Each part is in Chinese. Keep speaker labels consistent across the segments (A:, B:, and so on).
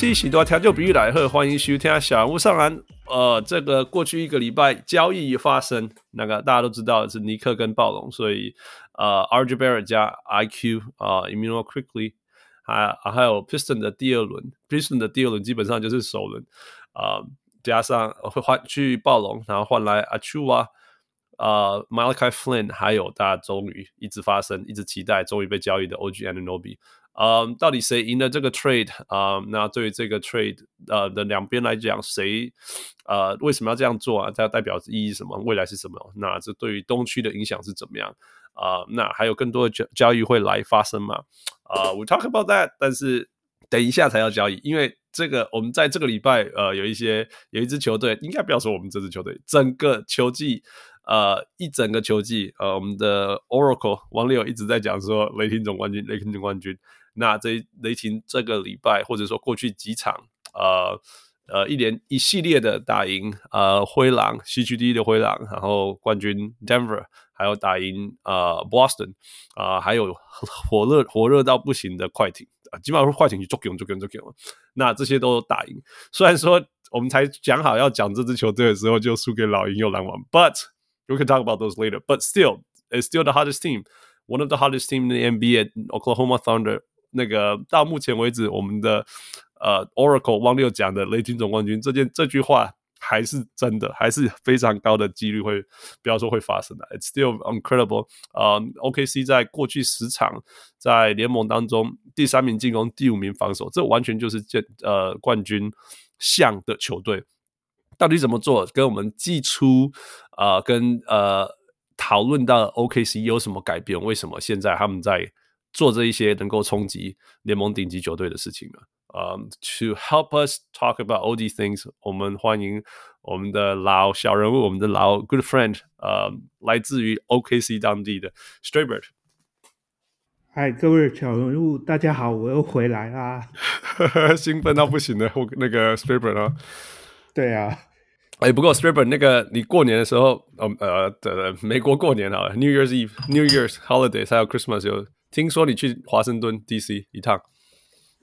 A: 各位乡亲，喜多调酒比喻来喝，欢迎收听小屋上篮。呃，这个过去一个礼拜交易发生，那个大家都知道是尼克跟暴龙，所以呃，RJ Barrett 加 IQ 啊、呃、，Immanuel Quickly，还还有 Piston 的第二轮，Piston 的第二轮基本上就是首轮啊、呃，加上会换去暴龙，然后换来 Achua 呃，Malachi Flynn，还有大家终于一直发生，一直期待，终于被交易的 OG Anunoby。呃，到底谁赢了这个 trade 啊、呃？那对于这个 trade 呃的两边来讲，谁呃为什么要这样做啊？它代表意义什么？未来是什么？那这对于东区的影响是怎么样啊、那还有更多的交交易会来发生吗？啊、呃、，We talk about that，但是等一下才要交易，因为这个我们在这个礼拜呃有一些有一支球队，应该不要说我们这支球队，整个球季。呃，一整个球季，呃，我们的 Oracle 王力友一直在讲说雷霆总冠军，雷霆总冠军。那这雷霆这个礼拜，或者说过去几场，呃呃，一连一系列的打赢呃灰狼，西区第一的灰狼，然后冠军 Denver，还有打赢呃 Boston，啊、呃，还有火热火热到不行的快艇，啊，基本上是快艇就足球足球足球，那这些都打赢。虽然说我们才讲好要讲这支球队的时候，就输给老鹰又篮网，But We can talk about those later, but still, it's still the hottest team, one of the hottest team in the NBA, Oklahoma Thunder。那个到目前为止，我们的呃 Oracle 汪六讲的雷霆总冠军这件这句话还是真的，还是非常高的几率会，不要说会发生的。It's still incredible。呃，OKC 在过去十场在联盟当中第三名进攻，第五名防守，这完全就是这呃冠军像的球队。到底怎么做？跟我们季初啊、呃，跟呃讨论到 OKC 有什么改变？为什么现在他们在做这一些能够冲击联盟顶级球队的事情了？呃、um,，To help us talk about all these things，我们欢迎我们的老小人物，我们的老 good friend，呃，来自于 OKC 当地的 Straybird。
B: 嗨，各位小人物，大家好，我又回来啦！
A: 兴奋到不行的，我那个 Straybird 啊，
B: 对啊。
A: 哎，不过 Stripper 那个你过年的时候，呃呃，呃，美国过年啊，New Year's Eve、New Year's Holidays 还有 Christmas 有听说你去华盛顿 DC 一趟？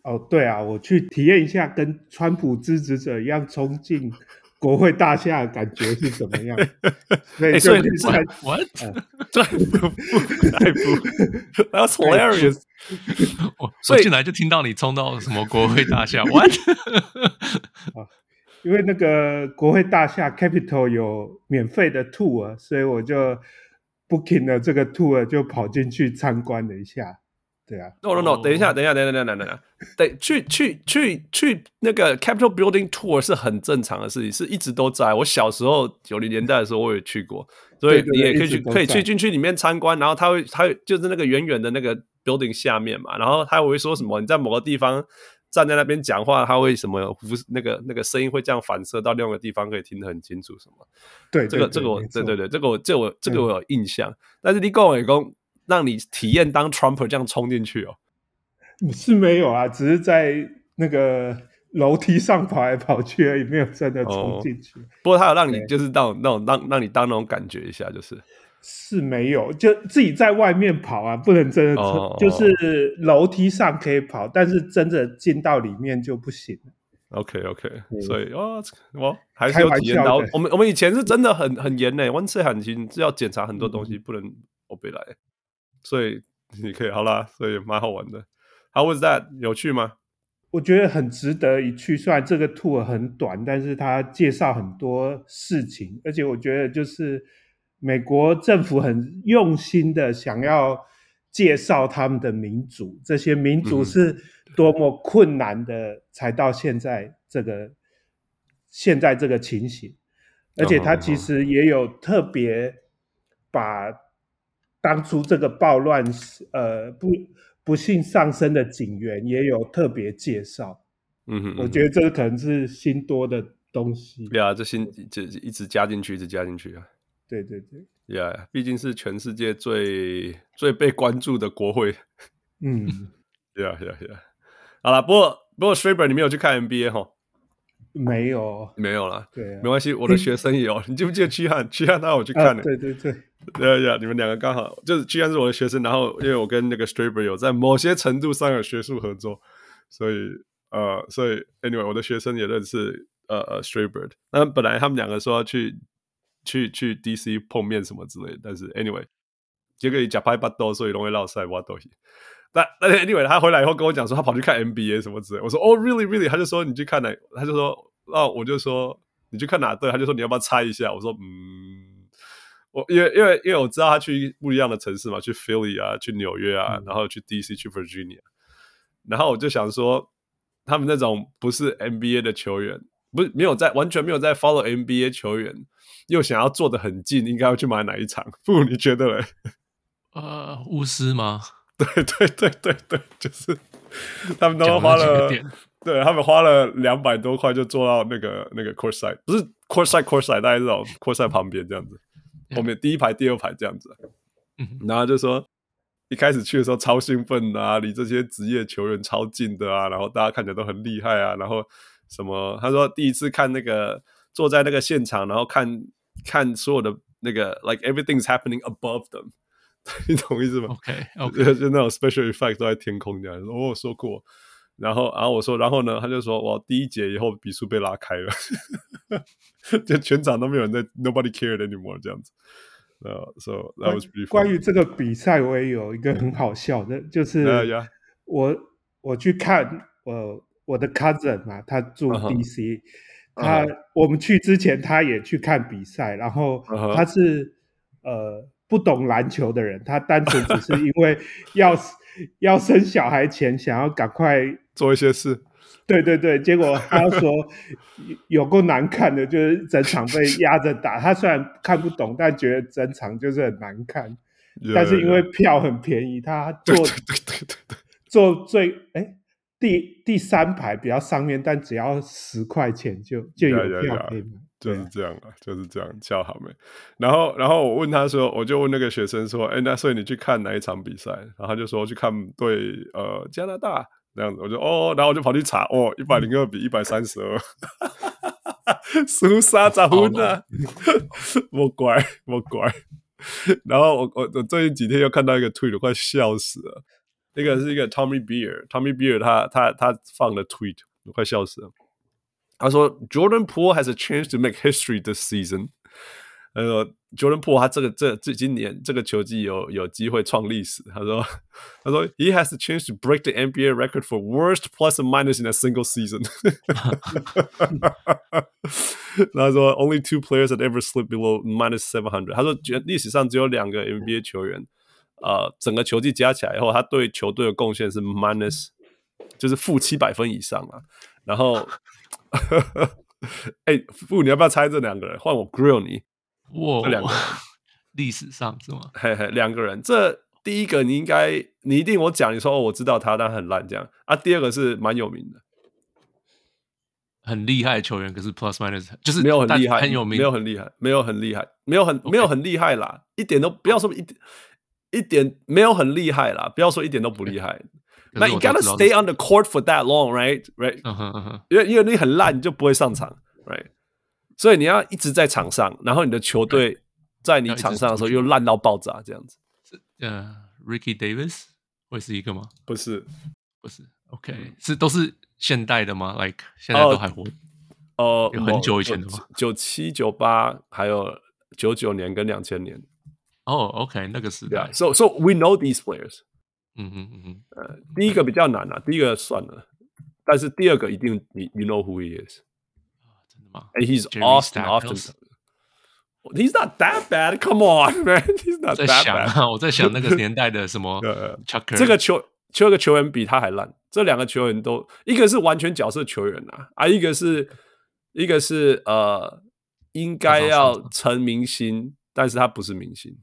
B: 哦，对啊，我去体验一下跟川普支持者一样冲进国会大厦的感觉是怎么样？
A: 哎，所以你是 What？这不太不，That's hilarious！
C: 我进来就听到你冲到什么国会大厦，What？
B: 因为那个国会大厦 Capitol 有免费的 tour，所以我就 booking 了这个 tour，就跑进去参观了一下。对啊
A: ，no no no，等一下，等一下，等一下，等一下，等一下，等去去去去那个 capital Building tour 是很正常的事情，是一直都在。我小时候九零年代的时候我也去过，所以你也可以去，可以去进去里面参观。然后他会，他会就是那个远远的那个 building 下面嘛，然后他会说什么？你在某个地方。站在那边讲话，他为什么不是那个那个声音会这样反射到另外一个地方，可以听得很清楚？什么？
B: 对，
A: 这个这个我对对对，这个我这我这个我有印象。但是你跟我讲，让你体验当 Trump 这样冲进去哦，
B: 是没有啊，只是在那个楼梯上跑来跑去而已，没有真的冲进去。
A: 不过他有让你就是到那种让让你当那种感觉一下，就是。
B: 是没有，就自己在外面跑啊，不能真的，oh, 就是楼梯上可以跑，oh. 但是真的进到里面就不行。
A: OK OK，所以哦，我还是有体验到。我们我们以前是真的很很严呢，温室很轻，是要检查很多东西，嗯、不能欧北来。所以你可以好啦，所以蛮好玩的。How was that？有趣吗？
B: 我觉得很值得一去。虽然这个 tour 很短，但是他介绍很多事情，而且我觉得就是。美国政府很用心的想要介绍他们的民主，这些民主是多么困难的，才到现在这个、嗯、现在这个情形。而且他其实也有特别把当初这个暴乱呃不不幸丧生的警员也有特别介绍。嗯哼，我觉得这个可能是新多的东西。
A: 对啊，这新这一直加进去，一直加进去啊。
B: 对对对
A: ，Yeah，毕竟是全世界最最被关注的国会。
B: 嗯
A: ，Yeah Yeah Yeah。好了，不过不过 Straybird 你没有去看 NBA 哈？
B: 没有，
A: 没有了。
B: 对啊，
A: 没关系，我的学生也有。你记不记得屈汉？屈汉他有去看的。
B: 对对对，
A: 对呀，你们两个刚好就是曲汉是我的学生，然后因为我跟那个 Straybird 有在某些程度上有学术合作，所以呃，所以 anyway，我的学生也认识呃呃 Stray Bird。那本来他们两个说要去去去 DC 碰面什么之类的，但是 anyway，结果假拍不到，所以容易落赛挖东西。但但 anyway，他回来以后跟我讲说他跑去看 NBA 什么之类的。我说哦、oh,，really really，他就说你去看哪？他就说哦，我就说你去看哪队？他就说你要不要猜一下？我说嗯。我因为因为因为我知道他去不一样的城市嘛，去 Philly 啊，去纽约啊，然后去 DC，去 Virginia，然后我就想说，他们那种不是 NBA 的球员，不是没有在完全没有在 follow NBA 球员，又想要坐得很近，应该要去买哪一场？不，你觉得嘞？
C: 呃，巫师吗？
A: 对对对对对，就是 他们都花了，对他们花了两百多块就坐到那个那个 courtside，不是 courtside courtside，大概这种 courtside 旁边这样子。后面第一排、第二排这样子，然后就说一开始去的时候超兴奋啊，离这些职业球员超近的啊，然后大家看起来都很厉害啊，然后什么？他说第一次看那个坐在那个现场，然后看看所有的那个，like everything's happening above them，你懂意思
C: 吗
A: ？OK OK，就那种 special effect 都在天空这样。我说过，然后然后我说，然后呢？他就说，我第一节以后笔数被拉开了，就全场都没有人在，nobody cared anymore 这样子。然后，so that was
B: 关于这个比赛，我也有一个很好笑的，就是我我去看呃。我的 cousin 嘛，他住 DC，、uh -huh. 他、uh -huh. 我们去之前他也去看比赛，然后他是、uh -huh. 呃不懂篮球的人，他单纯只是因为要 要生小孩前想要赶快。
A: 做一些事，
B: 对对对，结果他说有够难看的，就是整场被 压着打。他虽然看不懂，但觉得整场就是很难看。Yeah, 但是因为票很便宜，他坐对对对对对对坐最哎第第三排比较上面，但只要十块钱就就有票可以买。
A: 就是这样啊，就是这样，叫好没？然后然后我问他说，我就问那个学生说，哎，那所以你去看哪一场比赛？然后他就说去看对呃加拿大。这样子，我就哦，然后我就跑去查，哦，一百零二比一百三十二，输沙咋混呢？我乖，我乖。然后我我我最近几天又看到一个推特，快笑死了。那个是一个 Tommy Beer，Tommy Beer 他他他放的 tweet，我快笑死了。他说：“Jordan Poole has a chance to make history this season。”呃，Jordan Poole 他这个这这今年这个球季有有机会创历史。他说，他说 He has the chance to break the NBA record for worst plus and minus in a single season。他说，Only two players had ever slipped below minus seven hundred。他说，历史上只有两个 NBA 球员， 呃，整个球季加起来以后，他对球队的贡献是 minus，就是负七百分以上啊。然后，哎，傅，你要不要猜这两个人？换我 grill 你。
C: 哇，
A: 这两个人
C: 历史上是吗？
A: 嘿嘿，两个人，这第一个你应该你一定我讲，你说哦，我知道他，但很烂这样啊。第二个是蛮有名的，
C: 很厉害的球员，可是 plus minus 就是
A: 没有很厉害，
C: 很有名，
A: 没有很厉害，没有很厉害，没有很.没有很厉害啦，一点都不要说一点一点没有很厉害啦，不要说一点都不厉害。那、you gotta stay on the court for that long，right？right？、Uh -huh, uh -huh. 因为因为你很烂，你就不会上场，right？所以你要一直在场上，然后你的球队在你场上的时候又烂到爆炸，这样子。
C: 呃、uh,，Ricky Davis 会是一个吗？
A: 不是，
C: 不是。OK，是都是现代的吗？Like 现在都还活？
A: 哦、
C: uh, uh,，有很久以前的吗？
A: 九七、九八，还有九九年跟两千年。
C: 哦、oh,，OK，那个时代。
A: So so we know these players。
C: 嗯嗯嗯嗯。
A: 呃，第一个比较难啊，第一个算了，但是第二个一定你 you know who he is。And he's Austin often. He's not that bad. Come on, man. He's not that bad.
C: 我在想那个年代的什么 Chucker。
A: 这个球，这个球员比他还烂。这两个球员都，一个是完全角色球员啊，啊，一个是，一个是呃，应该要成明星，但是他不是明星。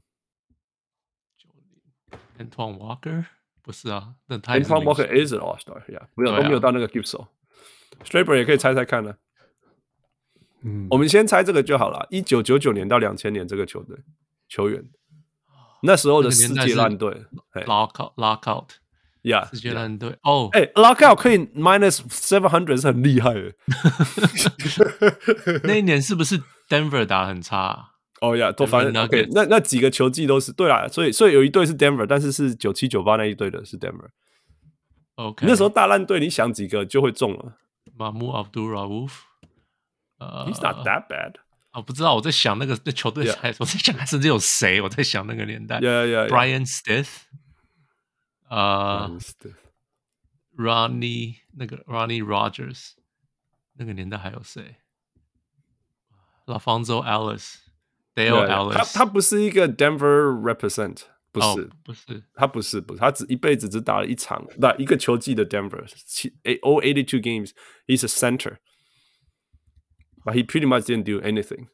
C: Antoine Walker 不是啊，那他
A: Antoine Walker is an All Star，呀，没有都没有到那个 Gibson。Straber 也可以猜猜看呢。嗯，我们先猜这个就好了。一九九九年到两千年这个球队球员，那时候的世界烂队
C: ，Lockout，Lockout，yeah，世界烂队。哦，
A: 哎，Lockout 可以 minus seven hundred 是很厉害的。
C: 那一年是不是 Denver 打得很差？
A: 哦呀，都反正 OK，那那几个球季都是对啦，所以所以有一队是 Denver，但是是九七九八那一队的是 Denver。
C: OK，
A: 那时候大烂队，你想几个就会中了。
C: Mahmoud Abdul Rauf，呃
A: ，He's not that bad。
C: 我不知道，我在想那个那球队
A: ，Yeah.
C: 我在想还甚至有谁？我在想那个年代
A: Yeah, yeah.
C: Brian Stith，呃 Stith，Ronnie 那个 Ronnie Rogers，那个年代还有谁？LaFonso Alice，Dale
A: Yeah, yeah.
C: Alice，
A: 他他不是一个 Denver represent，不是，
C: 哦不是
A: 他不是，不是，他只一辈子只打了一场，不一个球季的 Denver，七 all eighty two games. He's a center, but he pretty much didn't do anything.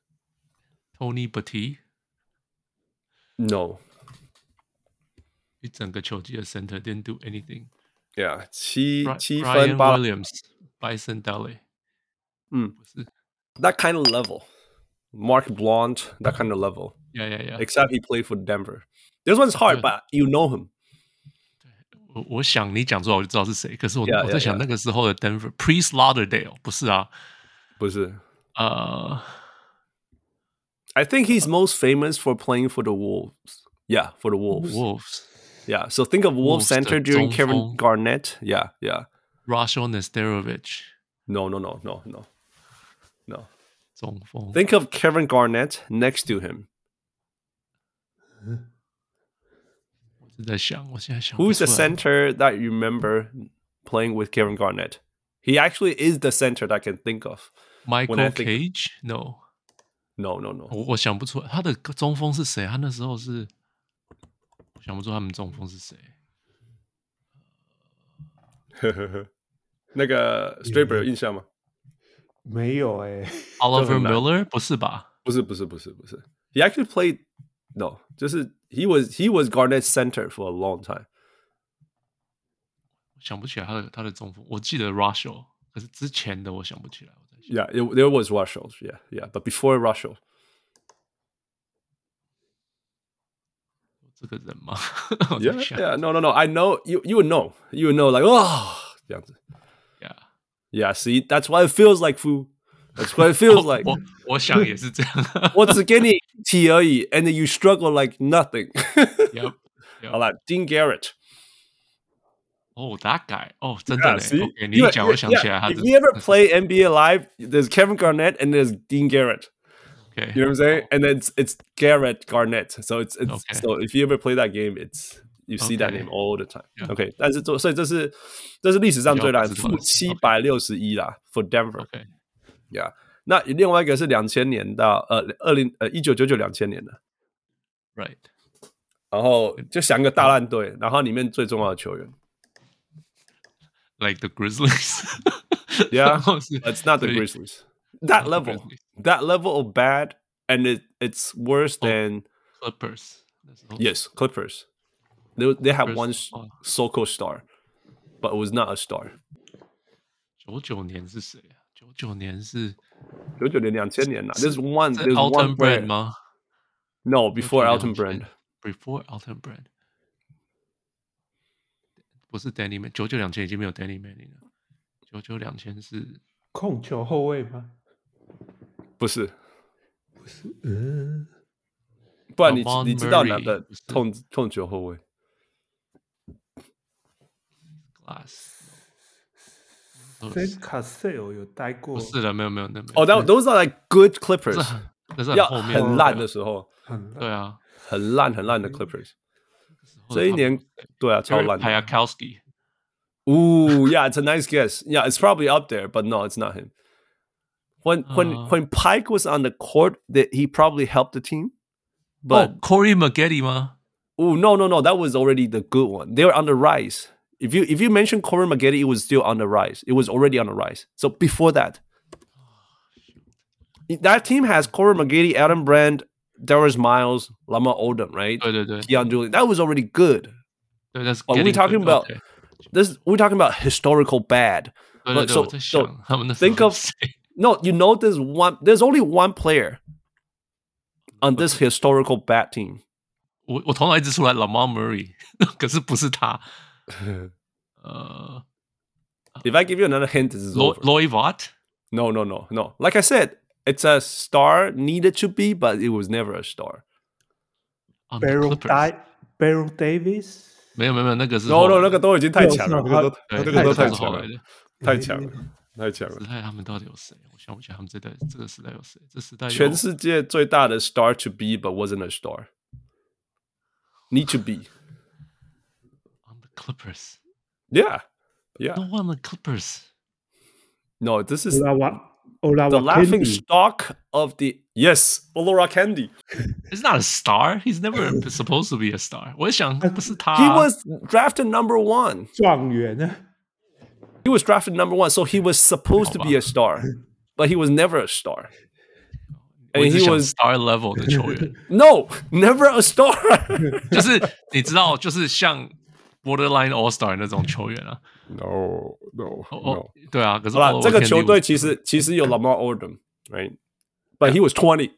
C: Tony Batty，
A: No,
C: 一整个球季的 center didn't do anything。
A: yeah，七
C: Bri-
A: 七
C: Brian
A: 分八
C: Williams，Bison Dele，
A: 嗯
C: 不是
A: that kind of level. Mark Blount, that kind of level.
C: ，Yeah Yeah Yeah。
A: Except he played for Denver. This one's hard,
C: Yeah.
A: but you know him.
C: 我我想你讲出来我就知道是谁，可是我
A: Yeah,
C: 我在
A: yeah,
C: 想
A: yeah.
C: 那个时候的 Denver Priest Lauderdale 不是啊，
A: 不是。
C: 呃
A: I think he's most famous for playing for the Wolves. Yeah, for the Wolves.
C: Wolves
A: Yeah, so think of Wolves
C: Wolves
A: center
C: 的
A: during
C: 中
A: Kevin
C: 锋
A: Garnett. Yeah, yeah.
C: Rasho Nesterovic
A: No, no, no, no, no, no.
C: 中锋
A: Think of Kevin Garnett next to him.
C: 我是在想，我现在想不
A: Who's the
C: 出来
A: center that you remember playing with Kevin Garnett? He actually is the center that I can think of. When I
C: Michael
A: think-
C: Cage No，
A: No, no, no.
C: 我我想不出来他的中锋是谁，他那时候是我想不出他们中锋是谁。
A: 那个 Straber 有印象吗？
B: 没有哎、
C: Oliver
A: 很难
C: Miller 不是吧？
A: 不是不是不是不是。He actually played no，就是 he was he was Garnett's center for a long time.
C: 想不起来他的他的中锋，我记得 Rasho，可是之前的我想不起来。我在想
A: Yeah, it, there was Russell. Yeah, yeah, but before Russell,
C: 这个人吗？我在
A: yeah,
C: 想
A: yeah, no, no, no. I know you. You would know. You would know. Like, oh, 这样子。
C: Yeah
A: Yeah, see, that's why it feels like food. That's what it feels like.
C: 我我想也是这样。
A: 我只给你一题而已，and then you struggle like nothing.
C: Yep.
A: 好了，Dean Garrett.
C: 哦，大改哦，真的
A: Yeah,
C: 嘞。
A: see,
C: OK，你一讲，我想起来他
A: If
C: 的。
A: you ever play NBA Live, there's Kevin Garnett and there's Dean Garrett.
C: OK，
A: You know what I'm saying? And then it's, it's Garrett Garnett. So it's, it's
C: Okay.
A: so if you ever play that game, it's you see that
C: Okay.
A: name all the time.
C: Yeah.
A: Okay，但是这所以这是这是历史上最烂，
C: 比较不知道的
A: 负七百六十一啦，for Denver。
C: OK，
A: Yeah，那另外一个是两千年到呃二零呃一九九九两千年的，
C: right，
A: 然后就想一个大烂队，然后里面最重要的球员
C: like the Grizzlies。
A: Yeah，
C: 然后是
A: It's not the
C: 对
A: Grizzlies. That
C: Not the
A: level,
C: Grizzlies.
A: that level of bad, and it it's worse
C: Oh.
A: than
C: Clippers 那时候
A: yes Clippers. They they have
C: Clippers，
A: one
C: 哦
A: so-called star, but it was not a star.
C: 九九年是谁啊？九九年是
A: 九九年、两千年啦。There's one,
C: 是
A: there's
C: Alton
A: one
C: Brand
A: player.
C: 吗
A: No, before
C: 99
A: Alton Brand.
C: Before Alton Brand，不是 Danny Man，九九两千已经没有 Danny Manning 了。九九两千是
B: 控球后卫吗？
A: 不是，
B: 嗯，
A: 不然你
C: Jamal
A: 你知道哪
C: Murray，
A: 个
C: 不是
A: 控控球后卫？
C: Glass，
B: 在卡塞尔有待过，
C: 不是的，没有没有，那没有
A: 哦、oh,，that those are like good
C: 那
A: Clippers，
C: 是很那是很
A: 要
C: 后面
A: 很烂的时候，
B: 很
C: 对啊，
A: 很烂很烂的 Clippers。
C: 或者
A: 这一年
C: 他们
A: 对啊，超烂的。
C: Payakowski
A: Ooh, yeah, it's a nice guess. Yeah, it's probably up there, but no, it's not him. When when
C: Uh.
A: when Pike was on the court, that he probably helped the team.
C: 哦
A: But
C: Corey Maggette 吗？
A: oh no no no, that was already the good one. They were on the rise. If you if you mention Corey Maggette, it was still on the rise. It was already on the rise. So before that, that team has Corey Maggette, Adam Brand, Darius Miles, Lama Odom, right?
C: 对对对
A: Keon Julian. That was already good.
C: 对，但是
A: Are we
C: getting
A: talking
C: good,
A: about-
C: OK
A: This we're talking about historical bad.
C: 对对对，
A: so-
C: 我在
A: so
C: 想他们那时候
A: think of-
C: 是谁
A: No, you know there's one there's only one player on this historical bad team.
C: 我我头脑一直出来 Lamar Murray，可是不是他。 呃
A: If I give you another hint, this is
C: ，Lo
A: over.
C: Loy Vaught，
A: No, no, no, no. Like I said, it's a star needed to be, but it was never a star.
C: on the
B: Barrel
C: Clippers
B: Di Barrel Davis，
C: 没有没有没有，那个是
A: no no 那个都已经太强了，
B: 对
A: 那个都
C: 对
A: 那个都太
C: 是
A: 强了
C: 后来的。
A: 太强了，太强了
C: 时！代他们到底有谁？我想不起来他们这代这个时代有谁？这时代有
A: 全世界最大的 star to be but wasn't a star。Need to be.
C: on the Clippers.
A: Yeah, yeah.
C: No one on the Clippers.
A: No, this is
B: 欧拉瓦欧拉
A: the
B: 瓦
A: laughing
B: Candy
A: stock of the yes, Olora Candy.
C: He's not a star. He's never supposed to be a star. 我想不是他。
A: He was drafted number one.
B: 状元呢？
A: He was drafted number one, so he was supposed to be a star, but he was never a star.
C: 我
A: And
C: 一直
A: he
C: 想
A: was
C: star level 的球员，
A: no, never a star.
C: 就是你知道，就是像 borderline all star 那种球员啊。
A: no, no,
C: 哦哦，对啊，可是
A: 好了，
C: Olo
A: 这个
C: Kennedy
A: 球队
C: was-
A: 其实其实有 Lamar Odom, right? But he was twenty.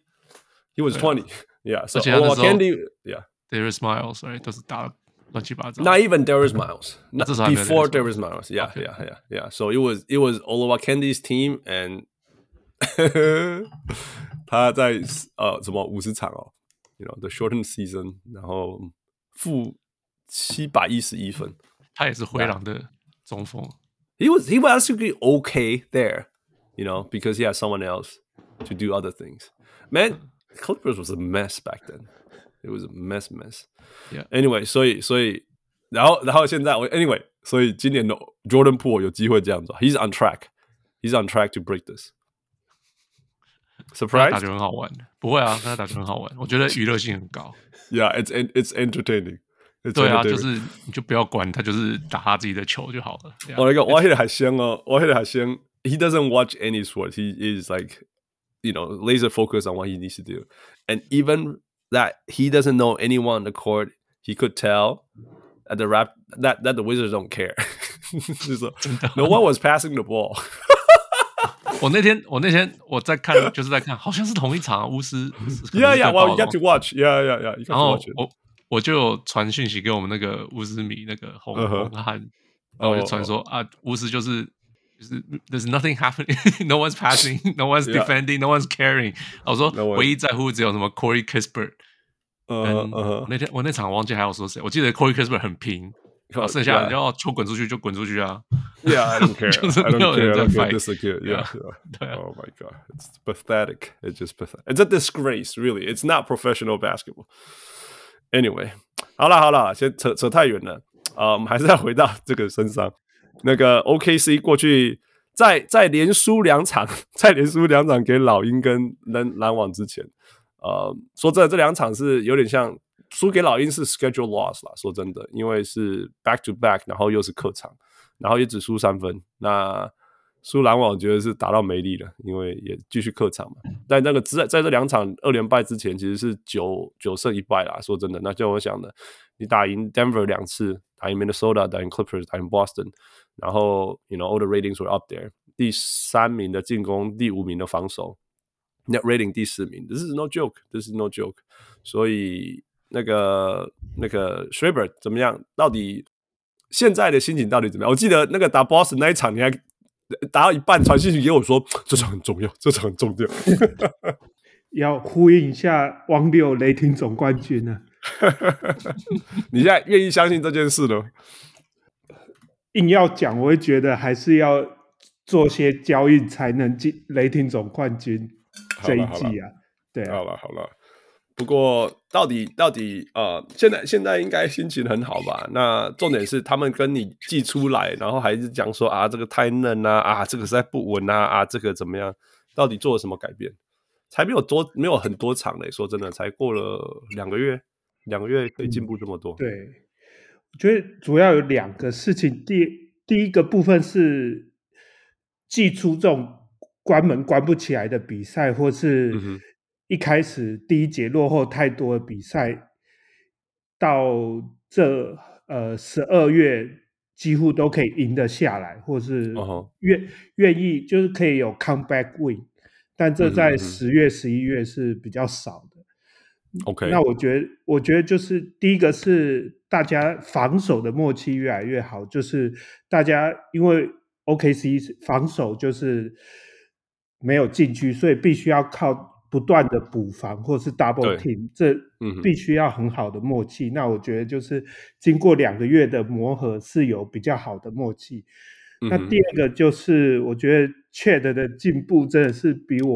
A: He was twenty. Yeah. So
C: 而且他那
A: Olora
C: 时候
A: Candy, yeah.
C: Darius Miles right 都是打得乱七八糟。
A: Not even Darius Miles. Not
C: 至少还没有
A: before
C: Darius
A: Darius Miles. Yeah, yeah, yeah, yeah. So it was it was Olawa Candy's team and 他在呃什么五十场哦，you know the shortened season，然后负 七百一十一分。
C: 他也是灰狼的中锋。
A: He was he was actually okay there, you know, because he had someone else to do other things. Man, Clippers was a mess back then. It was a mess, mess.
C: Yeah.
A: Anyway，所以所以然后然后现在我 anyway，所以今年的 Jordan Poole 有机会这样做。He's on track. He's on track to break this.
C: 跟他打
A: Surprise?
C: 球很好玩，不会啊，跟他打球很好玩，我觉得娱乐性很高。
A: Yeah, it's it's entertaining. It's
C: 对啊，
A: entertaining.
C: 就是你就不要管他，就是打他自己的球就好了。Yeah.
A: 我那个我迄个还先哦，我迄个还先，he doesn't watch any sport. He is like, you know, laser focused on what he needs to do. And even that he doesn't know anyone on the court, he could tell at the rap that that the Wizards don't care. 就是说 no one was passing the ball.
C: 我那天我那天我在看，就是在看，好像是同一场啊巫师。巫师可能
A: yeah,
C: 是
A: yeah.
C: 在
A: Well,
C: 暴
A: you
C: 龙
A: got to watch. Yeah, yeah, yeah. You got
C: 然
A: to
C: 后
A: watch it.
C: 我 我就有传讯息给我们那个巫师迷那个红
A: 嗯哼
C: 红汉，然后我就传说啊，巫师就是就是 There's nothing happening, no one's passing, no one's
A: Yeah.
C: defending, no one's carrying。我说
A: No one-
C: 唯一在乎只有什么 Corey Kispert。
A: 嗯
C: 嗯，
A: 嗯
C: 我那天我那场忘记还有说谁，我记得 Corey Kispert 很平，然后剩下人就要球滚出去就滚出去啊。
A: Yeah, I don't care.
C: 就是
A: I don't
C: 没有
A: care.
C: 人
A: I
C: 在
A: don't care.
C: fight.
A: Disagree. Yeah,
C: Yeah.
A: yeah.
C: 对啊，
A: Oh my god, it's pathetic. It's just pathetic. It's a disgrace, really. It's not professional basketball. Anyway，好了好了，先扯扯太远了。呃，我们还是要回到这个身上。那个 OKC 过去在在连输两场，在连输两场给老鹰跟篮篮网之前，呃，说真的，这两场是有点像输给老鹰是 schedule loss 啦。说真的，因为是 back to back，然后又是客场，然后也只输三分。那输篮网，我觉得是打到没力了，因为也继续客场嘛。在那个在在这两场二连败之前，其实是九九胜一败啦。说真的，那就我想的，你打赢 Denver 两次，打赢 Minnesota，打赢 Clippers，打赢 Boston，然后 you know all the ratings were up there，第三名的进攻，第五名的防守，net rating 第四名，this is no joke，this is no joke。所以那个那个 Schreiber 怎么样？到底现在的心情到底怎么样？我记得那个打 Boston 那一场，你还打到一半传信息给我说，这场很重要，这场很重要。
B: 要呼应一下汪六雷霆总冠军呢、
A: 你现在愿意相信这件事呢？
B: 硬要讲，我会觉得还是要做些交易才能进雷霆总冠军这一季啊。对啊，
A: 好了好了，不过到底到底呃，现在现在应该心情很好吧？那重点是他们跟你寄出来，然后还是讲说啊，这个太嫩啊，啊，这个实在不稳啊，啊，这个怎么样？到底做了什么改变？才没有多没有很多场嘞，说真的，才过了两个月，两个月可以进步这么多。
B: 对，我觉得主要有两个事情。第第一个部分是寄出这种关门关不起来的比赛，或是一开始第一节落后太多的比赛，到这呃十二月几乎都可以赢得下来，或是愿愿意就是可以有 comeback win，但这在十。月、十一月是比较少的。
A: OK，
B: 那我觉得，我觉得就是第一个是大家防守的默契越来越好，就是大家因为 OKC 防守就是没有禁区，所以必须要靠不断的补防或是 double team，这必须要很好的默契。嗯、那我觉得就是经过两个月的磨合是有比较好的默契。嗯、那第二个就是我觉得 Chet 的进步真的是比我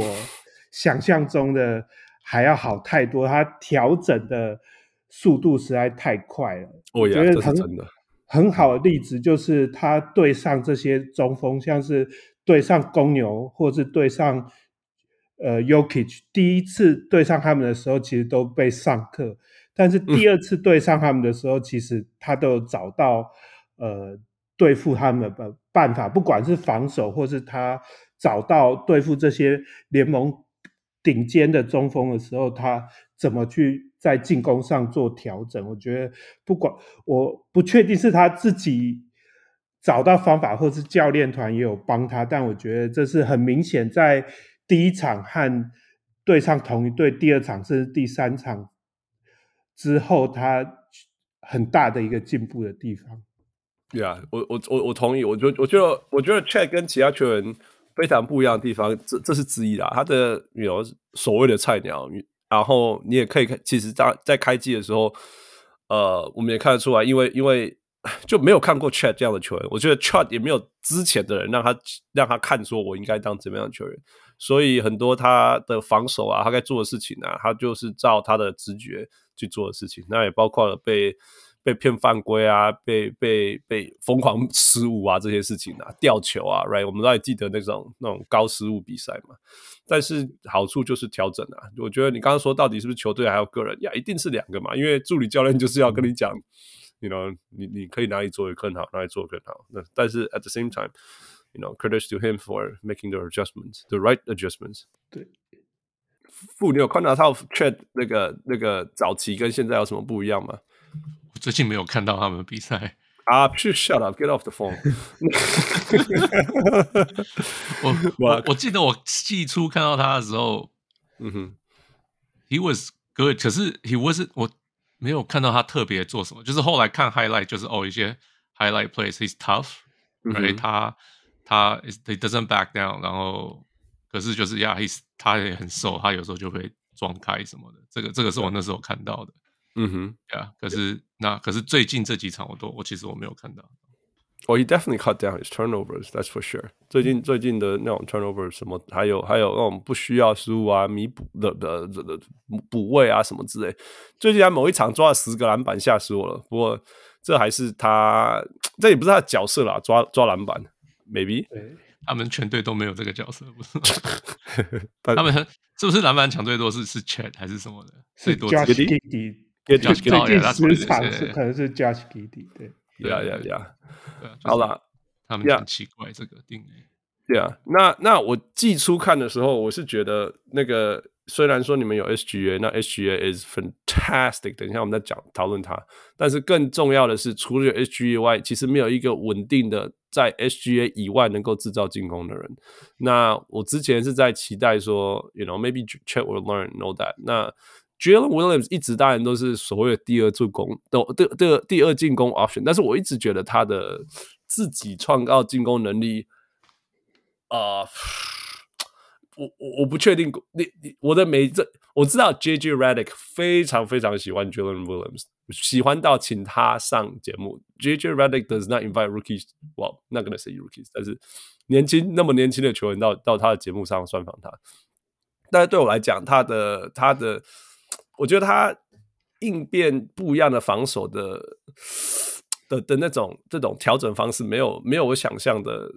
B: 想象中的还要好太多，他调整的速度实在太快了。
A: 哦、
B: 我觉得很
A: 真的
B: 很好的例子就是他对上这些中锋，像是对上公牛或是对上。呃 Yokich 第一次对上他们的时候，其实都被上课，但是第二次对上他们的时候，嗯、其实他都有找到呃对付他们的办法，不管是防守，或是他找到对付这些联盟顶尖的中锋的时候，他怎么去在进攻上做调整？我觉得不管我不确定是他自己找到方法，或是教练团也有帮他，但我觉得这是很明显在。第一场和对上同一队，第二场甚至第三场之后，他很大的一个进步的地方。
A: 对啊，我我我我同意。我觉得我觉得我觉得 Chat 跟其他球员非常不一样的地方，这这是之一啦。他的有所谓的菜鸟，然后你也可以看，其实在在开机的时候，呃，我们也看得出来，因为因为。就没有看过 Chat 这样的球员，我觉得 Chat 也没有之前的人让他让他看说，我应该当怎么样的球员，所以很多他的防守啊，他该做的事情啊，他就是照他的直觉去做的事情，那也包括了被被骗犯规啊，被被被疯狂失误啊这些事情啊，吊球啊，right，我们都还记得那种那种高失误比赛嘛，但是好处就是调整啊，我觉得你刚刚说到底是不是球队还有个人呀，一定是两个嘛，因为助理教练就是要跟你讲。你 You know，你你可以哪里做得更好，哪里做得更好。那但是 at the same time，you know，credit to him for making the adjustments，the right adjustments。
B: 对。
A: 傅，你有看到他 Chet 那个那个早期跟现在有什么不一样吗？
C: 我最近没有看到他们的比赛。
A: 啊，shut up，get off the phone。
C: 我我我记得我季初看到他的时候，嗯哼，he was good，可是 he wasn't 我。没有看到他特别做什么，就是后来看 highlight，就是哦一些 highlight plays，he's tough，而且、嗯、哼他 他 he doesn't back down，然后可是就是呀，he's 他也很瘦，他有时候就会撞开什么的，这个这个是我那时候看到的，嗯哼，呀，可是那可是最近这几场我都我其实我没有看到。
A: 哦、oh，he definitely cut down his turnovers，that's for sure。最近最近的那种 turnovers 什么，还有还有那种不需要失误啊、弥补的的的的补位啊什么之类。最近他某一场抓了十个篮板，吓死我了。不过这还是他，这也不是他的角色啦，抓抓篮板，maybe。
C: 他们全队都没有这个角色，不是 他们是不是篮板抢最多是是 Chat 还是什么的？
B: 是 Josh Giddey。最近十场是可能是 Josh Giddey，对。
A: 呀呀呀！好了，
C: 他们很奇怪这个定义。
A: 对啊，那那我季初看的时候，我是觉得那个虽然说你们有 SGA，那 SGA is fantastic。等一下我们再讲讨论它，但是更重要的是，除了有 SGA 以外，其实没有一个稳定的在 SGA 以外能够制造进攻的人。那我之前是在期待说，you know maybe Chet will learn know that 那。Jalen Williams 一直当然都是所谓的第二助攻，都第第第二进攻 option，但是我一直觉得他的自己创造进攻能力，啊、我我我不确定，你你我的每这我知道 JJ Redick 非常非常喜欢 Jalen Williams，喜欢到请他上节目。JJ Redick does not invite rookies，well not gonna say rookies，但是年轻那么年轻的球员到到他的节目上专访他，但是对我来讲，他的他的。我觉得他应变不一样的防守的的的那种这种调整方式，没有没有我想象的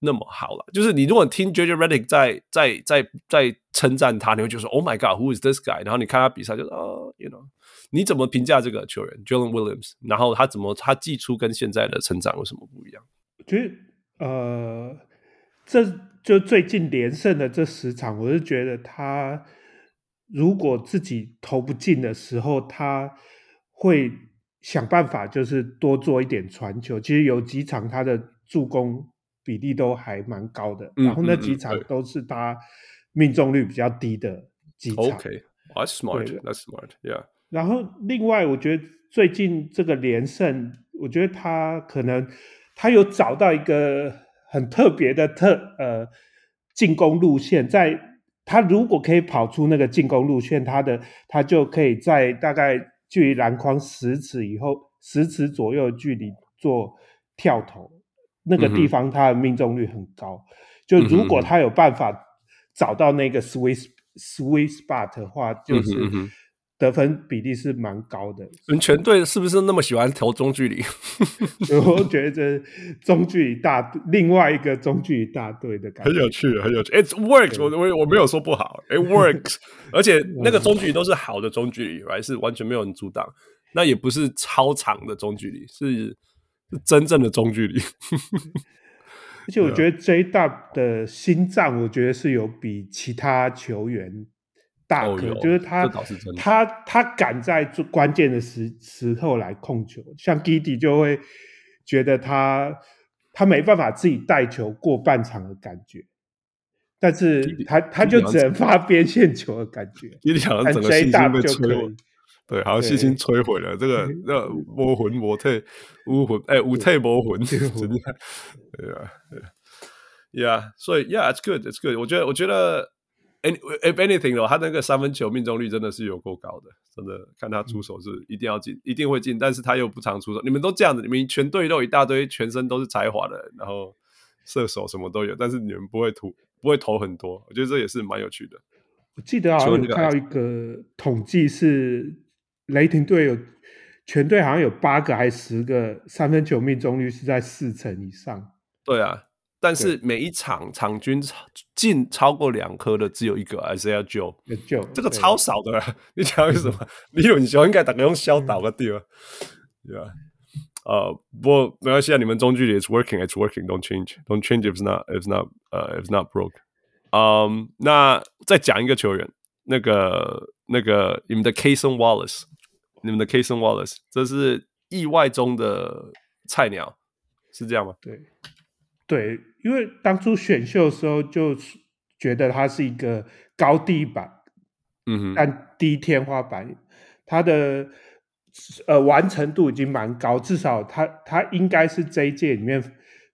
A: 那么好了。就是你如果听 JJ Redick 在在在在称赞他，你会觉得说 “Oh my God, who is this guy？” 然后你看他比赛，就说哦，you know，你怎么评价这个球员 Jalen Williams？然后他怎么他寄出跟现在的成长有什么不一样？
B: 我觉得呃，这就最近连胜的这十场，我是觉得他。如果自己投不进的时候，他会想办法，就是多做一点传球。其实有几场他的助攻比例都还蛮高的，嗯、然后那几场都是他命中率比较低的几场。
A: OK，that's smart，that's smart，yeah。
B: 然后另外，我觉得最近这个连胜，我觉得他可能他有找到一个很特别的特呃进攻路线在。他如果可以跑出那个进攻路线，他的他就可以在大概距离篮筐十尺以后十尺左右的距离做跳投，那个地方他的命中率很高。嗯、就如果他有办法找到那个 sweet sweet spot 的话，就是。得分比例是蛮高的，
A: 你们全队是不是那么喜欢投中距离？
B: 我觉得中距离大另外一个中距离大队的感觉
A: 很有趣，很有趣。It works，我我我没有说不好，It works。而且那个中距离都是好的中距离，还是完全没有人阻挡。那也不是超长的中距离，是是真正的中距离。
B: 而且我觉得 J Dub 的心脏，我觉得是有比其他球员。大颗、哦、就是他，他他敢在最关键的时时候来控球，像 Giddey 就会觉得他他没办法自己带球过半场的感觉，但是他他就只能发边线球的感
A: 觉。好像整个信心被摧毁，对，好像信心摧毁了。这个那魔魂魔退武魂，哎，武退魔魂，真的，对啊，对，Yeah，所以 Yeah，it's good，it's good。我觉得，我觉得。If anything 的话，他那个三分球命中率真的是有够高的，真的看他出手是一定要进，嗯、一定会进，但是他又不常出手。你们都这样子，你们全队都有一大堆全身都是才华的人，然后射手什么都有，但是你们不会投，不会投很多。我觉得这也是蛮有趣的。
B: 我记得好像有看到一个统计是，雷霆队有全队好像有八个还是十个三分球命中率是在四成以上。
A: 对啊。但是每一场场均进超过两颗的只有一个，Isaiah Joe，这个超少的。你讲为什么？李永雄应该打个用小岛个地方，对吧？呃，不过没关系啊，你们中距离 it's working，it's working，don't change，don't change，if it's not，if it's not，呃，if it's not broke。嗯，那再讲一个球员，那个那个你们的 Cason Wallace，你们的 Cason Wallace，这是意外中的菜鸟，是这样吗？
B: 对。对，因为当初选秀的时候就觉得他是一个高地板，嗯哼，但低天花板，他的呃完成度已经蛮高，至少他他应该是这一届里面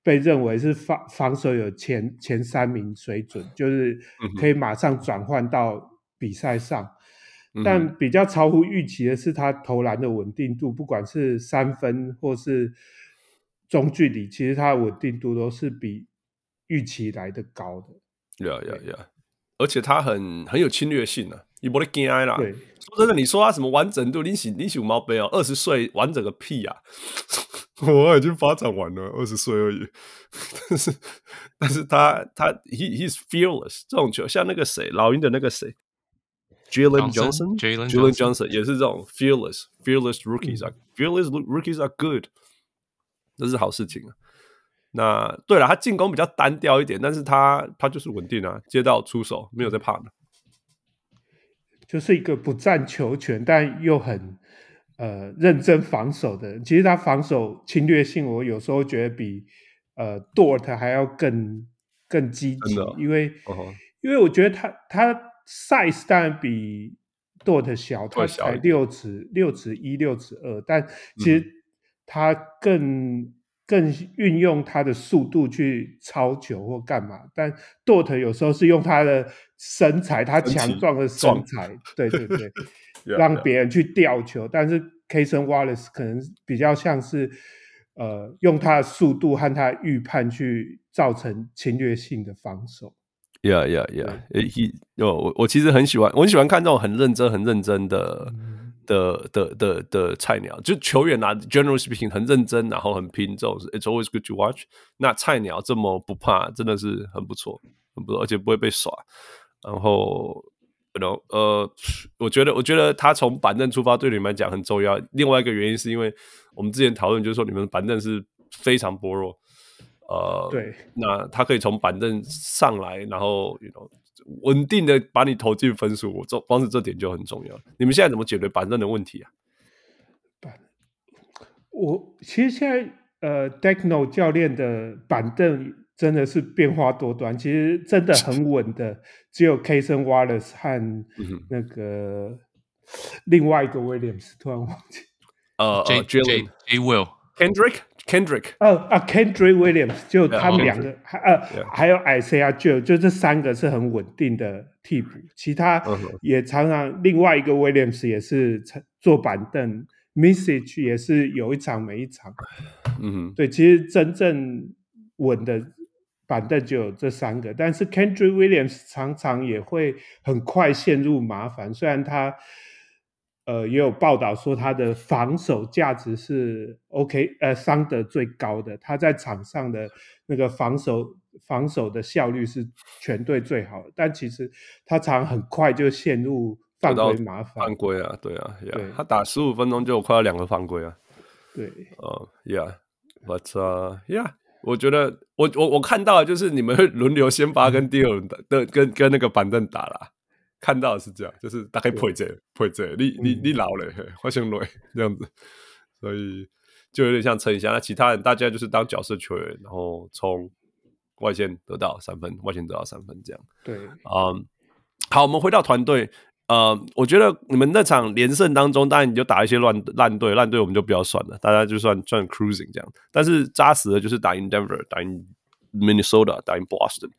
B: 被认为是防防守有前前三名水准，就是可以马上转换到比赛上。嗯、但比较超乎预期的是他投篮的稳定度，不管是三分或是。中距离其实它的稳定度都是比预期来的高的，
A: 呀呀呀！而且它很很有侵略性啊，你不得惊啦。
B: 对，
A: 说真的，你说它什么完整度？你喜你喜五毛杯哦，二十岁完整个屁啊！我已经发展完了，二十岁而已。但是，但是他他 he he's fearless 这种球，像那个谁，老鹰的那个谁，Jalen Johnson，Jalen Johnson 也是这种 fearless fearless rookies 啊，fearless rookies are good。这是好事情啊！那对了，他进攻比较单调一点，但是他他就是稳定啊，接到出手没有在怕的，
B: 就是一个不占球权但又很呃认真防守的人。其实他防守侵略性，我有时候觉得比呃 Dort 还要更更积极，哦、因为、哦、因为我觉得他他 size 当然比 Dort 小，他才六尺六尺一六尺二，但其实、嗯。他更更运用他的速度去超球或干嘛，但 Dort 有时候是用他的身材，他强壮的身材，对对对，让别人去吊球。但是 Cason Wallace 可能比较像是呃，用他的速度和他预判去造成侵略性的防守。
A: Yeah, yeah, yeah. He 我我其实很喜欢，我很喜欢看这种很认真、很认真的。嗯的的的的菜鸟，就球员啊，generally speaking 很认真，然后很拼，这种是 it's always good to watch。那菜鸟这么不怕，真的是很不错，很不错，而且不会被耍。然后呃，我觉得，我觉得他从板凳出发对你们来讲很重要。另外一个原因是因为我们之前讨论，就是说你们板凳是非常薄弱，呃，
B: 对，
A: 那他可以从板凳上来，然后，you know。稳定的把你投进分数，我这光是这点就很重要。你们现在怎么解决板凳的问题啊？
B: 板，我其实现在呃，Daigneault 教练的板凳真的是变化多端，其实真的很稳的，只有 k a s o n Wallace 和那个另外一个 Williams，突然忘记。
A: 呃
C: J J J Will
A: Kendrick Kendrick，
B: 呃啊，Kendrick Williams，就他们两个，呃，还有 Isaiah Joe，就这三个是很稳定的替补，其他也常常另外一个 Williams 也是坐板凳，Message 也是有一场没一场，嗯哼，对，其实真正稳的板凳就有这三个，但是 Kendrick Williams 常常也会很快陷入麻烦，虽然他。呃，也有报道说他的防守价值是 OK，呃，伤得最高的。他在场上的那个防守防守的效率是全队最好的，但其实他常很快就陷入犯规麻烦。
A: 犯规啊，对啊，对啊，他打十五分钟就有快要两个犯规啊。
B: 对，
A: 呃、uh,，Yeah，But、uh, Yeah，我觉得我我我看到的就是你们会轮流先发跟第二轮的、嗯、跟跟那个板凳打啦。看到的是这样，就是大概配这配这，你你你老了，发现累这样子，所以就有点像陈一下。那其他人大家就是当角色球员，然后从外线得到三分，外线得到三分这样。
B: 对，
A: 嗯、um,，好，我们回到团队。呃，我觉得你们那场连胜当中，当然你就打一些乱烂队，烂队我们就不要算了，大家就算算 cruising 这样。但是扎实的就是打赢 Denver，打赢 Minnesota，打赢 Boston。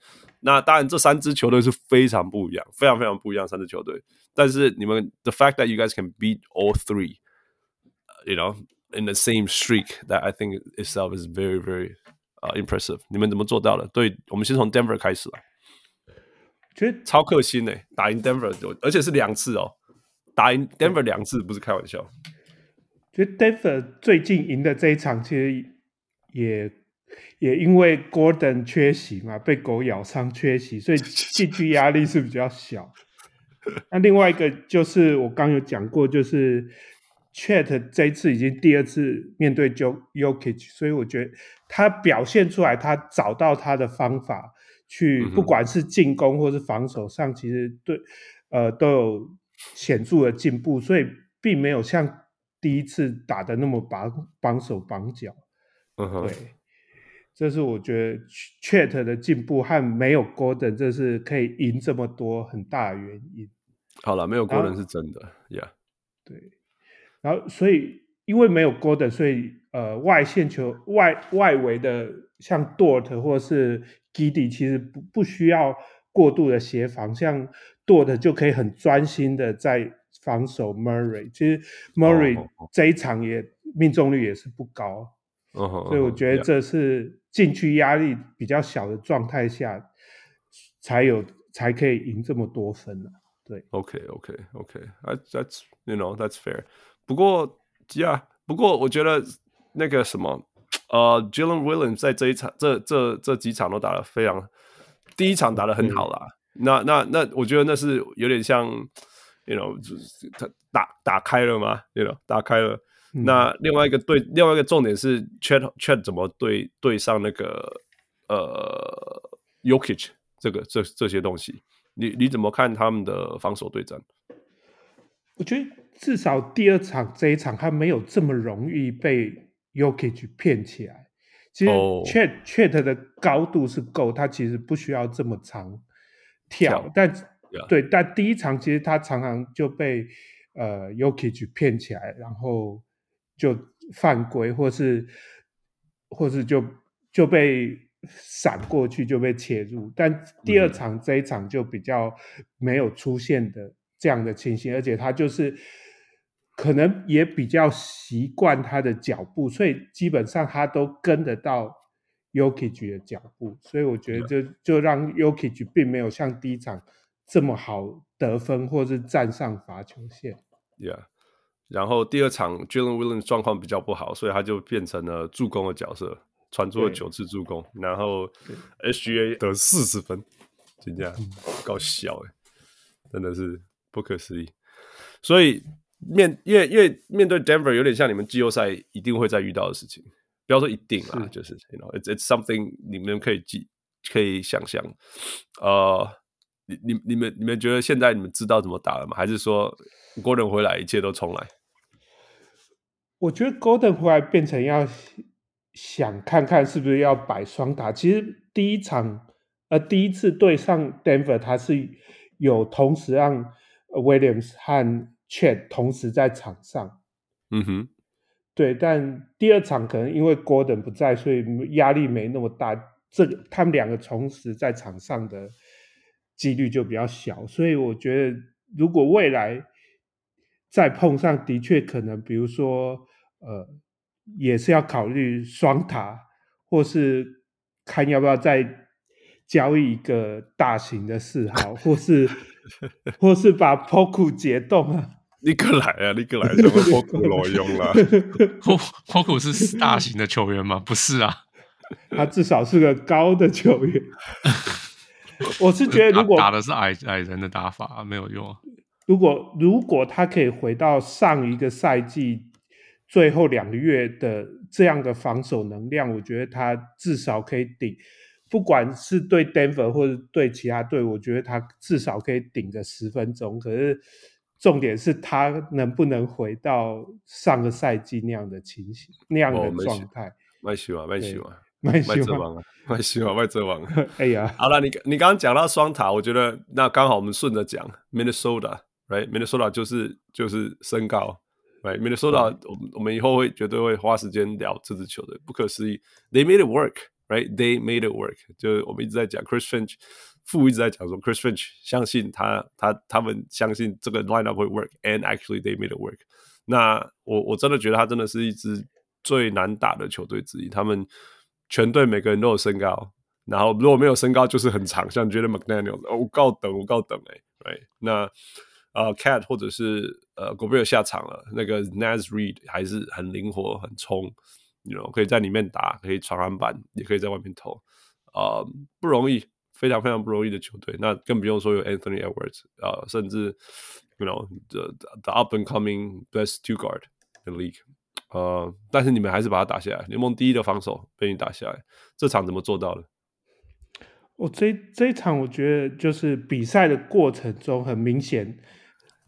A: 那当然，这三支球队是非常不一样，非常非常不一样三支球队。但是你们，the fact that you guys can beat all three，you know, in the same streak，that I think itself is very very uh, impressive。你们怎么做到的？对，我们先从 Denver 开始啊。
B: 觉得
A: 超克星诶，打赢 Denver，而且是两次哦，打赢 Denver 两次，不是开玩笑。
B: 觉得 Denver 最近赢的这一场，其实也。也因为 Gordon 缺席嘛，被狗咬伤缺席，所以进去压力是比较小。那另外一个就是我刚有讲过，就是 Chat 这一次已经第二次面对 Jokic，所以我觉得他表现出来，他找到他的方法去，不管是进攻或是防守上，其实对呃都有显著的进步，所以并没有像第一次打的那么绑绑手绑脚。嗯哼，对。这是我觉得 Chat 的进步和没有 Golden 这是可以赢这么多很大的原因。
A: 好了，没有 Gordon 是真的，Yeah。
B: 对，然后所以因为没有 Golden，所以呃外线球外外围的像 Dort 或是 Giddey 其实不不需要过度的协防，像 Dort 就可以很专心的在防守 Murray。其实 Murray 这一场也命中率也是不高。Uh 所以我觉得这是禁区压力比较小的状态下，才有才可以赢这么多分呢、啊。对
A: ，OK，OK，OK，That's that's you know that's fair。不过，Yeah，不过我觉得那个什么，呃，Jalen Williams 在这一场、这这这几场都打得非常，第一场打得很好啦。那那那，我觉得那是有点像，you know，就是他打打开了吗？You know，打开了。那另外一个对，另外一个重点是 Chat Chat 怎么对对上那个呃 Yokich 这个这这些东西，你你怎么看他们的防守对战？
B: 我觉得至少第二场这一场他没有这么容易被 Yokich 骗起来。其实 Chat、oh. Chat 的高度是够，他其实不需要这么长跳，跳但.对，但第一场其实他常常就被呃 Jokic 骗起来，然后。就犯规，或是，或是就就被闪过去，就被切入。但第二场这一场就比较没有出现的这样的情形，而且他就是可能也比较习惯他的脚步，所以基本上他都跟得到 Jokic 的脚步。所以我觉得就就让 Jokic 并没有像第一场这么好得分，或是站上罚球线。
A: Yeah. 然后第二场 Jalen Williams 状况比较不好，所以他就变成了助攻的角色，传出了九次助攻，然后 SGA 得四十分，就这样搞笑哎，真的是不可思议。所以面因为因为面对 Denver 有点像你们季后赛一定会再遇到的事情，不要说一定啊，就是 you know it's it's something 你们可以记可以想象。呃，你你你们你们觉得现在你们知道怎么打了吗？还是说？Gordon 回来，一切都重来。
B: 我觉得 Golden 回来变成要想看看是不是要摆双打。其实第一场，呃，第一次对上 Denver，他是有同时让 Williams 和 Chet 同时在场上。
A: 嗯哼。
B: 对，但第二场可能因为 Golden 不在，所以压力没那么大。这个他们两个同时在场上的几率就比较小，所以我觉得如果未来再碰上，的确可能，比如说呃，也是要考虑双塔，或是看要不要再交易一个大型的四号，或是 或是把 Poku 解冻啊。
A: 你过来啊！你过来，什么 Poku 挪用了
C: ？Poku 是大型的球员吗？不是啊。
B: 他至少是个高的球员，我是觉得如果
C: 打，打的是矮矮人的打法没有用。
B: 如果如果他可以回到上一个赛季最后两个月的这样的防守能量，我觉得他至少可以顶，不管是对 Denver 或者对其他队，我觉得他至少可以顶个十分钟。可是重点是他能不能回到上个赛季那样的情形、那样的状态？
A: 麦喜欢，蛮喜欢。
B: 麦哲王啊，
A: 麦希望麦哲王。
B: 哎呀，
A: 好了，你你刚刚讲到双塔，我觉得那刚好我们顺着讲，Minnesota，right？Minnesota 就是就是身高，right？Minnesota，我们我们以后会绝对会花时间聊这支球队，不可思议，They made it work，right？They made it work，就是我们一直在讲 Chris Finch，父一直在讲说 Chris Finch 相信他他他们相信这个 lineup 会 work，and actually they made it work。那我我真的觉得他真的是一支最难打的球队之一，他们。全队每个人都有身高，然后如果没有身高，就是很长，像 Jaden McDaniels，哦，我高等，我高等哎，对，那呃，Cat 或者是呃，Gobert 下场了，那个 Naz Reed 还是很灵活，很冲，you know, 可以在里面打，可以传篮板，也可以在外面投，啊、呃，不容易，非常非常不容易的球队。那更不用说有 Anthony Edwards、呃，甚至 you know the the up and coming best two guard in the league。呃，但是你们还是把他打下来，联盟第一的防守被你打下来，这场怎么做到的？
B: 我、这这一场我觉得就是比赛的过程中很明显，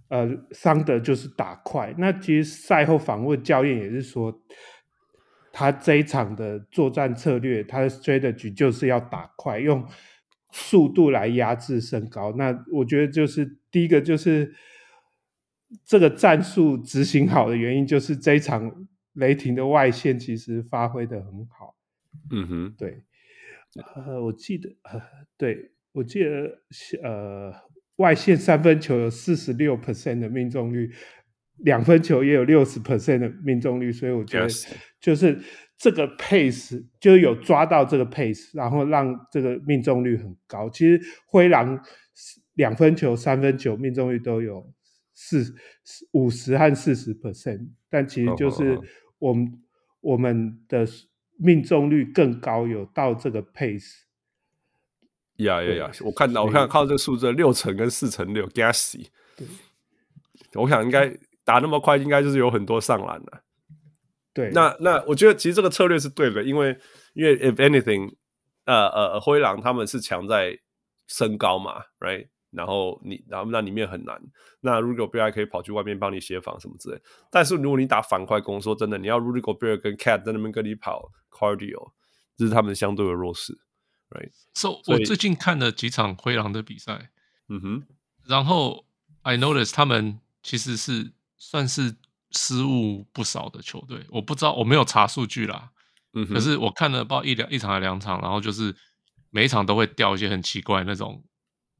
B: 呃，桑德就是打快。那其实赛后访问教练也是说，他这一场的作战策略，他的 strategy 就是要打快，用速度来压制身高。那我觉得就是第一个就是。这个战术执行好的原因，就是这一场雷霆的外线其实发挥的很好。
A: 嗯哼，
B: 对。呃，我记得，呃，对，我记得，呃，外线三分球有四十六 percent 的命中率，两分球也有六十 percent 的命中率，所以我觉得就是这个 pace 就有抓到这个 pace，然后让这个命中率很高。其实灰狼两分球、三分球命中率都有。四五十和四十 percent，但其实就是我们、oh, oh, oh. 我们的命中率更高，有到这个 pace。
A: 呀呀呀！我看到我看到靠这个数字六成跟四成六，gassy。对，我想应该打那么快，应该就是有很多上篮了。
B: 对，
A: 那那我觉得其实这个策略是对的，因为因为 if anything，呃呃，灰狼他们是强在身高嘛，right？然后你，然后那里面很难。那 Gobert 可以跑去外面帮你协防什么之类。但是如果你打反快攻，说真的，你要 Gobert 跟 Cat 在那边跟你跑 cardio，这是他们相对的弱势
C: ，right？So 我最近看了几场灰狼的比赛，
A: 嗯哼，
C: 然后 I notice 他们其实是算是失误不少的球队。我不知道，我没有查数据啦，
A: 嗯哼，
C: 可是我看了报一两一场还两场，然后就是每一场都会掉一些很奇怪那种。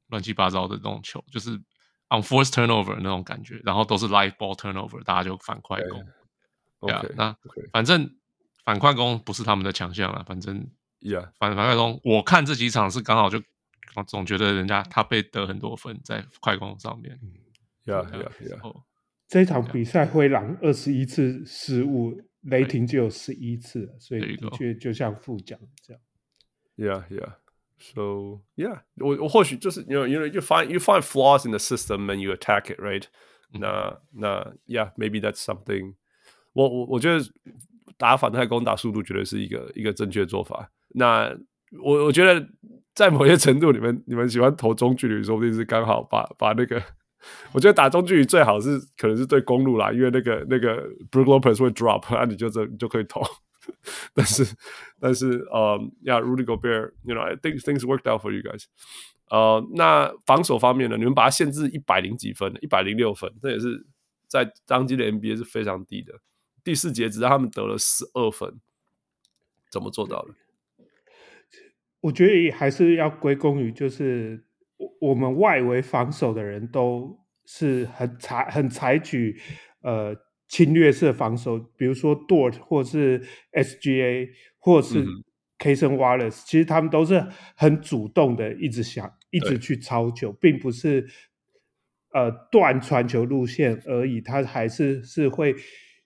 C: 乱七八糟的那种球，就是 unforced turnover 那种感觉，然后都是 live ball turnover，大家就反快攻。对啊，那反正反快攻不是他们的强项了。反正
A: ，yeah，
C: 反反快攻，我看这几场是刚好就总觉得人家他被得很多分在快攻上面。
A: Yeah, yeah, yeah。
B: 这场比赛灰狼二十一次失误，雷霆就有十一次，所以的确就像副讲这样。
A: Yeah, yeah。So yeah，我我或许就是 you know you know you find you find flaws in the system and you attack it right？那那 yeah maybe that's something 我。我我我觉得打反快攻打速度绝对是一个一个正确做法。那我我觉得在某些程度你们，你们喜欢投中距离，说不定是刚好把把那个。我觉得打中距离最好是可能是对公路啦，因为那个那个 Brook Lopez 会 drop，那、你就这你就可以投。但是，但是，呃、um, 呀，Rudy Gobert，you know，I think things worked out for you guys。呃，那防守方面呢？你们把它限制一百零几分，一百零六分，这也是在当今的 NBA 是非常低的。第四节只让他们得了十二分，怎么做到的？
B: 我觉得还是要归功于，就是我们外围防守的人都是很采很采取呃侵略式防守，比如说 Dort 或是 SGA 或是 Kason Wallace，其实他们都是很主动的，一直想一直去抄球，并不是呃断传球路线而已，他还是是会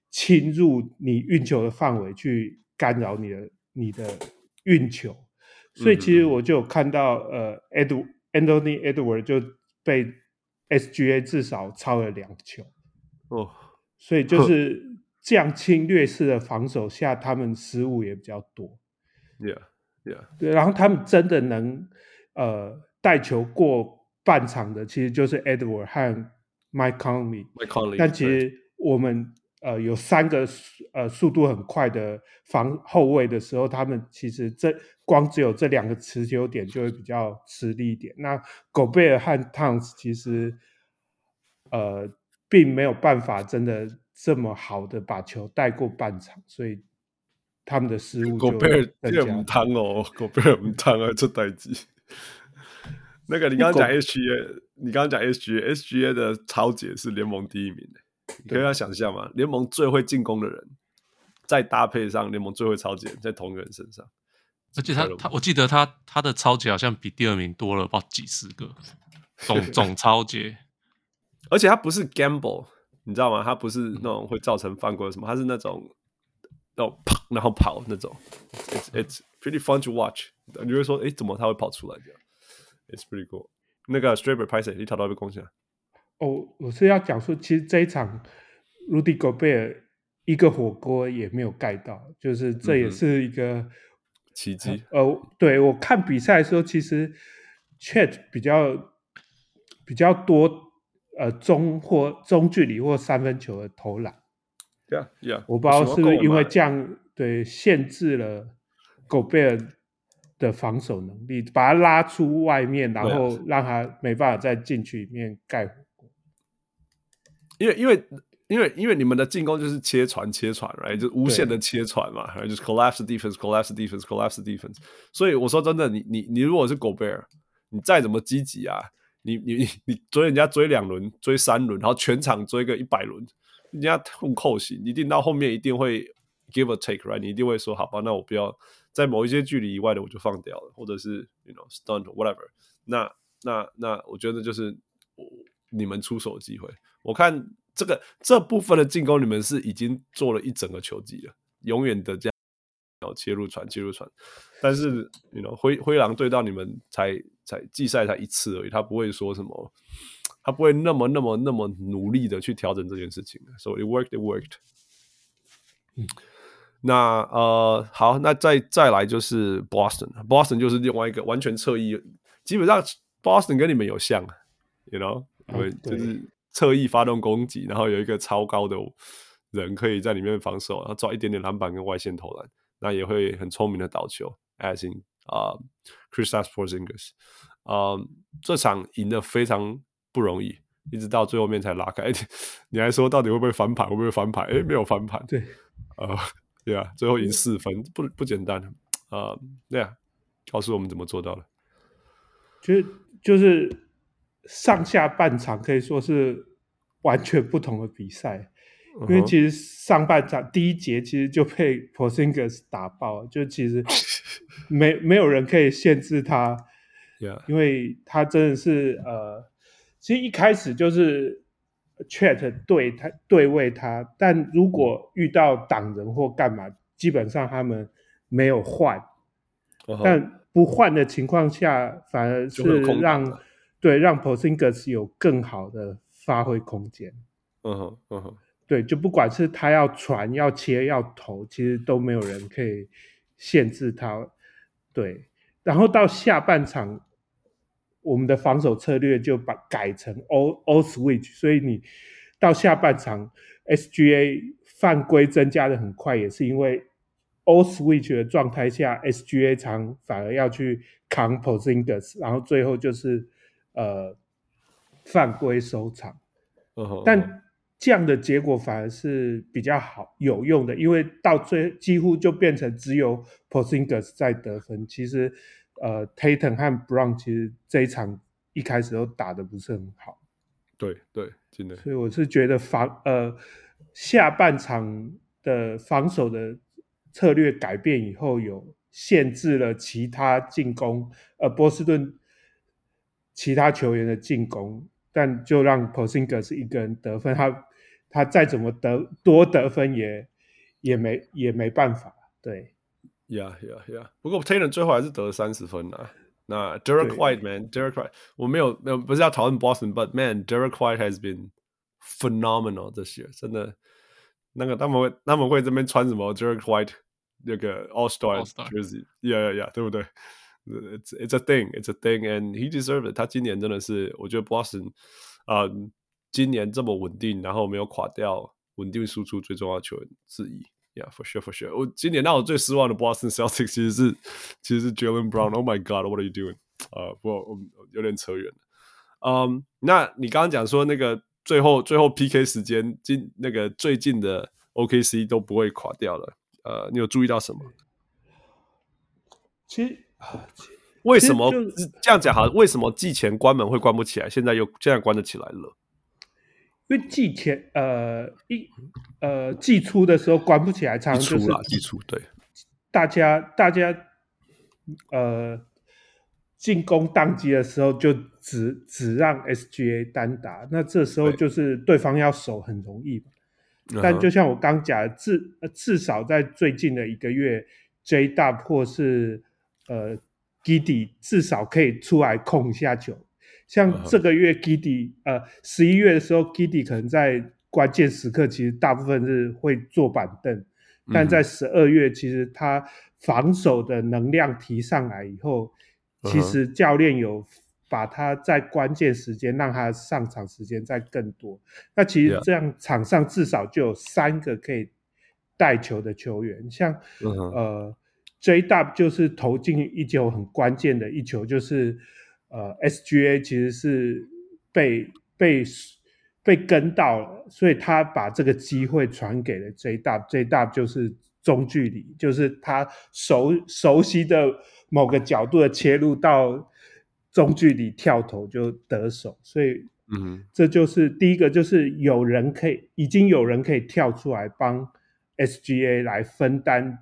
B: 侵入你运球的范围去干扰你的你的运球。所以其实我就有看到，呃，Ed Anthony Edwards 就被 SGA 至少超了两球，哦，所以。就是这样侵略式的防守下，他们失误也比较多。
A: Yeah，Yeah，
B: 对，然后他们真的能呃带球过半场的，其实就是 Edwards 和 Mike Conley，Mike
A: Conley，
B: 但其实我们。呃，有三个呃速度很快的防后卫的时候，他们其实这光只有这两个持球点就会比较吃力一点。那狗贝尔和汤斯其实呃并没有办法真的这么好的把球带过半场，所以他们的失误就
A: 狗贝尔这么汤哦，狗贝尔很汤啊，这代机。那个你刚刚讲 SGA，你刚刚讲 SGA，SGA 的超姐是联盟第一名的。你可以要想象嘛，联盟最会进攻的人，再搭配上联盟最会抄截，在同一个人身上，
C: 而且他他，我记得他他的超级好像比第二名多了不知道几十个总 总超级，
A: 而且他不是 gamble，你知道吗？他不是那种会造成犯规什么，他是那种那种啪然后跑那种，it's it's pretty fun to watch。你会说，哎，怎么他会跑出来这样？It's pretty cool。那个 Straber 拍谁？你找到一个贡献。
B: 哦，我是要讲说，其实这一场，Rudy Gobert 一个火锅也没有盖到，就是这也是一个、嗯、
A: 奇迹。
B: 呃，对我看比赛的时候，其实 Chat 比较比较多，呃，中或中距离或三分球的投篮。
A: 对啊，对啊，
B: 我不知道是不是因为这样对限制了 Gobert 的防守能力，把他拉出外面，然后让他没办法再进去里面盖。
A: 因为因为因为因为你们的进攻就是切传切传，right 就无限的切传嘛，就是 collapse defense，collapse defense，collapse defense。所以我说真的，你你你如果是 Gobert，你再怎么积极啊，你你你追人家追两轮，追三轮，然后全场追个一百轮，人家痛扣型，一定到后面一定会 give a take，right？你一定会说好吧，那我不要在某一些距离以外的我就放掉了，或者是 you know stunt whatever 那。那那那我觉得就是你们出手的机会。我看这个这部分的进攻，你们是已经做了一整个球季了，永远的这样，然后切入传，切入传。但是，you know，灰灰狼对到你们才才季赛才一次而已，他不会说什么，他不会那么那么那么努力的去调整这件事情。So it worked, it worked。嗯，那呃，好，那再再来就是 Boston，Boston 就是另外一个完全侧翼，基本上 Boston 跟你们有像，you know，因为就是。侧翼发动攻击，然后有一个超高的人可以在里面防守，然后抓一点点篮板跟外线投篮，那也会很聪明的倒球。As in 啊、uh,，Kristaps Porzingis 啊，这场赢得非常不容易，一直到最后面才拉开。你还说到底会不会翻盘？会不会翻盘？诶，没有翻盘。对，啊，对啊，最后赢四分，不不简单啊。对啊，告诉我们怎么做到的。
B: 其实就是。上下半场可以说是完全不同的比赛，因为其实上半场第一节其实就被 Porzingis 打爆，就其实 没没有人可以限制他，因为他真的是呃，其实一开始就是 Chat 对他对位他，但如果遇到挡人或干嘛，基本上他们没有换，但不换的情况下，反而是让。对，让 Porzingis 有更好的发挥空间。
A: 嗯哼，嗯哼，
B: 对，就不管是他要传、要切、要投，其实都没有人可以限制他。对，然后到下半场，我们的防守策略就把改成 all all switch，所以你到下半场 SGA 犯规增加的很快，也是因为 all switch 的状态下，SGA 常反而要去扛 Porzingis，然后最后就是。呃，犯规收场，uh. 但这样的结果反而是比较好有用的，因为到最几乎就变成只有 Porzingis 在得分。其实，呃，Tatum 和 Brown 其实这一场一开始都打的不是很好。
A: 对对，真的。
B: 所以我是觉得防呃下半场的防守的策略改变以后，有限制了其他进攻，呃，波士顿其他球员的进攻，但就让 Porzingis 一个人得分，他。他再怎么得多得分也也没也没办法，对。
A: Yeah, yeah, yeah. 不过 Taylor 最后还是得了三十分啊。那 Derek White man，Derek White，我没有没有不是要讨论 Boston，but man，Derek White has been phenomenal this year，真的。那个他们会他们会这边穿什么 Derek White 那个 All Star jersey，yeah, yeah, yeah，对不对？It's it's a thing, it's a thing, and he deserves it。他今年真的是，我觉得 Boston，啊、今年这么稳定，然后没有垮掉，稳定输出最重要的球员之一，Yeah，for sure，for sure。我今年让我最失望的 Boston Celtics 其实是其实是 Jalen Brown。Oh my God，what are you doing？啊，不过我有点扯远了。嗯，那你刚刚讲说那个最后最后 PK 时间，今那个最近的 OKC 都不会垮掉了。呃，你有注意到什么？
B: 其实
A: 为什么这样讲好？为什么季前关门会关不起来？现在又现在关得起来了？
B: 因为季前呃一呃季初的时候关不起来，常常就是
A: 季初对，
B: 大家大家呃进攻当机的时候就只只让 SGA 单打，那这时候就是对方要守很容易。但就像我刚讲的，至至少在最近的一个月，J-Dub 或是呃 Giddey 至少可以出来控一下球。像这个月 Giddey 呃，十一月的时候 Giddey 可能在关键时刻，其实大部分是会坐板凳，但在十二月，其实他防守的能量提上来以后，其实教练有把他在关键时间让他上场时间再更多。那其实这样场上至少就有三个可以带球的球员，像呃 J-Dub 就是投进一球很关键的一球，就是。呃，SGA 其实是被被被跟到了，所以他把这个机会传给了 J-Dub，J-Dub 就是中距离，就是他熟熟悉的某个角度的切入到中距离跳投就得手，所以，嗯，这就是第一个，就是有人可以，已经有人可以跳出来帮 SGA 来分担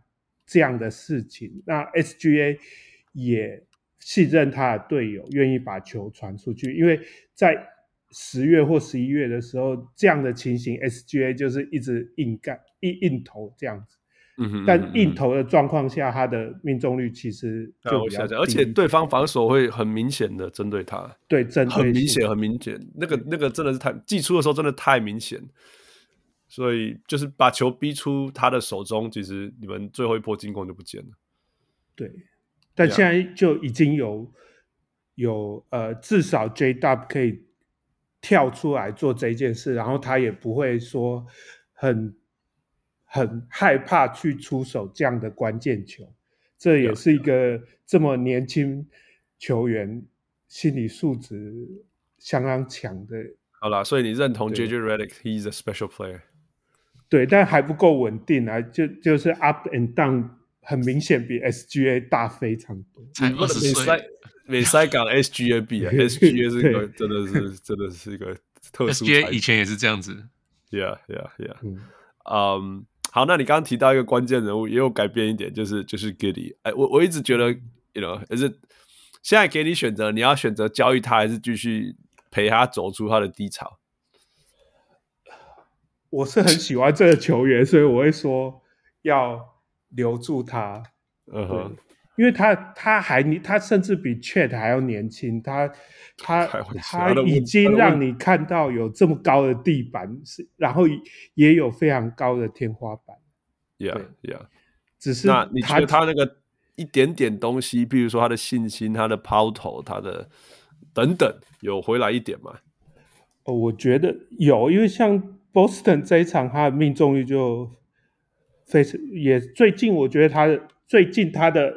B: 这样的事情，那 SGA 也。信任他的队友，愿意把球传出去，因为在十月或十一月的时候，这样的情形，SGA 就是一直硬干、硬硬投这样子。但硬投的状况下，他的命中率其实就比较低，
A: 而且对方防守会很明显的针对他。
B: 对，针对
A: 很明显，很明显，那个那个真的是太寄出的时候真的太明显，所以就是把球逼出他的手中，其实你们最后一波进攻就不见了。
B: 对。但现在就已经有有呃，至少 J-Dub 可以跳出来做这件事，然后他也不会说很很害怕去出手这样的关键球，这也是一个这么年轻球员心理素质相当强的。
A: 好啦，所以你认同 JJ Redick，he's a special player。
B: 对，但还不够稳定啊，就就是 up and down。很明显比 SGA 大非常多。
C: 才二十岁，
A: 美赛港 SGA 比啊，SGA 是一个真的是真的是一个特殊。
C: SGA 以前也是这样子。
A: Yeah, yeah, yeah. 嗯，um, 好，那你刚刚提到一个关键人物，也有改变一点，就是就是 Giddey。哎，我我一直觉得，you know，是现在给你选择，你要选择交易他，还是继续陪他走出他的低潮？
B: 我是很喜欢这个球员，所以我会说要。留住他，嗯哼，因为他他还他甚至比 Chat 还要年轻，他他他已经让你看到有这么高的地板，是然后也有非常高的天花板
A: ，Yeah Yeah，
B: 只是
A: 那你觉得他那个一点点东西，比如说他的信心、他的抛投、他的等等，有回来一点吗？
B: 哦，我觉得有，因为像 Boston 这一场，他的命中率就。非常也最近，我觉得他的最近他的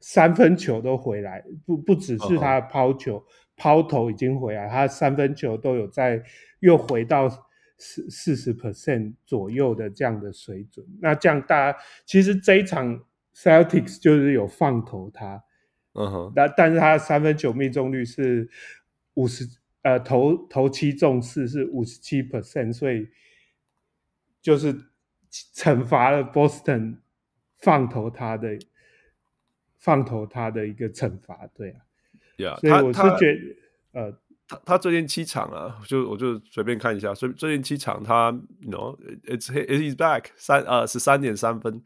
B: 三分球都回来，不不只是他的抛球、抛投已经回来，他三分球都有在又回到四四十 percent 左右的这样的水准。那这样大家其实这一场 Celtics 就是有放投他，
A: 嗯哼，
B: 但但是他三分球命中率是五十，呃，投投七重视是五十七 percent，所以就是惩罚了 Boston 放投他的放投他的一个惩罚，对啊。
A: Yeah,
B: 所以我是觉得，呃，
A: 他他最近七场啊，就我就随便看一下，所以最近七场他，you know，it's it's back 三呃十三点三分，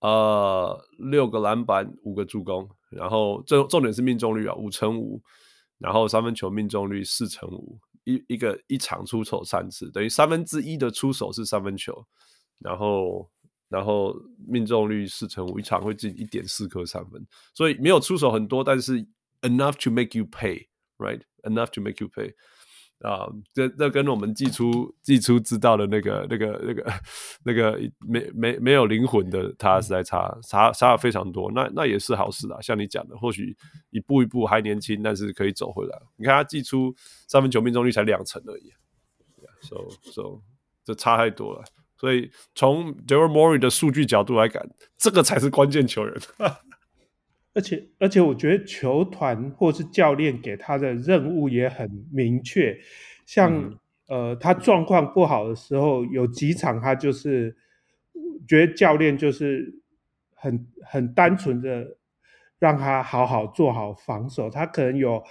A: 呃六个篮板五个助攻，然后重重点是命中率啊五成五，然后三分球命中率四成五，一一个一场出手三次，等于三分之一的出手是三分球，然后然后命中率四成五，一场会进一点四颗三分，所以没有出手很多，但是。Enough to make you pay, right? Enough to make you pay. 啊、uh，这这跟我们季初季初知道的那个那个那个那个没没没有灵魂的他实在差差差了非常多。那那也是好事啊，像你讲的，或许一步一步还年轻，但是可以走回来。你看他季初三分球命中率才两成而已，so so 这差太多了。所以从 Daryl Morey 的数据角度来讲，这个才是关键球员。
B: 而且，而且，我觉得球团或是教练给他的任务也很明确。像、嗯、呃，他状况不好的时候，有几场他就是觉得教练就是很很单纯的让他好好做好防守。他可能有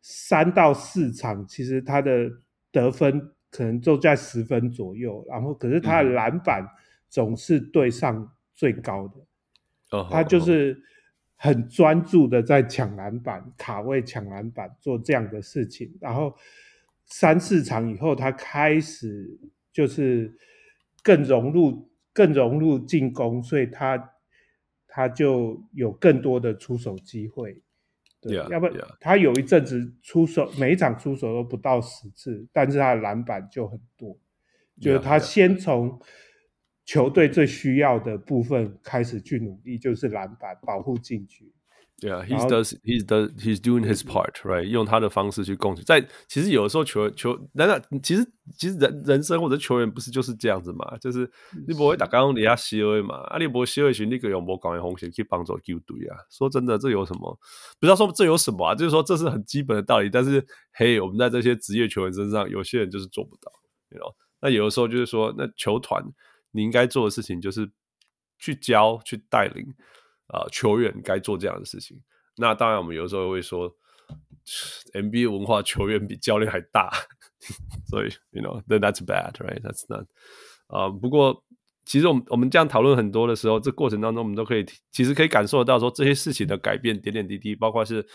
B: 三到四场，其实他的得分可能就在十分左右，然后可是他的篮板总是对上最高的。
A: 嗯、
B: 他就是。很专注的在抢篮板、卡位、抢篮板做这样的事情，然后三四场以后，他开始就是更融入、更融入进攻，所以他他就有更多的出手机会。对，yeah, 要不然他有一阵子出手，每一场出手都不到十次，但是他的篮板就很多。就是他先从。球队最需要的部分开始去努力，就是篮板保护禁区。
A: 对啊，he does, he does, he's doing his part, right？用他的方式去贡献。在其实有的时候球球，难道其实其实人人生或者球员不是就是这样子嘛？就是你不会打刚刚底下西尔嘛？阿里伯西尔群那个有没有广元红线去帮助球队啊？说真的，这有什么？不要说这有什么啊，就是说这是很基本的道理。但是嘿，我们在这些职业球员身上，有些人就是做不到，you know？那有的时候就是说，那球团。你应该做的事情就是去教、去带领啊、呃、球员该做这样的事情。那当然，我们有时候会说，NBA 文化球员比教练还大，所以，you know，then that's bad，right？That's not 啊、呃。不过，其实我们我们这样讨论很多的时候，这过程当中我们都可以其实可以感受得到说这些事情的改变，点点滴滴，包括是。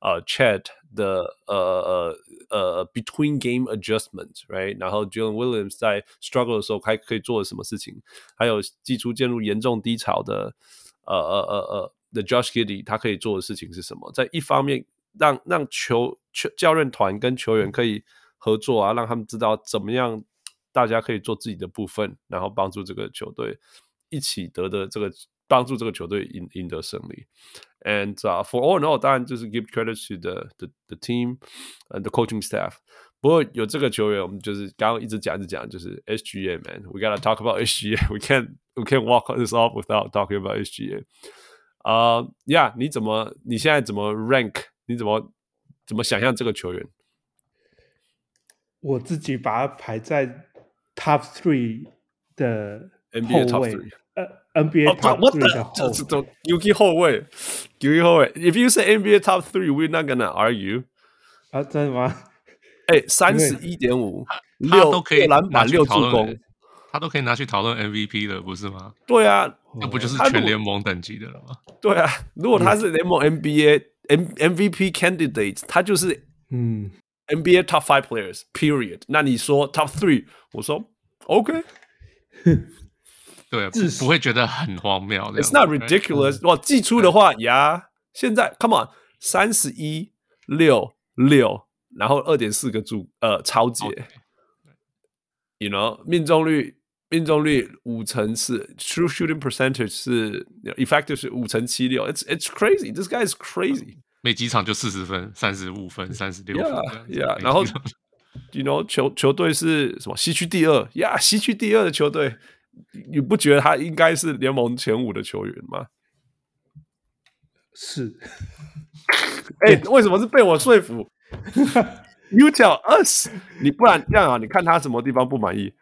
A: 呃、，Chat 的呃呃呃 between game adjustment，right？然后 Jalen Williams 在 struggle 的时候还可以做什么事情？还有季初进入严重低潮的呃呃呃呃 The Josh Giddy，他可以做的事情是什么？在一方面让让球球教练团跟球员可以合作啊，让他们知道怎么样大家可以做自己的部分，然后帮助这个球队一起得的这个。帮助这个球队赢赢得胜利 ，and、uh, for all in all，当然就是 give credit to the the the team and the coaching staff。不过有这个球员，我们就是刚刚一直讲一直讲，就是 SGA man，we gotta talk about SGA，we can't we can't walk this off without talking about SGA。啊呀，你怎么你现在怎么 rank？你怎么怎么想象这个球员？
B: 我自己把他排在 top three 的
A: NBA top three。
B: NBA top three 的后，
A: 这这尤其后卫，尤其后卫。If you say NBA top three, we're not gonna argue。
B: 啊，真的吗？
A: 哎，三十一点五，六都可以篮板六助攻，
C: 他都可以拿去讨论 MVP 了，不是吗？
A: 对啊，
C: 那不就是全联盟等级的了吗？
A: 对啊，如果他是联盟 NBA M MVP candidate，他就是嗯 NBA top five players period。那你说 top three，我说 OK。
C: 对，不会觉得很荒谬。
A: It's not ridiculous。哇，季初的话呀，现在 Come on，三十一六六，然后二点四个助呃抄截，You know，命中率命中率五成四，True shooting percentage 是 effective 是五成七六。It's it's crazy. This guy is crazy。
C: 每几场就四十分，三十五分，三十六分。
A: Yeah，yeah。然后，you know，球球队是什么西区第二呀？西区第二的球队，你不觉得他应该是联盟前五的球员吗？
B: 是。
A: 哎、欸，为什么是被我说服？You tell us，你不然这样啊？你看他什么地方不满意？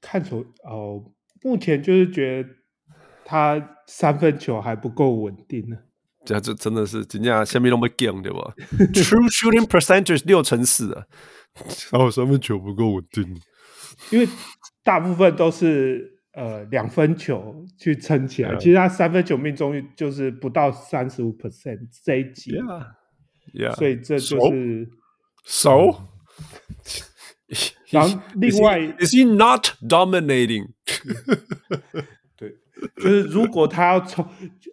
B: 看球哦，目前就是觉得他三分球还不够稳定呢。
A: 这这真的是真正下面都没 game 对吧？True shooting percentage 六成四啊，然 后三分球不够稳定，
B: 因为大部分都是呃两分球去撑起来，yeah. 其实他三分球命中率就是不到三十五 percent 这一级
A: ，yeah，yeah，
B: 所以这就是
A: ，so，
B: 然后另外
A: is he, not dominating？
B: 对，就是如果他要从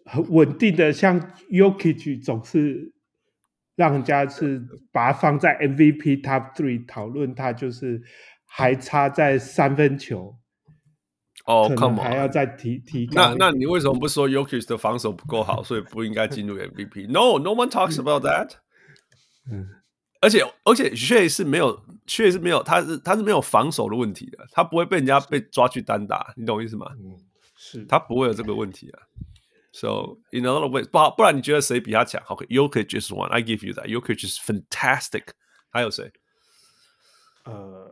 B: 很稳定的，像 Jokic 总是让人家是把它放在 MVP Top Three 讨论，他就是还差在三分球
A: 哦，可能
B: 还要再提提高。
A: 那那你为什么不说 Jokic 的防守不够好，所以不应该进入 MVP？No，No one talks about that。
B: 嗯，
A: 而且而且，Shay 是没有 Shai 是没有，他是他是没有防守的问题的，他不会被人家被抓去单打，你懂我意思吗？
B: 嗯，是
A: 他不会有这个问题啊。So in a lot of ways，不好，不然你觉得谁比他强？OK，Jokic is one，I give you that，Jokic is fantastic。还有谁？
B: 呃，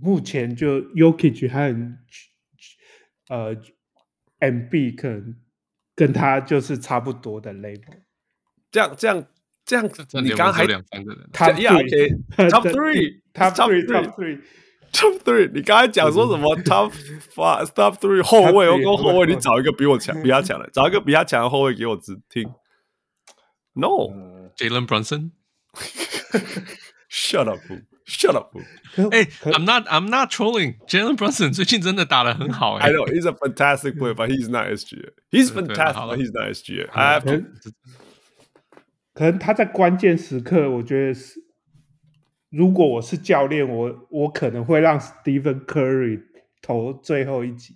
B: 目前就 y o k i c 和呃 MB 可能跟他就是差不多的 level。
A: 这样这样这样，你刚刚还
C: 两三个人
B: ，Top
A: three，Top
B: three，Top three，Top three。
A: Top three，你刚才讲说什么？Top five，Top three 后卫，我跟后卫，你找一个比我强、比他强的，找一个比他强的后卫给我只听。No，Jalen
C: Brunson。
A: Shut up，Shut up。
C: 哎，I'm not，I'm not trolling。Jalen Brunson 最近真的打得很好。
A: I know he's a fantastic player，but he's not SGA。He's fantastic，but he's not SGA。I have to。
B: 可能他在关键时刻，我觉得是。如果我是教练，我我可能会让 Stephen Curry 投最后一集。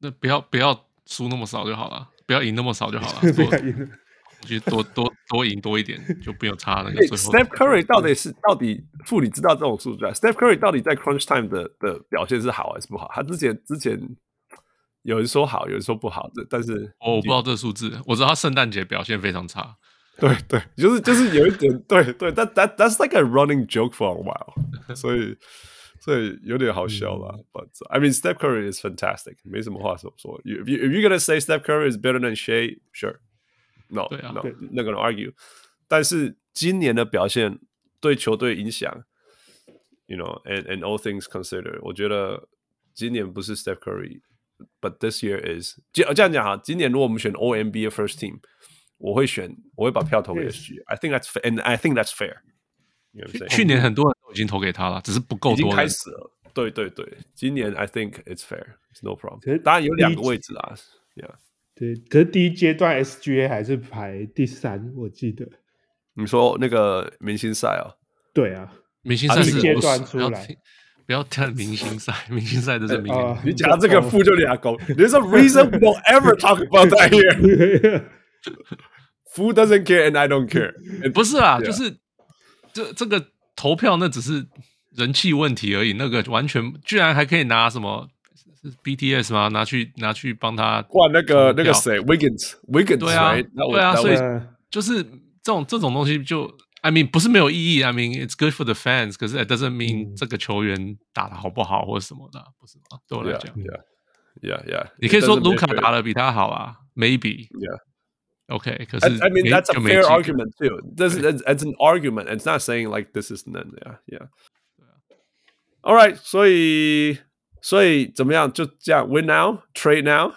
C: 那不要不要输那么少就好了，不要赢那么少就好了。不要赢， 我觉得多多多赢多一点就不用差那个最后。
A: Steph Curry 到底是到底副理知道这种数据啊？Steph Curry 到底在 Crunch Time 的的表现是好还是不好？他之前之前有人说好，有人说不好，这但是
C: 我不知道这个数字，我知道他圣诞节表现非常差。
A: 对对，就是就是有一点对对，但 that that's like a running joke for a while，所以所以有点好笑吧。But I mean Steph Curry is fantastic，没什么话说说。If you if you're gonna say Steph Curry is better than Shai, sure, no, no, not gonna argue。但是今年的表现对球队影响，you know, and and all things considered，我觉得今年不是 Steph Curry，but this year is。这这样讲哈，今年如果我们选 All NBA First Team。我会选，我会把票投给 SGA。I think that's fair，and I think that's fair。
C: 去年很多人都已经投给他了，只是不够多。
A: 已经开始了，对对对。今年 I think it's fair，it's no problem。当然有两个位置啦，Yeah。
B: 对，可是第一阶段 SGA 还是排第三，我记得。
A: 你说那个明星赛哦？
B: 对啊，
C: 明星赛是
B: 阶段出来。
C: 不要看明星赛，明星赛都是明星。
A: 你讲这个负就俩狗。There's a reason we don't ever talk about that here。Food doesn't care and I don't care。
C: 不是啊，就是这这个投票那只是人气问题而已，那个完全居然还可以拿什么是 BTS 吗？拿去拿去帮他
A: 换那个那个谁 Wiggins，Wiggins
C: 对啊对啊，所以就是这种这种东西就 I mean 不是没有意义，I mean it's good for the fans，可是 it doesn't mean、嗯、这个球员打得好不好或者什么的，不是吗？对我来讲，
A: Yeah Yeah，
C: 你可以说卢卡打得比他好啊，Maybe Yeah。OK，可是
A: I mean that's a fair argument too. This is it's an argument. It's not saying like this is none. Yeah, yeah. All right. 所以 所以怎么样？就这样 win now, trade now，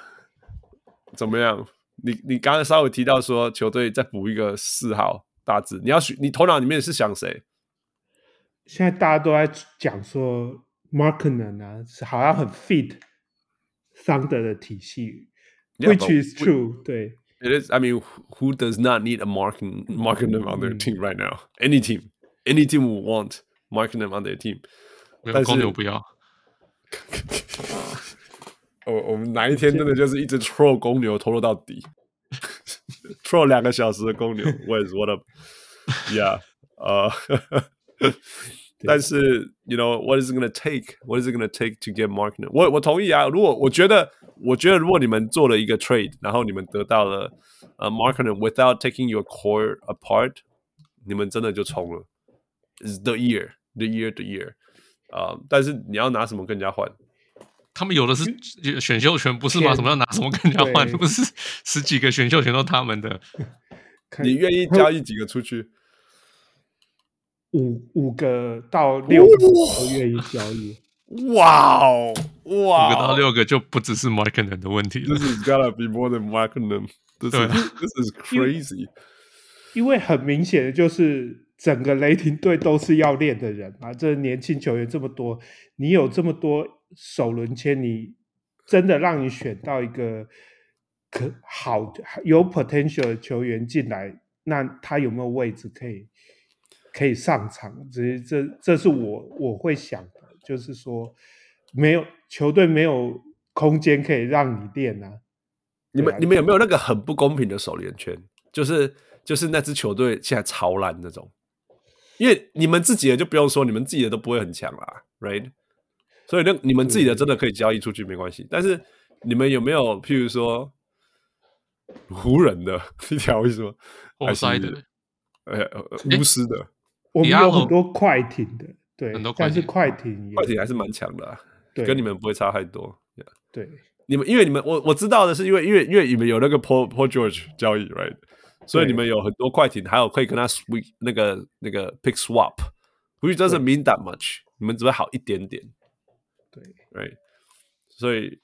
A: 怎么样？你你刚刚稍微提到说球队再补一个四号大致，你要选你头脑里面是想谁？
B: 现在大家都在讲说 Markkanen 啊，好像很 fit Thunder 的体系，which is true。对。
A: It is. I mean, who does not need a Markkanen Markkanen on their team right now? Any team, any team will want Markkanen on their team.
C: 但是公牛不要。
A: 我我们哪一天真的就是一直 troll 公牛，拖到底，troll 两个小时的公牛。What is what up? Yeah. 呃，但是，you know，what is it gonna take？What is it gonna take to get Markkanen？我我同意啊。如果我觉得，我觉得如果你们做了一个 trade，然后你们得到了呃 Markkanen without taking your core apart，你们真的就冲了。Is the year，the year，the year。 啊，但是你要拿什么跟人家换？
C: 他们有的是选秀权，不是吗？什么要拿什么跟人家换？不是十几个选秀权都他们的？
A: 你愿意交易几个出去？
B: 五五个到六个都愿意交易。
A: 哇哦，哇！
C: 五个到六个就不只是 Markkanen 的问题了。
A: This is gotta be more than Markkanen。对，This is crazy。
B: 因为很明显的就是整个雷霆队都是要练的人啊，这年轻球员这么多，你有这么多首轮签，你真的让你选到一个可好有 potential 的球员进来，那他有没有位置可以？可以上场，这这这是我我会想的，就是说，没有球队没有空间可以让你练啊。
A: 你们、啊、你们有没有那个很不公平的首轮圈？就是就是那支球队现在超烂那种，因为你们自己的就不用说，你们自己的都不会很强啦，right？所以那你们自己的真的可以交易出去没关系。但是你们有没有譬如说湖人的一条为什么？
C: 活塞的，
A: 呃巫师的。
B: 我们有很多快艇的，对，
C: 很多
B: 但是快艇
A: 快艇还是蛮强的，啊，对，跟你们不会差太多。
B: 对，
A: 你们因为你们我我知道的是，因为因为因为你们有那个 Paul Paul George 交易，right？所以你们有很多快艇，还有可以跟他 sweep 那个那个 pick swap，which doesn't mean that much，你们只会好一点点。
B: 对
A: ，right？所以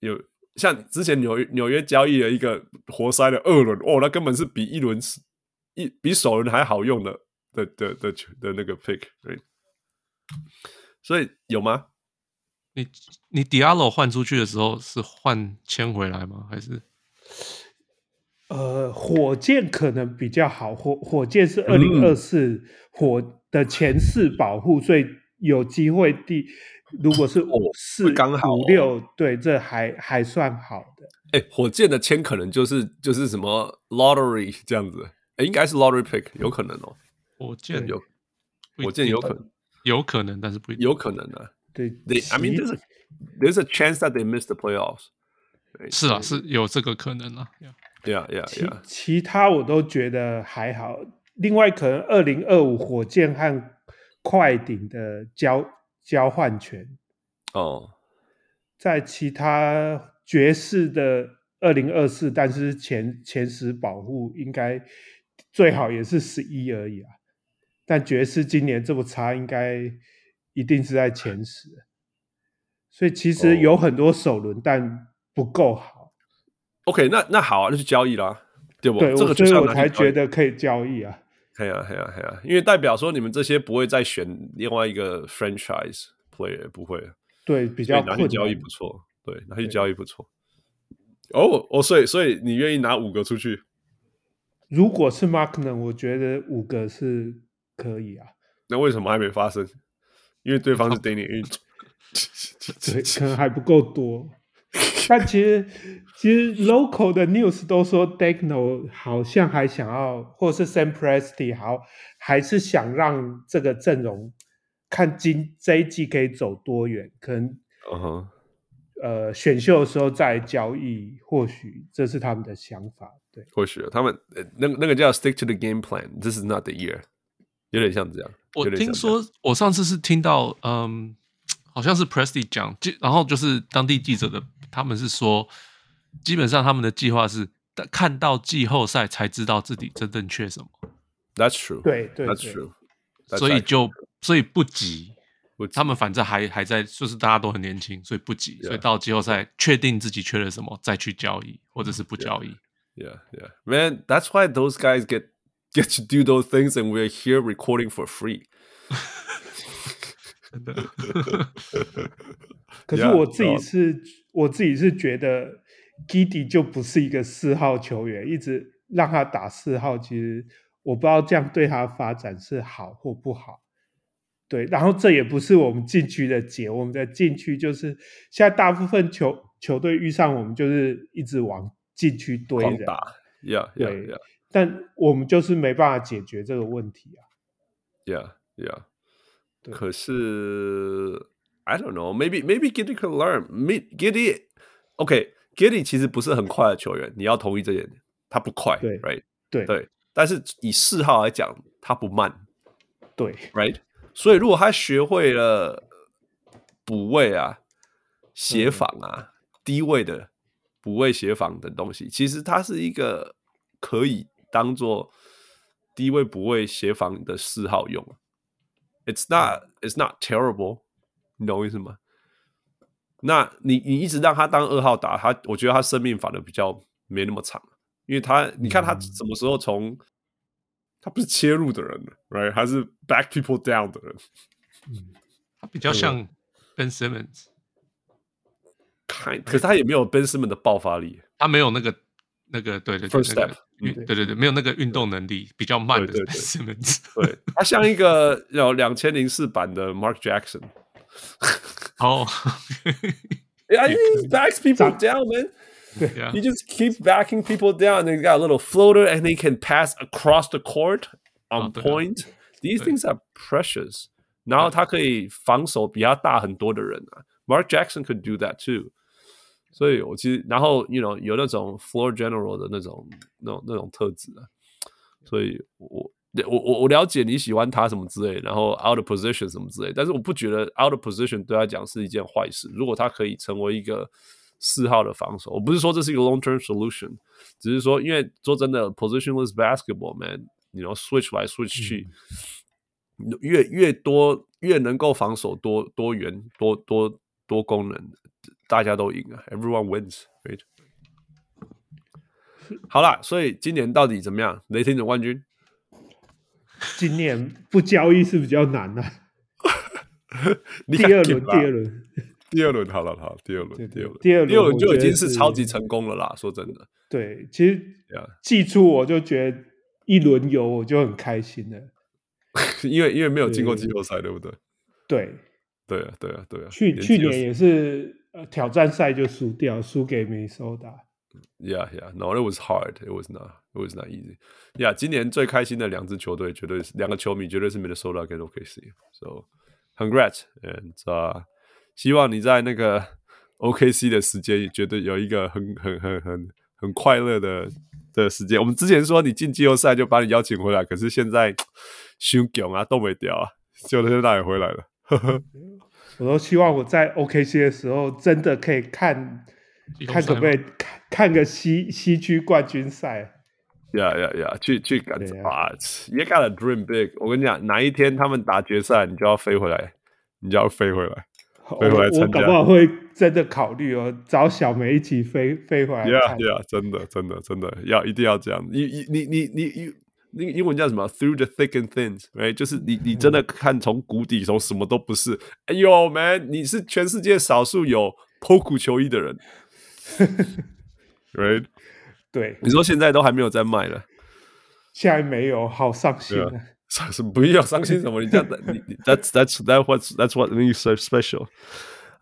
A: 有像之前纽约纽约交易了一个活塞的二轮，哦，那根本是比一轮一比首轮还好用的。的的的的那个 pick，对，所以有吗？
C: 你你 Diallo 换出去的时候是换签回来吗？还是？
B: 呃，火箭可能比较好，火火箭是二零二四火的前四保护，嗯、所以有机会第如果是五四刚好五六，对，这还还算好的。
A: 哎，火箭的签可能就是就是什么 lottery 这样子，哎，应该是 lottery pick，有可能哦。
C: 火箭有，
A: 火箭有可能，
C: 有可能，但是不一定
A: 有可能的。
B: 对
A: ，I mean there's a there's a chance that they miss the playoffs。
C: 是啊，是有这个可能啊。
A: Yeah, yeah, yeah。
B: 其他我都觉得还好。另外，可能二零二五火箭和快艇的交交换权
A: 哦，
B: 在其他爵士的二零二四，但是前前十保护应该最好也是十一而已啊。但爵士今年这么差，应该一定是在前十，所以其实有很多首轮，但不够好。
A: OK，那那好啊，那就交易啦，对不？
B: 对，
A: 这个
B: 所以我才觉得可以交易啊。
A: 对啊，对啊，对啊，因为代表说你们这些不会再选另外一个 franchise player，不会。
B: 对，比较
A: 拿去交易不错，对，拿去交易不错。哦哦，所以所以你愿意拿五个出去？
B: 如果是 Markkanen，我觉得五个是。可以啊，
A: 那为什么还没发生？因为对方是 Danny
B: 对，可能还不够多。但其实，其实 local 的 news 都说 Daigneault 好像还想要，或者是 Sam Presti 好，还是想让这个阵容看今这一季可以走多远，可能，uh huh. 呃，选秀的时候再交易，或许这是他们的想法。对，
A: 或许他们那那个叫 stick to the game plan，this is not the year。有点像这样。
C: 我听说，我上次是听到，嗯，好像是 Presti 讲，然后就是当地记者的，他们是说，基本上他们的计划是看到季后赛才知道自己真正缺什么。
A: That's true。
B: 对对
A: ，That's true。
C: 所以就所以不急，他们反正还还在，就是大家都很年轻，所以不急。所以到季后赛确定自己缺了什么，再去交易，或者是不交易。
A: Yeah, yeah, man. That's why those guys get. Get to do those things, and we're here recording for free.
B: 可是我自己是，yeah, 我自己是觉得 Giddey 就不是一个四号球员，一直让他打四号，其实我不知道这样对他发展是好或不好。对，然后这也不是我们禁区的解，我们的禁区就是现在大部分球球队遇上我们就是一直往禁区堆人
A: 打，Yeah, yeah, yeah.
B: 但我们就是没办法解决这个问题啊。
A: Yeah, yeah. 可是 I don't know, maybe maybe Giddey could learn. Giddey, OK, Giddey 其实不是很快的球员，你要同意这点，他不快，
B: 对
A: ，right？
B: 对
A: 对，但是以四号来讲，他不慢，
B: 对
A: ，right？所以如果他学会了补位啊、协防啊、嗯、低位的补位协防等东西，其实他是一个可以当做低位补位协防的四号用。It's not, it's not terrible，你懂我意思吗？那你你一直让他当二号打，他我觉得他生命反而比较没那么长，因为他你看他什么时候从、嗯、他不是切入的人，right？他是 back people down 的人，
C: 嗯，他比较像 Ben Simmons，
A: 看，可是他也没有 Ben Simmons 的爆发力，
C: 他没有那个那个对对对
A: first step。
C: 对对对，没有那个运动能力，比较慢的
A: 对对对。对，他像一个有两千零四版的 Mark Jackson。
C: 哦，
A: Yeah, he backs people down, man.
C: Yeah.
A: He just keeps backing people down. And he got a little floater, and he can pass across the court on point. These things are precious. 然后他可以防守比他大很多的人啊。Mark Jackson could do that too. 所以，我其实，然后，you know，有那种 floor general 的那种、那种、那种特质啊。所以我，我，我，我了解你喜欢他什么之类，然后 out of position 什么之类，但是我不觉得 out of position 对他讲是一件坏事。如果他可以成为一个四号的防守，我不是说这是一个 long term solution，只是说，因为说真的，positionless basketball，man，你要 switch 来 switch 去，嗯、越越多越能够防守多多元多多多功能。大家都赢啊，Everyone wins，right？好啦，所以今年到底怎么样？雷霆总冠军？
B: 今年不交易是比较难的、啊。第二轮，第二轮，
A: 第二轮，好了，好，第二轮，第二轮，
B: 第二轮，
A: 第二轮就已经是超级成功了啦。说真的，
B: 对，其实季初我就觉得一轮游我就很开心了，
A: 因为因为没有进过季后赛，对不对？
B: 对，
A: 对啊，对啊，对啊。
B: 去去年也是。呃，挑战赛就输掉，输给明尼苏达。
A: Yeah, yeah, no, it was hard. It was not, it was not easy. Yeah，今年最开心的两支球队，绝对是两个球迷，绝对是明尼苏达跟 OKC。So, congrats and 啊，希望你在那个 OKC 的时间，绝对有一个很很很很很快乐的的时间。我们之前说你进季后赛就把你邀请回来，可是现在 伤强啊，都没掉啊，就现在也回来了。
B: 我都希望我在 OKC 的时候，真的可以看，看可不可以看看个西西区冠军赛。
A: Yeah, yeah, yeah，去去感受啊！You gotta dream big。我跟你讲，哪一天他们打决赛，你就要飞回来，你就要飞回来，飞回来参加。我
B: 搞不好会真的考虑哦，找小梅一起飞飞回来。
A: Yeah, yeah，真的，真的，真的要一定要这样。你你你你你。那个英文叫什么？Through the thick and thin，right？就是你，你真的看从谷底，从什么都不是。哎呦，man，你是全世界少数有 Poku 球衣的人，right？
B: 对，
A: 你说现在都还没有在卖了，
B: 现在没有，好伤心啊！
A: 什么不要伤心什么？你这样，你你 That's that's that's what that's what makes so special。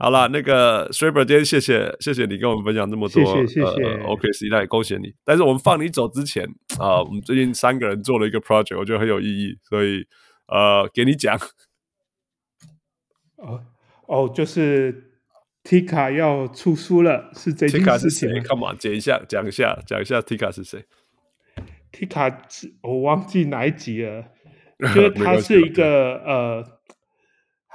A: 好了，那个 Schreiber 今天谢谢谢谢你跟我们分享这么多，
B: 谢谢谢谢。
A: 呃、OK，时代恭喜你。但是我们放你走之前啊、呃，我们最近三个人做了一个 project，我觉得很有意义，所以呃，给你讲。
B: 哦哦，就是 Tika 要出书了，是这件事情。
A: Tika 是谁？Come on，讲一下，讲一下，讲一下 Tika 是谁
B: ？Tika 我忘记哪一集了，就是他是一个呃。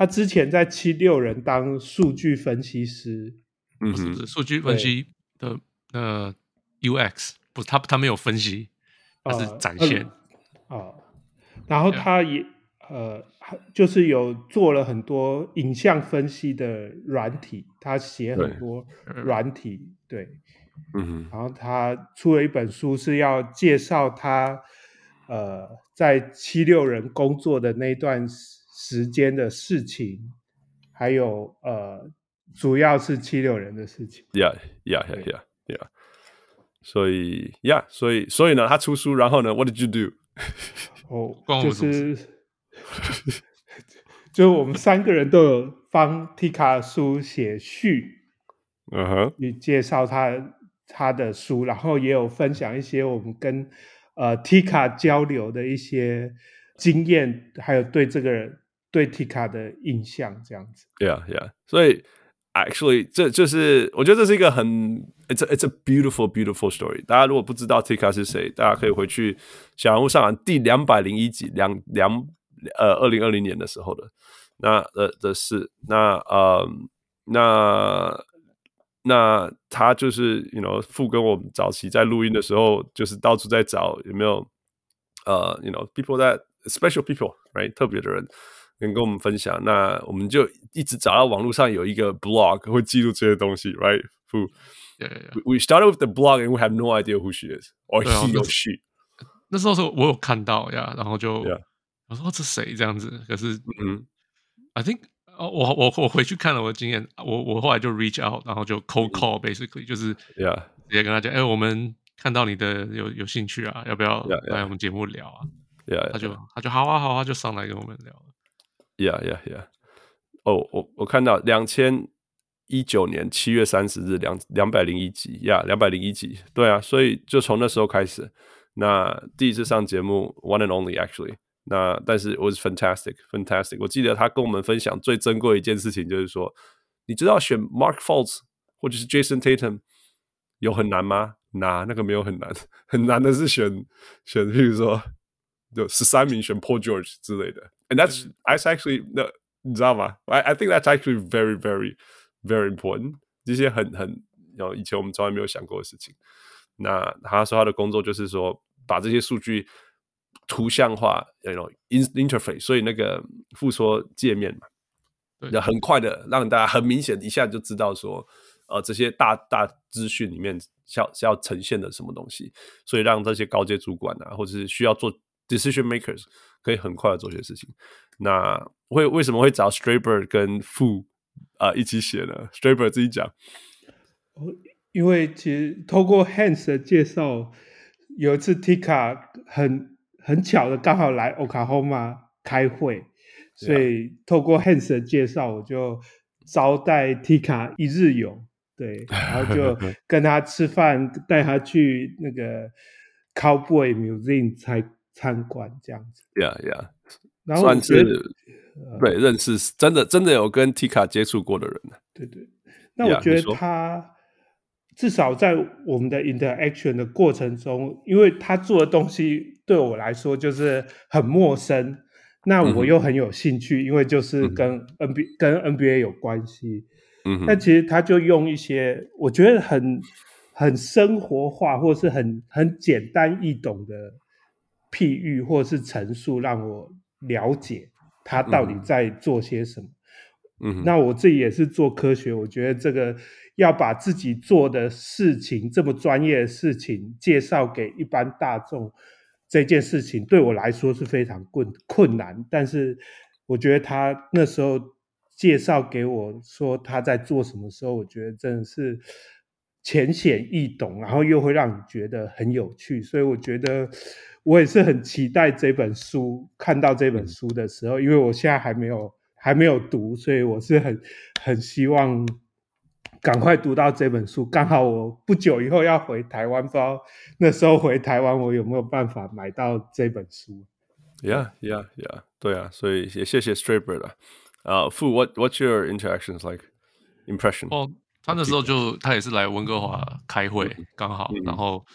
B: 他之前在七六人当数据分析师，
C: 嗯，是不是数据分析的呃 UX 不是他他没有分析，他是展现啊、
B: 呃呃。然后他也、yeah. 呃，就是有做了很多影像分析的软体，他写很多软体，对，对
A: 嗯，
B: 然后他出了一本书，是要介绍他呃在七六人工作的那段时。时间的事情，还有呃，主要是七六人的事情。
A: Yeah, yeah, yeah, yeah, yeah. 所以，Yeah，所以，所以呢，他出书，然后呢，What did you do？
B: 哦、oh,，就是，就我们三个人都有帮 Tika 书写序，
A: 嗯哼，
B: 你介绍他他的书，然后也有分享一些我们跟呃 Tika 交流的一些。经验，还有对这个人对 Tika 的印象这样子。
A: Yeah, yeah. 所以 actually 这就是我觉得这是一个很 it's a, it's a beautiful beautiful story。大家如果不知道 Tika 是谁，大家可以回去小人物上第两百零一集两两呃二零二零年的时候的那呃的事。那呃那那他就是 you know 傅跟我们早期在录音的时候，就是到处在找有没有呃 you know people that special people right 特别的人。能跟我们分享，那我们就一直找到网络上有一个 blog 会记录这些东西，right? Who?
C: Yeah, yeah.
A: We started with the blog and we have no idea who she is or he or she。
C: 那时候是我有看到呀，然后就.我说这谁这样子？可是
A: 嗯
C: ，I think 我我我回去看了我的经验，我我后来就 reach out，然后就 cold call basically 就是
A: Yeah
C: 直接跟他讲，哎，我们看到你的有有兴趣啊，要不要.来我们节目聊啊
A: Yeah,
C: 他就他就好啊好啊，就上来跟我们聊。
A: Yeah, yeah, yeah. 哦，我我看到两千一九年七月三十日两两百零一集呀，两百零一集。对啊，所以就从那时候开始，那第一次上节目，one and only actually。那但是 was fantastic, fantastic。我记得他跟我们分享最珍贵一件事情，就是说，你知道选 Mark Fultz 或者是 Jason Tatum 有很难吗？那那个没有很难，很难的是选选，比如说就十三名选 Paul George 之类的。And that's that's actually 那你知道吗？I I think that's actually very very very important。这些很很，然后以前我们从来没有想过的事情。那他说他的工作就是说把这些数据图像化，you know interface，所以那个复说界面嘛，要很快的让大家很明显一下就知道说，呃，这些大大资讯里面要是要呈现的什么东西，所以让这些高阶主管啊，或者是需要做 decision makers。可以很快的做些事情。那为为什么会找 Straber 跟 Fu 啊、呃、一起写呢？Straber 自己讲，
B: 因为其实透过 Hans 的介绍，有一次 Tika 很很巧的刚好来 Oklahoma 开会，所以透过 Hans 的介绍，我就招待 Tika 一日游，对，然后就跟他吃饭，带他去那个 Cowboy Museum 才。参观这样子
A: ，Yeah Yeah，
B: 然后
A: 算是对认识真的真的有跟 Tika 接触过的人，
B: 对对。那我觉得他至少在我们的 interaction 的过程中，因为他做的东西对我来说就是很陌生，那我又很有兴趣，因为就是跟 NBA 跟 NBA 有关系。嗯，但其实他就用一些我觉得很很生活化，或是很很简单易懂的。譬喻或是陈述，让我了解他到底在做些什么。嗯，那我自己也是做科学，我觉得这个要把自己做的事情这么专业的事情介绍给一般大众，这件事情对我来说是非常困困难。但是我觉得他那时候介绍给我说他在做什么时候，我觉得真的是浅显易懂，然后又会让你觉得很有趣，所以我觉得。我也是很期待这本书，看到这本书的时候，因为我现在还没有还没有读，所以我是很很希望赶快读到这本书。刚好我不久以后要回台湾，不知道那时候回台湾我有没有办法买到这本书
A: ？Yeah, yeah, yeah，对啊，所以也谢谢 Straber 了。啊、uh,，Fu，what what's your interactions like impression？
C: 哦，他那时候就他也是来温哥华开会，刚好，然后。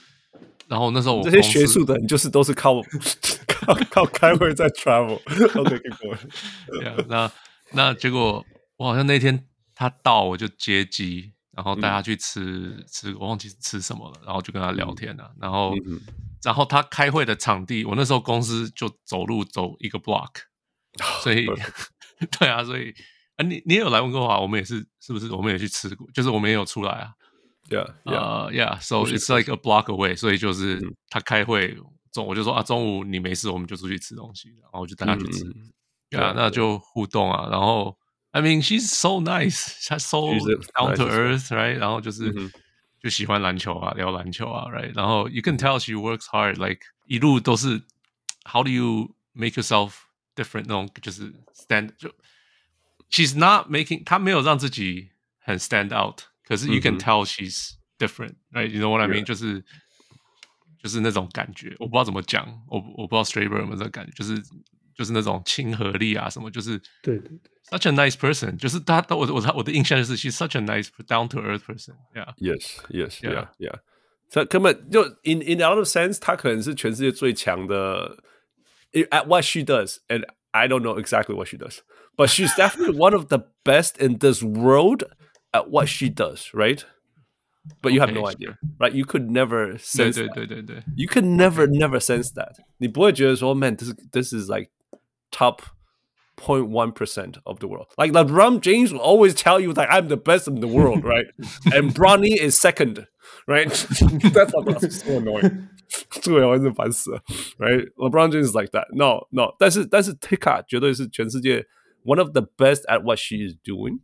C: 然后那时候我
A: 这些学术的人就是都是靠 靠靠开会在 travel。OK，结果，
C: 那那结果我好像那天他到我就接机，然后带他去吃、嗯、吃，我忘记吃什么了，然后就跟他聊天了、嗯。然后、嗯、然后他开会的场地，我那时候公司就走路走一个 block，所以 对啊，所以啊你你也有来温哥华，我们也是是不是？我们也去吃过，就是我们也有出来啊。
A: Yeah, yeah,
C: uh, yeah. So it's like a block away. 所以就是他开会中，我就说啊，中午你没事，我们就出去吃东西，然后我就带他去吃。嗯、yeah, yeah, 那就互动啊。然后，I mean, she's so nice, she's so down to earth, right? 然后就是、嗯、就喜欢篮球啊，聊篮球啊，right? 然后 you can tell she works hard, like 一路都是 How do you make yourself different？那种就是 stand 就 she's not making，她没有让自己很 stand out。可是，you can tell she's different，right？You know what I mean？、Yeah. 就是 就是那种感觉，我不知道怎么讲，我我不知道 Straber 有没有这个感觉，就是就是那种亲和力啊什么，就是
B: 对对对，
C: such a nice person，就是他我我他我的印象就是 she's such a nice down to earth person，yeah，yes
A: yes yeah yeah，他根本就 in in other sense，他可能是全世界最强的 at what she does，and I don't know exactly what she does，but she's definitely one of the best in this world at what she does，right？But you have no idea, right? You could never sense.
C: 对对对对
A: You could never never sense that. 你不会觉得说，man, this this is like top 0.1 percent of the world. Like LeBron James will always tell you like I'm the best in the world, right? And Bronny is second, right? That's not so annoying. 这个我真是烦死了，right? LeBron James is like that. No, no. 但是但是 Tika 绝对是全世界 one of the best at what she is doing.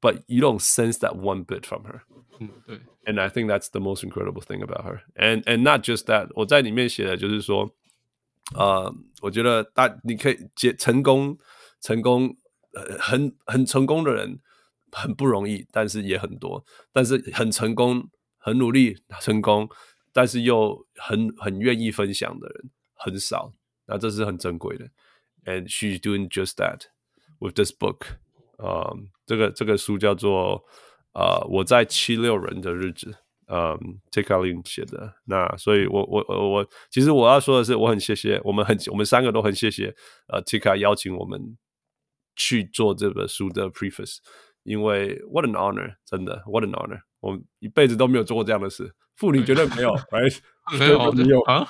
A: But you don't sense that one bit from her.
C: 嗯，对。
A: And I think that's the most incredible thing about her. And and not just that，我在里面写的就是说，呃，我觉得大你可以结成功，成功，呃，很很成功的人很不容易，但是也很多。但是很成功，很努力成功， 但是又很很愿意分享的人很少。那这是很珍贵的。And she's doing just that with this book. 呃，这个这个书叫做。呃，我在七六人的日子，嗯，Tikalin 写的。那所以我，我我我其实我要说的是，我很谢谢我们很我们三个都很谢谢呃 Tika 邀请我们去做这本书的 preface，因为 what an honor，真的 what an honor，我们一辈子都没有做过这样的事，妇女绝对没有，right？
C: 没有，
A: 你有
C: 啊？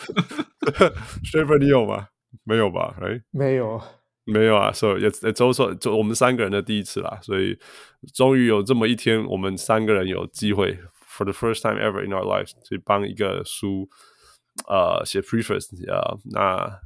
A: Shaver 你有吗？没有吧？right？
B: 没有。
A: 没有啊，所以也也都说，就我们三个人的第一次啦，所以终于有这么一天，我们三个人有机会，for the first time ever in our lives，去帮一个书，呃，写 preface 啊，那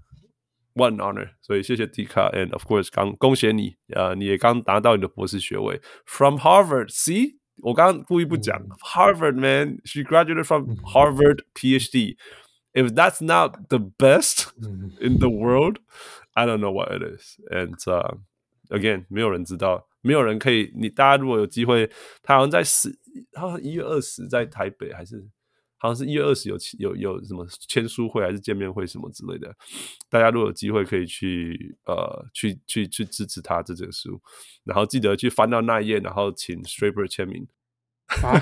A: one honor，所以谢谢 Tika，and of course，刚恭喜你，呃，你也刚拿到你的博士学位，from Harvard，see，我刚刚故意不讲、嗯、Harvard man，she graduated from Harvard PhD，if that's not the best in the world。I don't know what it is, and、uh, again，没有人知道，没有人可以。你大家如果有机会，他好像在十，他好像一月二十在台北，还是 好像是一月二十有有有什么签书会还是见面会什么之类的。大家如果有机会可以去呃去去去支持他这本书，然后记得去翻到那一页，然后请 Straber 签名。啊，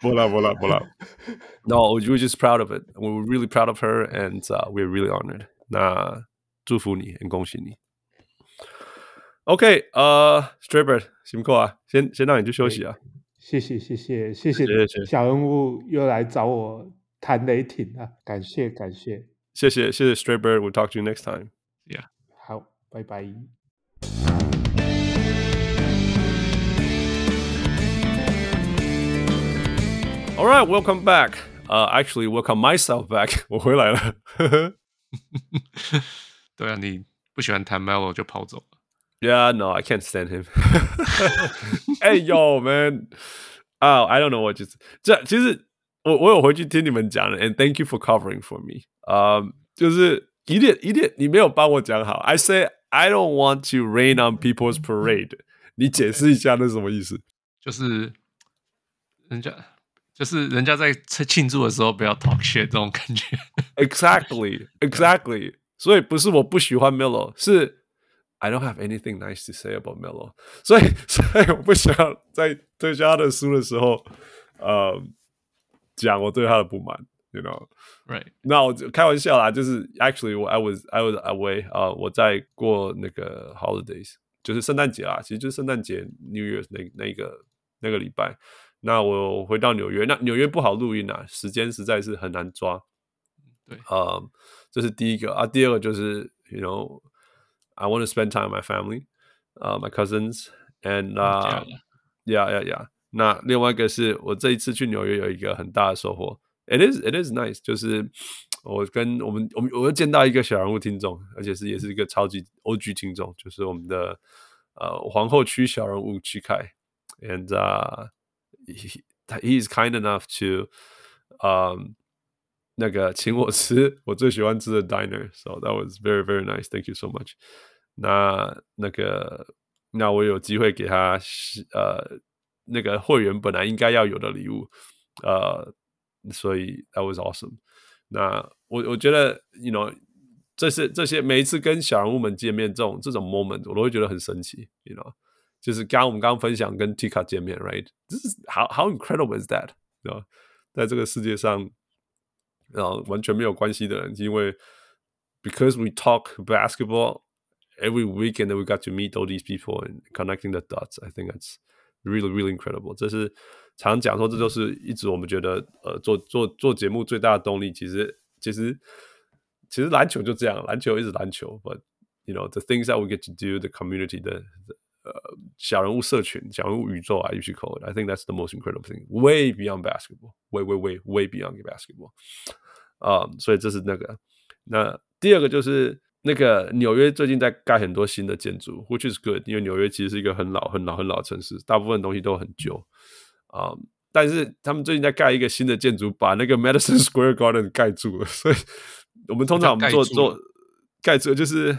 A: 不啦不啦不啦。No, we're just proud of it. We're really proud of her, and、uh, we're really honored. 那祝福你，很恭喜你。OK，呃、uh,，Straber，辛苦啊，先先让你去休息啊。
B: 谢谢谢谢谢谢小人物又来找我谈雷霆啊，感谢感谢。
A: 谢谢谢谢 Straight Bird，We'll talk to you next time.
C: Yeah，
B: 好，拜拜。
A: All right, welcome back. Uh, actually, welcome myself back. 我回来了。
C: 对啊，你不喜欢谈 Melo 就跑走了。
A: Yeah, no, I can't stand him. hey, yo, man. Oh, I don't know what just 这其实我我有回去听你们讲的，and thank you for covering for me. Um, 就是一点一点你没有帮我讲好。I say I don't want to rain on people's parade. 你解释一下那是什么意思？
C: 就是人家。就是人家在庆祝的时候不要 talk shit 这种感觉。
A: Exactly, exactly. 所以不是我不喜欢 Melo，是 I don't have anything nice to say about Melo。所以，所以我不想在推销他的书的时候，呃，讲我对他的不满。You know,
C: right？
A: 那我开玩笑啦，就是 actually 我 I was I was away 啊、uh,，我在过那个 holidays，就是圣诞节啦，其实就是圣诞节 New Year's 那那个那个礼拜。那我回到纽约，那纽约不好录音啊，时间实在是很难抓。
C: 对，
A: 啊、um,，这是第一个啊，第二个就是，you know，I want to spend time with my family，呃、uh,，my cousins，and 啊、uh,，yeah yeah yeah。那另外一个是我这一次去纽约有一个很大的收获，it is it is nice，就是我跟我们我们我又见到一个小人物听众，而且是也是一个超级 OG 听众，就是我们的呃皇后区小人物曲凯，and 啊、uh,。he he's kind enough to um 那个请我吃我最喜欢吃的 diner，so that was very very nice. Thank you so much. 那那个那我有机会给他呃那个会员本来应该要有的礼物，呃所以 that was awesome。那我我觉得，you know，这是这些每一次跟小人物们见面这种这种 moment，我都会觉得很神奇，you know。就是刚刚我们刚分享跟 Tika 见面，right？这是 how how incredible is that？对吧？在这个世界上，然后完全没有关系的人，因为 because we talk basketball every weekend that we got to meet all these people and connecting the dots. I think that's really really incredible。这是常讲说，这就是一直我们觉得呃做做做节目最大的动力。其实其实其实篮球就这样，篮球一直篮球，but you know the things that we get to do, the community 的。呃，小人物社群、小人物宇宙啊，you should call it. I think that's the most incredible thing, way beyond basketball, way, way, way, way beyond basketball. 啊、um,，所以这是那个。那第二个就是 那个纽约最近在盖很多新的建筑，which is good，因为纽约其实是一个很老、很老、很老的城市，大部分东西都很旧啊。Um, 但是他们最近在盖一个新的建筑，把那个 Madison Square Garden 盖住了。所以我们通常我们做做盖住就是。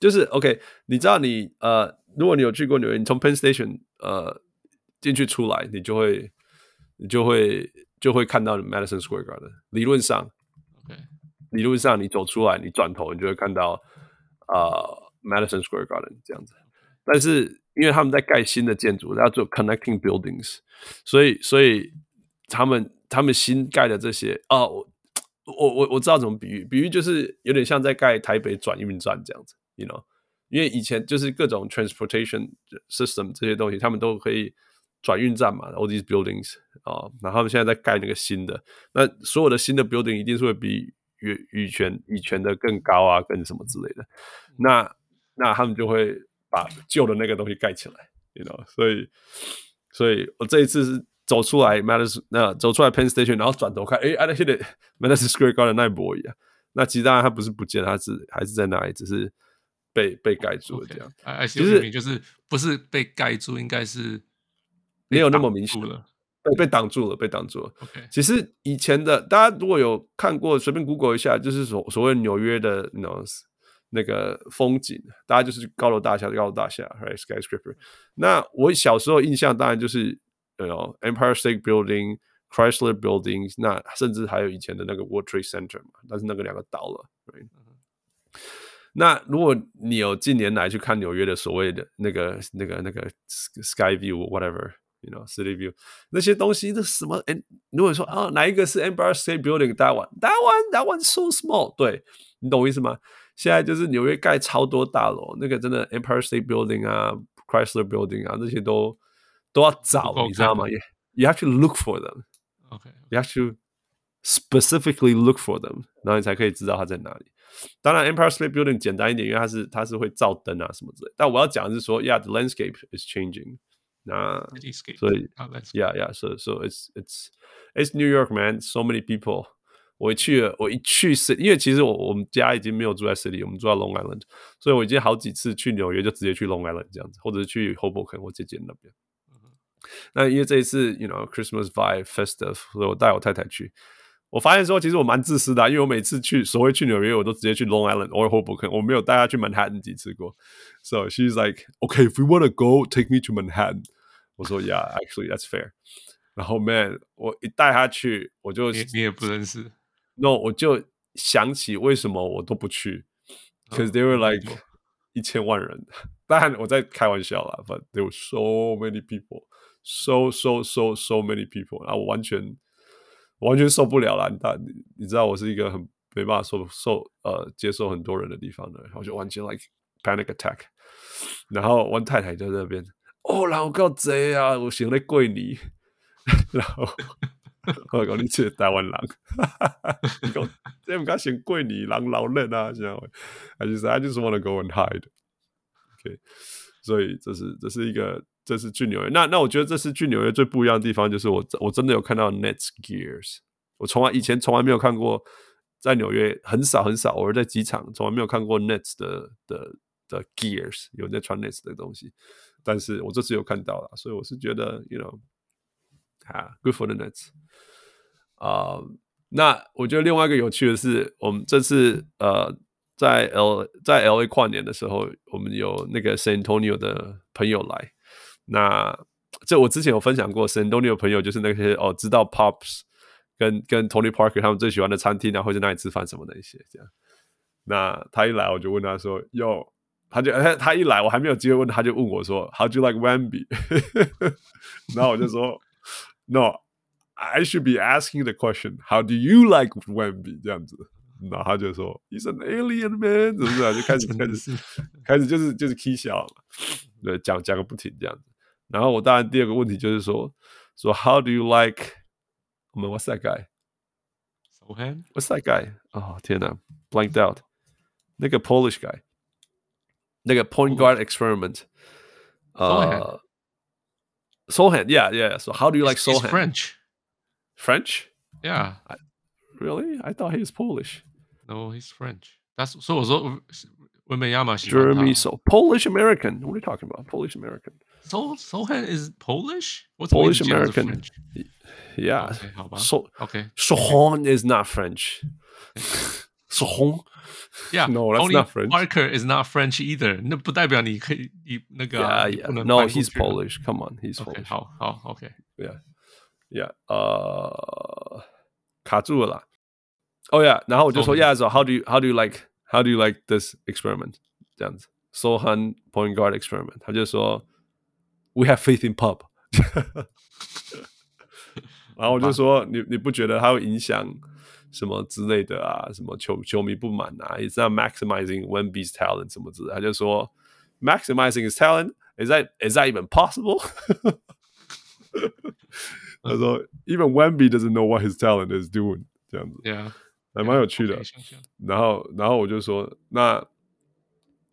A: 就是 OK，你知道你呃，如果你有去过纽约，你从 Penn Station 呃进去出来，你就会你就会就会看到 Madison Square Garden。理论上理论上你走出来，你转头你就会看到呃 Madison Square Garden 这样子。但是因为他们在盖新的建筑，要做 Connecting Buildings，所以所以他们他们新盖的这些哦，我我我知道怎么比喻，比喻就是有点像在盖台北转运站这样子。You know，因为以前就是各种 transportation system 这些东西，他们都可以转运站嘛，all these buildings 啊、哦，然后他们现在在盖那个新的，那所有的新的 building 一定是会比以以前以前的更高啊，更什么之类的，那那他们就会把旧的那个东西盖起来，you know，所以所以我这一次是走出来 Madison 那走出来 Penn Station，然后转头看，哎，I see it Madison Square Garden 那一波一样，那其实当然它不是不见，它是还是在那里，只是。被被盖住了，这样，
C: 哎，其实就是不是被盖住，应该是
A: 没有那么明显了，被被挡住了，被挡住了。其实以前的大家如果有看过，随便 Google 一下，就是所所谓纽约的那种那个风景，大家就是高楼大厦，高楼大厦，right，skyscraper。那我小时候印象当然就是呃 Empire State Building、Chrysler Building，那甚至还有以前的那个 World Trade Center 嘛，但是那个两个倒了，right？那如果你有近年来去看纽约的所谓的那个、那个、那个 Sky View whatever，you know City View 那些东西都是什么？哎，如果说啊，哪一个是 Empire State Building？That one，That one，That one so small。对，你懂我意思吗？现在就是纽约盖超多大楼，那个真的 Empire State Building 啊，Chrysler Building 啊，这些都都要找，你知道吗？也 You have to look for them。OK，You have to specifically look for them，然后你才可以知道它在哪里。当然，Empire State Building 简单一点，因为它是它是会照灯啊什么之类。但我要讲的是说，Yeah，the landscape is changing。 那所以，Yeah，Yeah，so so it's it's it's New York, man. So many people。我一去了，我一去 City，因为其实我我们家已经没有住在 City，我们住在 Long Island，所以我已经好几次去纽约就直接去 Long Island 这样子，或者是去 Hoboken 我姐姐那边。那因为这一次，you know Christmas vibe festive，所以我带我太太去。 我发现说，其实我蛮自私的，因为我每次去所谓去纽约，我都直接去 Long Island or Hoboken，我没有带她去 Manhattan 几次过。So she's like, okay, if we want to go, take me to Manhattan。我说，Yeah, actually, that's fair。然后，man，我一带她去，我就
C: 你也不认识，
A: No，我就想起为什么我都不去，because they were like 一千万人。当然我在开玩笑啦，but there were so many people, so so so so many people，然后我完全。 完全受不了了，你你你知道我是一个很没办法受受呃接受很多人的地方的，然后就完全 like panic attack，然后我太太在那边，哦，然后我够贼啊，我想来跪你，然后我讲你这台湾人，你讲这唔敢想跪你，人老嫩啊，这样，I just I just want to go and hide，OK，、所以这是这是一个。这是去纽约，那那我觉得这是去纽约最不一样的地方，就是我我真的有看到 Nets gears，我从来以前从来没有看过，在纽约很少很少，偶尔在机场从来没有看过 Nets 的的的 gears，有在穿 Nets 的东西，但是我这次有看到了，所以我是觉得，you know，啊，good for the Nets，啊、那我觉得另外一个有趣的是，我们这次呃。在 L 在 LA 跨年的时候，我们有那个 San Antonio 的朋友来。那这我之前有分享过，San Antonio 的朋友就是那些哦，知道 Pops 跟跟 Tony Parker 他们最喜欢的餐厅啊，或者那里吃饭什么的一些这样。那他一来，我就问他说：“哟，他就他他一来，我还没有机会问，他就问我说：‘How do you like Wemby？’ 然后我就说：‘No, I should be asking the question. How do you like Wemby？’ 这样子。然后他就说：‘He's an alien man。’是不是啊？就开始开始 开始就是就是 k 笑嘛，对，讲讲个不停这样子。然后我当然第二个问题就是说说 How do you like？我们 What's that guy？What's that guy？哦天哪，blanked out。那个 Polish guy，那个 point guard experiment，呃，Sochan，yeah，yeah。So how do you like Sochan?
C: French.
A: French?
C: Yeah.
A: Really? I thought he was Polish.
C: No, he's French. That's so 我说文本亚马逊。
A: Jeremy So Polish American. What are you talking about? Polish American.
C: So Sochan is Polish? What's
A: Polish American? Yeah.
C: Okay, 好吧。
A: So
C: okay.
A: Sochan is not French. Sochan.
C: Yeah,
A: no, that's
C: Tony
A: not French.
C: Parker is not French either. 那不代表你可以，你那个
A: Yeah, yeah. No, he's Polish. Come on, he's
C: OK，
A: Polish.
C: 好好 OK。
A: Yeah, yeah. 呃，卡住了啦。Oh yeah，然后我就说 Yeah，so how do you how do you like how do you like this experiment？这样子，Sohan point guard experiment。他就说 We have faith in Pop。然后我就说你你不觉得它会影响？什么之类的啊，什么球球迷不满啊，It's not maximizing Wemby's talent 什么之类的，他就说 maximizing his talent is that is that even possible？他说 even Wemby doesn't know what his talent is doing，这样子，
C: Yeah，
A: 还蛮有趣的。然后然后我就说那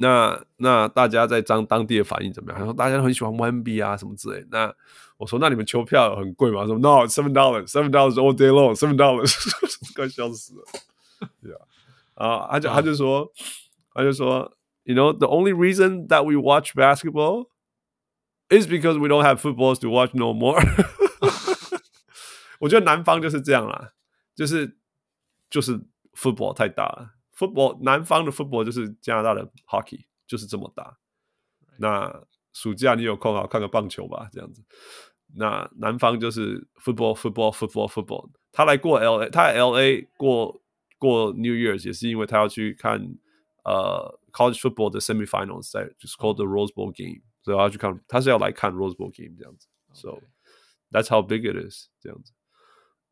A: 那那大家在当当地的反应怎么样？他说大家都很喜欢 Wemby 啊，什么之类。那我说：“那你们球票很贵吗？”他说：“No，seven dollars，seven dollars all day long，seven dollars。”快笑死了。对啊，啊，他就他就说，他就说，You know，the only reason that we watch basketball is because we don't have footballs to watch no more。我觉得南方就是这样啦，就是就是 football 太大了，football 南方的 football 就是加拿大的 hockey，就是这么大。那暑假你有空啊看个棒球吧，这样子。那南方就是 football football football football。他来过 L A，他 L A 过过 New Year's 也是因为他要去看呃 college football 的 semifinals，在就是 called the Rose Bowl game，所以他要去看，他是要来看 Rose Bowl game 这样子。So that's how big it is 这样子。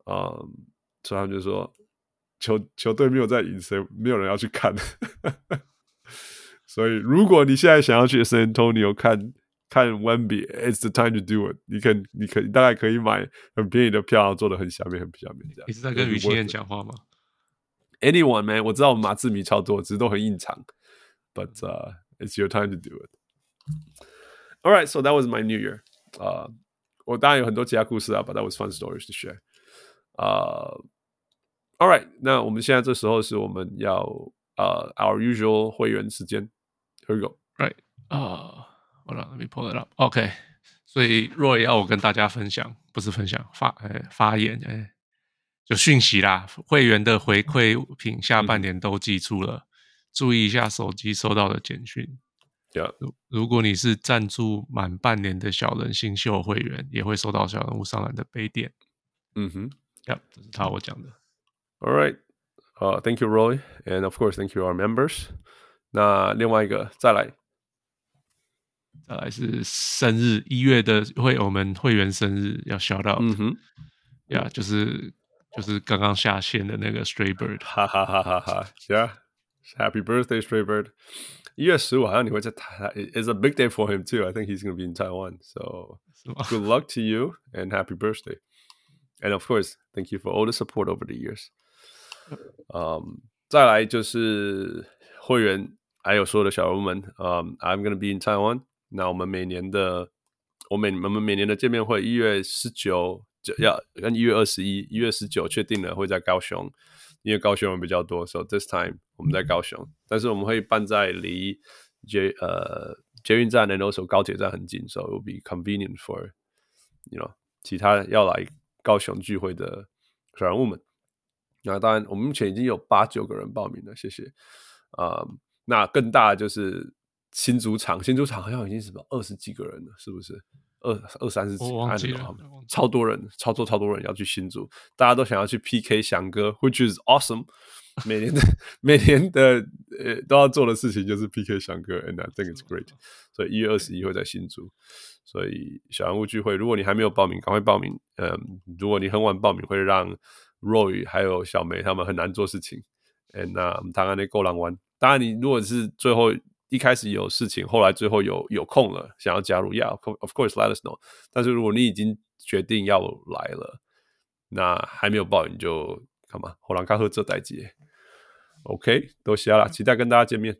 A: 嗯，所以他就说球球队没有在赢，谁没有人要去看。所以如果你现在想要去 San Antonio 看。看 Wemby，it's the time to do it 你。你可你可大概可以买很便宜的票，坐得很下面，很下面这样。
C: 你是在跟于心燕讲话吗
A: ？Anyone man，我知道我们马志明超多，只是都很硬场。But、uh, it's your time to do it. All right, so that was my New Year. 啊、uh,，我当然有很多其他故事啊，but that was fun stories to share. 啊、uh,，All right，那我们现在这时候是我们要呃、uh, our usual 会员时间。Here we go.
C: Right. 啊、uh,。好了，Let me pull it up. OK，所以 Roy 要我跟大家分享，不是分享发哎发言哎，就讯息啦。会员的回馈品下半年都寄出了，嗯、注意一下手机收到的简讯。
A: Yeah.
C: 如如果你是赞助满半年的小人新秀会员，也会收到小人物上来的杯垫。
A: 嗯哼
C: ，Yep，这是他我讲的。
A: All right，呃、uh,，Thank you Roy，and of course thank you our members。那另外一个再来。
C: 再来是生日一月的会我们会员生日要 shout out，
A: 嗯哼，
C: 呀、yeah,，就是就是刚刚下线的那个 Stray Bird，
A: 哈哈哈哈哈，Yeah，Happy birthday Stray Bird！一月十五好像你会在台，It's a big day for him too. I think he's going to be in Taiwan. So good luck to you and happy birthday. And of course, thank you for all the support over the years. 嗯、um,，再来就是会员还有所有的小人物们，嗯、um,，I'm gonna be in Taiwan. 那我们每年的，我每我们每年的见面会，一月十九就要跟一月二十一，一月十九确定了会在高雄，因为高雄人比较多，so this time 我们在高雄，但是我们会办在离捷呃捷运站的那时候高铁站很近，so it will be convenient for you know 其他要来高雄聚会的小人物们。那当然，我们目前已经有八九个人报名了，谢谢。啊、呃，那更大的就是。新主场，新主场好像已经什么二十几个人了，是不是？二二三十几，
C: 我忘记了，
A: 超多人，超多超多人要去新竹，大家都想要去 PK 翔哥，which is awesome。每年的 每年的呃都要做的事情就是 PK 翔哥，and I think it's great。所以一月二十一会在新竹，所以小人物聚会，如果你还没有报名，赶快报名。嗯，如果你很晚报名，会让 Roy 还有小梅他们很难做事情。And 那我们谈谈那够狼湾。当然，你如果是最后一开始有事情，后来最后有有空了，想要加入，yeah，of course let us know。但是如果你已经决定要来了，那还没有报名就干嘛？后来刚喝这代机。OK，都谢了，期待跟大家见面。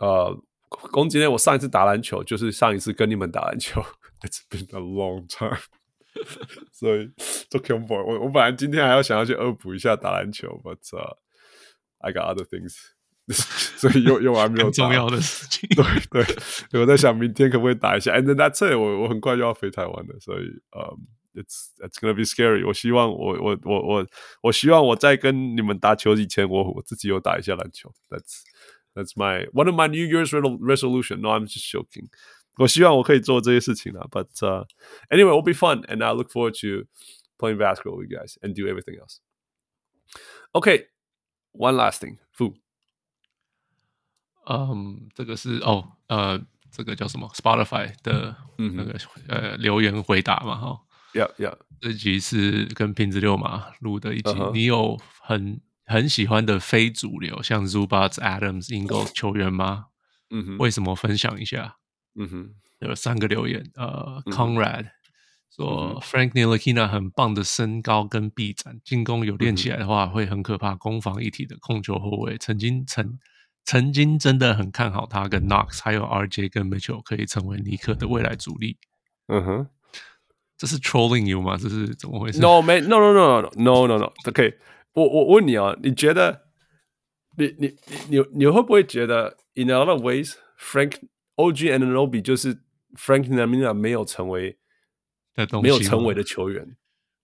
A: 呃，公今天我上一次打篮球就是上一次跟你们打篮球。It's been a long time，所以做 c o m b o 我我本来今天还要想要去恶补一下打篮球，but、uh, I got other things，所以又又还没有
C: 重要的事情。
A: 对对，我在想明天可不可以打一下。And then that's it，我我很快就要飞台湾了，所以嗯。Um, It's it's gonna be scary。我希望我我我我我希望我在跟你们打球以前，我我自己有打一下篮球。That's that's my one of my New Year's resolution. No, I'm just joking。 我希望我可以做这些事情啊。But、uh, anyway, it'll be fun, and I look forward to playing basketball with you guys and do everything else. Okay, one last thing, Fu。
C: 嗯，这个是哦，呃，这个叫什么？Spotify 的那个、嗯、呃留言回答嘛，哈。
A: Yeah, yeah.
C: 这集是跟瓶子六马录的一集。Uh huh. 你有很很喜欢的非主流，像 Zubac、Adams、Ingles 球员吗？嗯哼、uh。Huh. 为什么分享一下？ 嗯哼。有三个留言呃 conrad 说 frank niallaquina 很棒的身高跟臂展进攻有练起来的话会很可怕攻防一体的控球后卫曾经曾曾经真的很看好他跟 knox 还有 rj 跟煤球可以成为尼克的未来主力。嗯哼。这是 trolling you 吗？这是怎么回事
A: ？No 没 no no no no no no no no ok 我我问你啊你觉得你你你你会不会觉得 in other ways frank OG Anunoby 就是 Frank Ntilikina 没有成为
C: 的东西
A: 没有成为的球员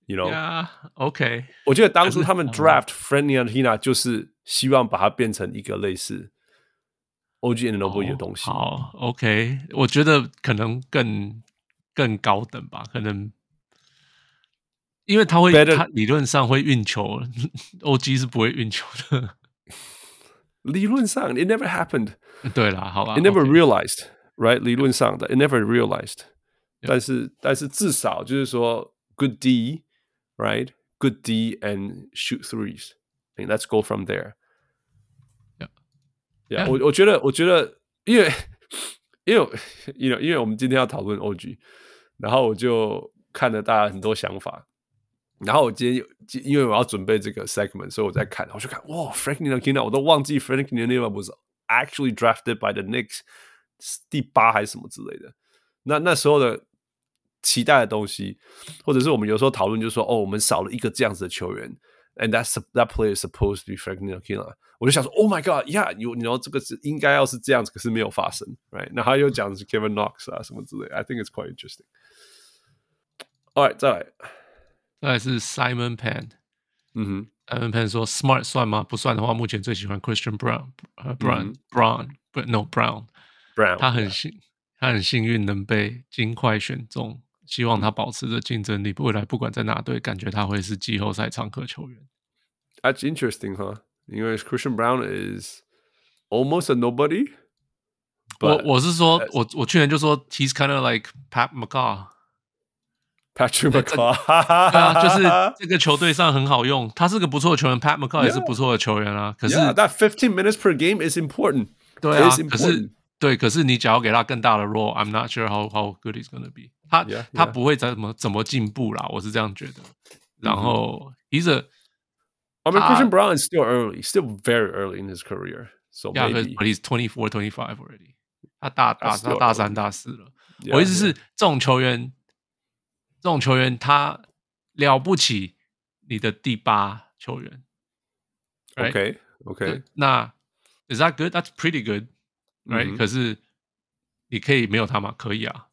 A: ？You know?
C: Yeah, OK。
A: 我觉得当初他们 draft Frank Ntilikina 就是希望把它变成一个类似 OG Anunoby 的东西。
C: Oh, 好，OK，我觉得可能更。更高等吧，可能，因为他会，Better, 他理论上会运球，OG 是不会运球的。
A: 理论上，it never happened。
C: 对啦，好吧，
A: it never realized，right？理论上的，it never realized。但是，但是至少就是说，good D，right？Good D and shoot threes。Let's go from there。Yeah，我我觉得，我觉得，因为，因为，因为，因为我们今天要讨论 OG。然后我就看了大家很多想法，然后我今天因为我要准备这个 segment，所以我在看，我就看哇，Frank Ntilikina，我都忘记 Frank Ntilikina was actually drafted by the Knicks 第八还是什么之类的。那那时候的期待的东西，或者是我们有时候讨论，就是说哦，我们少了一个这样子的球员，and that that player is supposed to be Frank Ntilikina。我就想说，Oh my God，yeah，you know 这个是应该要是这样子，可是没有发生，right？那他又讲的是 Kevin Knox 啊什么之类的，I think it's quite interesting。All right，再来，
C: 再来是 Simon Pan，嗯哼 ，Simon Pan 说 Smart 算吗？不算的话，目前最喜欢 Christian Brown，呃，Brown，Brown，不，No Brown，Brown，他很幸，他很幸运能被金块选中，希望他保持着竞争力，未来不管在哪队，感觉他会是季后赛常客球员。
A: That's interesting，哈，因为 Christian Brown is almost a nobody。
C: 我我是说，我我去年就说，He's kind of like Pat McCaw。
A: Patrick McCaw，
C: 对啊，就是这个球队上很好用，他是个不错的球员，Pat McCaw 也是不错的球员啊。可是
A: that fifteen minutes per game is important，
C: 对啊，可是对，可是你只要给他更大的 role，I'm not sure how how good he's gonna be。他他不会怎么怎么进步啦，我是这样觉得。然后，he's
A: a，I mean Christian Brown is still early, still very early in his career. So
C: maybe but he's twenty four, twenty five already。他大大他大三大四了。我意思是，这种球员。这种球员他了不起，你的第八球员。
A: OK OK，
C: 那 Is that good? That's pretty good, right？、嗯、可是你可以没有他吗？可以啊。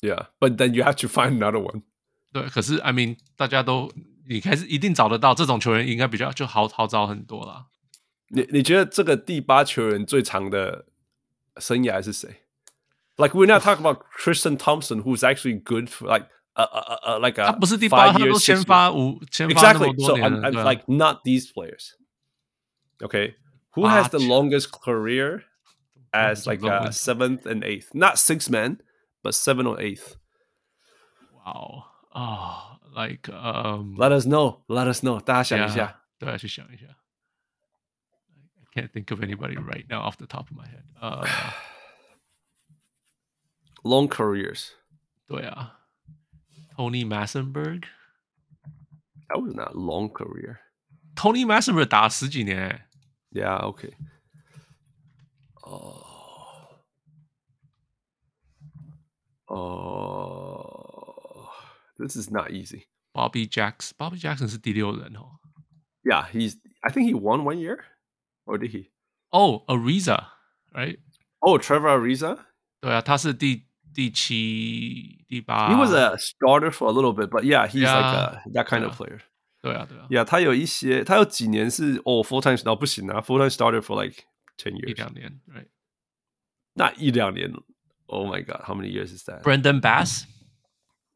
A: Yeah，but then you have to find another one。
C: 对，可是 I mean，大家都你还是一定找得到这种球员，应该比较就好好找很多啦。
A: 你你觉得这个第八球员最长的生涯是谁？Like we're not talking about Tristan Thompson, who's actually good for like uh uh uh like a
C: 他不是第八，他都先发五先发那么
A: exactly. So
C: 多年
A: I'm,
C: 了
A: I'm
C: 对啊
A: like not these players. Okay, who has the longest career as like a seventh and eighth? Not six man, but seven or eighth.
C: Wow. 啊、oh,，like um,
A: let us know, let us know. 大家想一下，
C: 对，去想一下。I can't think of anybody right now off the top of my head. Uh,
A: long careers.
C: 对啊 ，Tony Massenberg.
A: That was not long career.
C: Tony Massenberg 打十几年。
A: Yeah, okay. Oh. Oh. This is not easy.
C: Bobby Jackson. Bobby Jackson 是第六人哦。
A: Yeah, he's. I think he won one year, or did he?
C: Oh, Ariza, right?
A: Oh, Trevor Ariza.
C: 对啊，他是第 第七、第八。
A: He was a starter for a little bit, but yeah, he's
C: Yeah.
A: like a, that kind
C: Yeah.
A: of player.
C: 对啊，对啊，
A: Yeah，他有一些，他有几年是哦 full time 哦不行啊，full time starter for like ten
C: 一
A: years，
C: 两年，right？
A: 那一两年，Oh my god，how many years is that？
C: Brendan Bass，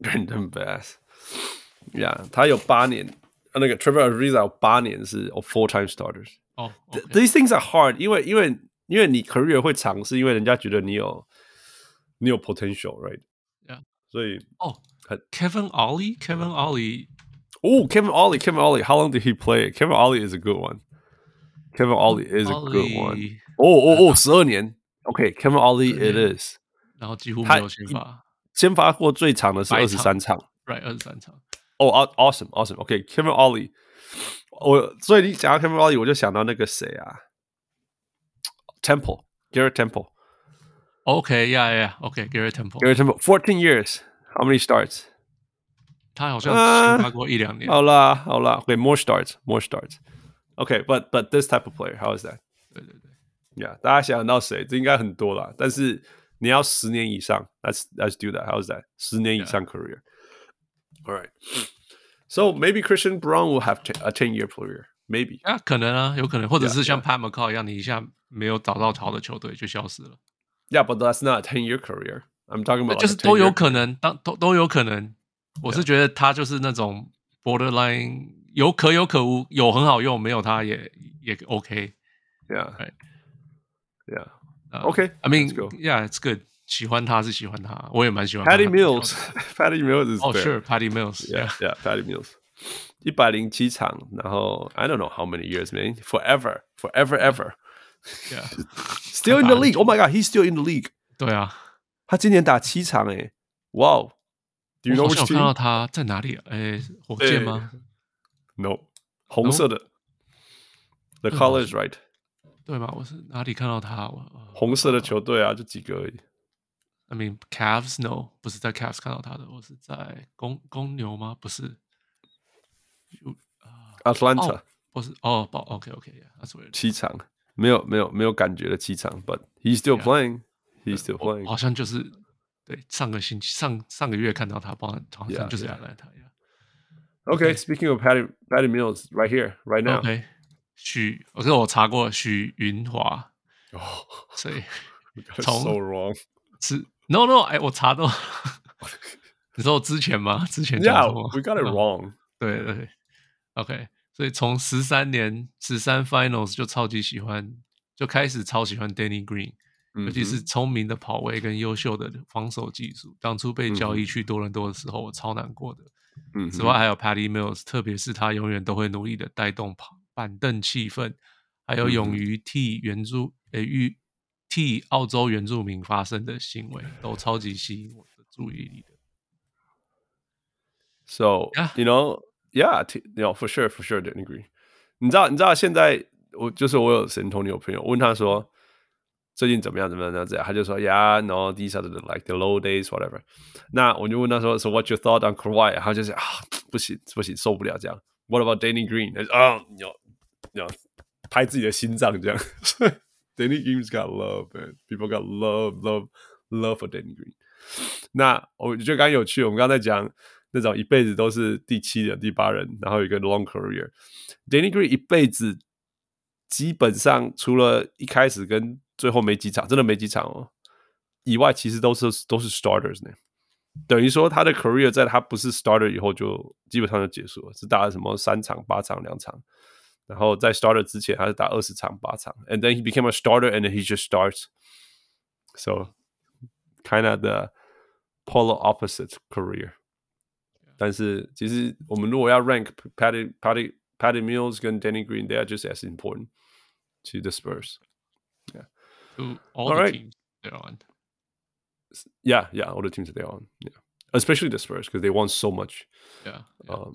A: Brandon Bass，Yeah，他有八年，呃那个 Trevor Ariza 有八年是哦 full time starters。
C: 哦
A: Th- These things are hard，因为因为因为你 career 会长，是因为人家觉得你有 你有 potential，right？
C: Yeah
A: 所以
C: 哦
A: 很，
C: Kevin Ollie，Kevin Ollie，
A: Oh, Kevin Ollie, Kevin Ollie. How long did he play? Kevin Ollie is a good one. Kevin Ollie is a good one.
C: Ollie，
A: 哦哦哦，十二年。OK，Kevin Ollie it
C: 12
A: is。
C: 然后几乎
A: 他
C: 没有先发
A: 先发过最长的是二
C: 百场
A: 十三场。
C: ，right？二十三场，
A: 哦、oh, awesome, awesome. OK，Kevin、Ollie。我所以你讲到 Kevin Ollie，我就想到那个谁啊，Temple，Garrett Temple。
C: OK，yeah，yeah，OK，Garrett Temple，
A: Garrett Temple, fourteen years. How many starts?
C: 他好像
A: 啊
C: 先发过一两年，
A: 好啦，好啦。OK, more starts, more starts. OK, but but this type of player, how is that?
C: 对对对，
A: Yeah，大家想到谁？这应该很多啦。但是你要十年以上，Let's Let's do that. How's that？十年以上 career. All right. So maybe Christian Brown will have a ten year career. Maybe.
C: 啊，可能啊，有可能，或者
A: Yeah,
C: 是像 Pat McCall 一样，你一下没有找到好的球队就消失了，
A: Yeah, but that's not a ten year career. I'm talking about
C: 就
A: like
C: 是
A: a 10
C: 都有
A: year
C: 可能，当都都有可能。我是觉得他就是那种 borderline 有可有可无，有很好用，没有他也也 OK。
A: Yeah.
C: Right.
A: Yeah.
C: 呃
A: OK,
C: I mean,
A: let's go.
C: yeah, it's good. 喜欢他是喜欢他，我也蛮喜欢他
A: Patty
C: 的
A: Mills. Patty Mills is
C: 哦
A: there.
C: ，Sure，Patty Mills。
A: Yeah, yeah, Patty Mills. 一百零七场，然后 I don't know how many years, man. Forever, forever, ever.
C: Yeah，
A: Still in the league. Oh my god, he's still in the league.
C: 对啊，
A: 他今年打七场诶，哇哦！Do you
C: 我
A: know
C: 好
A: which
C: 像有看到
A: team?
C: 他在哪里啊？诶，火箭吗？
A: No，红色的。The color is right，
C: 对吗？我是哪里看到他？我呃
A: 红色的球队啊，就几个而已。
C: I mean Cavs no，不是在 Cavs 看到他的，我是在公公牛吗？不是，就
A: Atlanta
C: 不是哦，不 OK OK，that's weird。
A: 七场， 没有没有没有感觉的七场，But he's still playing. He's still playing.
C: 好像就是对上个星期上上个月看到他，不好好像就是
A: yeah.
C: Atlanta。Yeah.
A: Okay, speaking of Patty Patty Mills, right here, right now.
C: OK，许，我这我查过许云华
A: ，Oh,
C: 所以从
A: so wrong.
C: 是 No No，哎，我查到，你说我之前吗？之前
A: Yeah, we got it
C: 哦
A: wrong.
C: 对对对，OK，所以从十三年十三 Finals 就超级喜欢，就开始超喜欢 Danny Green，、尤其是聪明的跑位跟优秀的防守技术。当初被交易去多伦多的时候，我超难过的。
A: 嗯，
C: 此外还有 Patty Mills，特别是他永远都会努力的带动跑板凳气氛，还有勇于替原住诶与替澳洲原住民发声的行为，都超级吸引我的注意力的。
A: So
C: Yeah.
A: you know, yeah, t- you know, for sure, for sure, didn't agree. 你知道，你知道现在我就是我有 San Antonio 朋友问他说最近怎么样怎么样怎么样这样，他就说 Yeah, no, these are the like the low days, whatever. 那我就问他说，So what's your thought on Kawhi？他就是啊，不行不行，受不了这样。What about Danny Green？啊，你要你要拍自己的心脏这样。 Danny Green's got love, man. People got love, love, love for Danny Green. 那我觉得刚刚有趣，我们刚才在讲 那种一辈子都是第七人、第八人，然后有一个 long career。Danny Green 一辈子基本上除了一开始跟最后没几场，真的没几场哦，以外，其实都是都是 starters 呢。等于说他的 career 在他不是 starter 以后就基本上就结束了，是打了什么三场、八场、两场。然后在 starter 之前，他是打二十场、八场。And then he became a starter, and he just starts. So kind of the polar opposite career. 但是其实我们如果要 rank Patty Patty Patty Mills 跟 Danny Green, they are just as important to the Spurs. Yeah.
C: To all, all the right. teams they're on.
A: Yeah, yeah, all the teams that they're on. Yeah. Especially the Spurs because they won so much.
C: Yeah. yeah.
A: Um,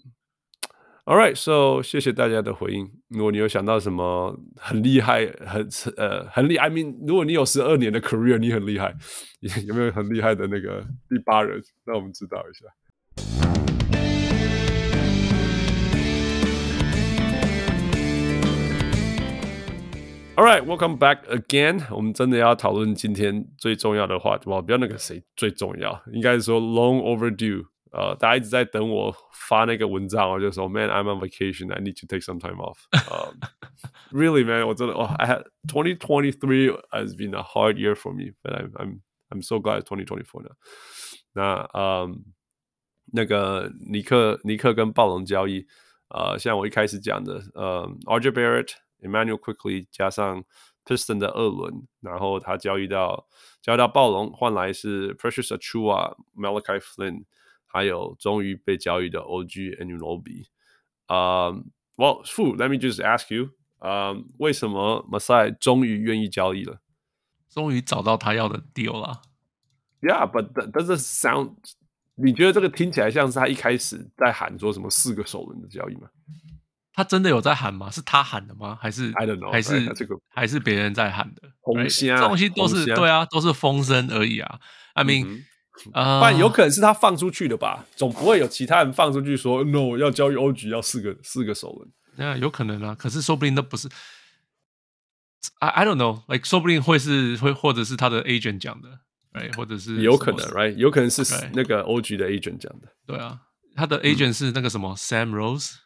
A: All right, so 谢谢大家的回应。如果你有想到什么很厉害、很呃很厉害，I mean，如果你有十二年的 career，你很厉害，有没有很厉害的那个第八人？让我们知道一下。 All right, welcome back again。我们真的要讨论今天最重要的话题，不要那个谁最重要，应该是说 long overdue。呃，大家一直在等我发那个文章，我就说，Man, I'm on vacation. I need to take some time off. Um, really, man，我真的，哇，I had 2023 has been a hard year for me, but I'm I'm I'm so glad 2024 now. 那嗯，那个尼克尼克跟暴龙交易，呃，像我一开始讲的，呃，RJ Barrett、 Immanuel Quickley 加上 Piston 的二轮，然后他交易到交易到暴龙，换来是 Precious Achiuwa、Malachi Flynn。还有终于被交易的 OG Anunoby，啊、um,，Well, Fu, let me just ask you，啊、um,，为什么 Masai 终于愿意交易了？
C: 终于找到他要的 deal 了。
A: Yeah, but does it sound？你觉得这个听起来像是他一开始在喊说什么四个首轮的交易吗？
C: 他真的有在喊吗？是他喊的吗？还是
A: I don't know，
C: 还是、
A: 这个、
C: 还是别人在喊的？
A: 红虾，
C: 这东西都是对啊，都是风声而已啊。I mean、嗯。
A: 啊，但有可能是他放出去的吧，总不会有其他人放出去说 “no” 要交易 OG 要四个四个首轮，
C: 那有可能啊。可是说不定那不是，I I don't know，like 说不定会是会或者是他的 agent 讲的，right？或者是
A: 有可能，right？有可能是那个 OG 的 agent 讲的，
C: 对啊，他的 agent 是那个什么 Sam Rose。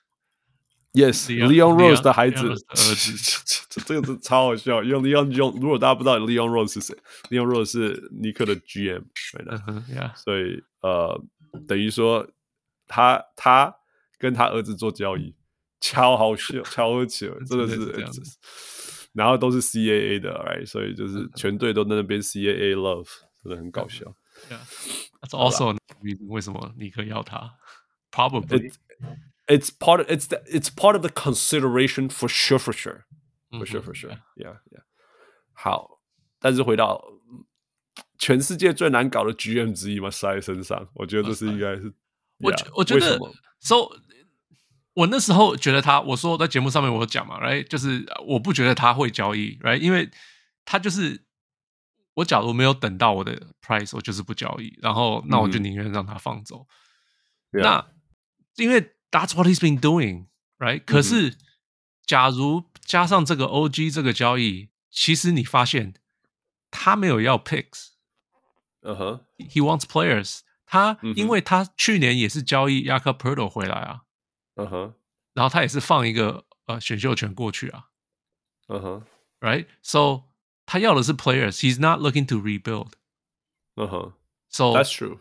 A: Yes，Leon Rose 的孩子，儿子，这个是超好笑。因为 Leon 用，如果大家不知道 Leon Rose 是谁，Leon Rose 是尼克的 GM。所以呃，等于说他他跟他儿子做交易，超好笑，超好笑，真的是这样子。然后都是 CAA 的，right？所以就是全队都在那边 CAA love，真的很搞笑。
C: Yeah，that's also 为什么尼克要他？Probably。
A: It's part of it's the, it's part of the consideration for sure for sure for sure for sure yeah yeah 好，但是回到全世界最难搞的 GM 之一嘛，塞身上，我觉得这是应该是
C: 我我觉得 so 我那时候觉得他，我说在节目上面我讲嘛，right 就是我不觉得他会交易，right 因为他就是我假如没有等到我的 price，我就是不交易，然后那我就宁愿让他放走。那因为 That's what he's been doing, right？可是，假如加上这个 OG 这个交易，其实你发现他没有要 picks，
A: 嗯哼、uh
C: huh.，he wants players。他因为他去年也是交易 Jakob Poeltl 回来啊，
A: 嗯哼、uh，huh.
C: 然后他也是放一个呃选秀权过去啊，
A: 嗯哼、
C: uh huh.，right？So 他要的是 players，he's not looking to rebuild，
A: 嗯哼、uh
C: huh.，So
A: that's true。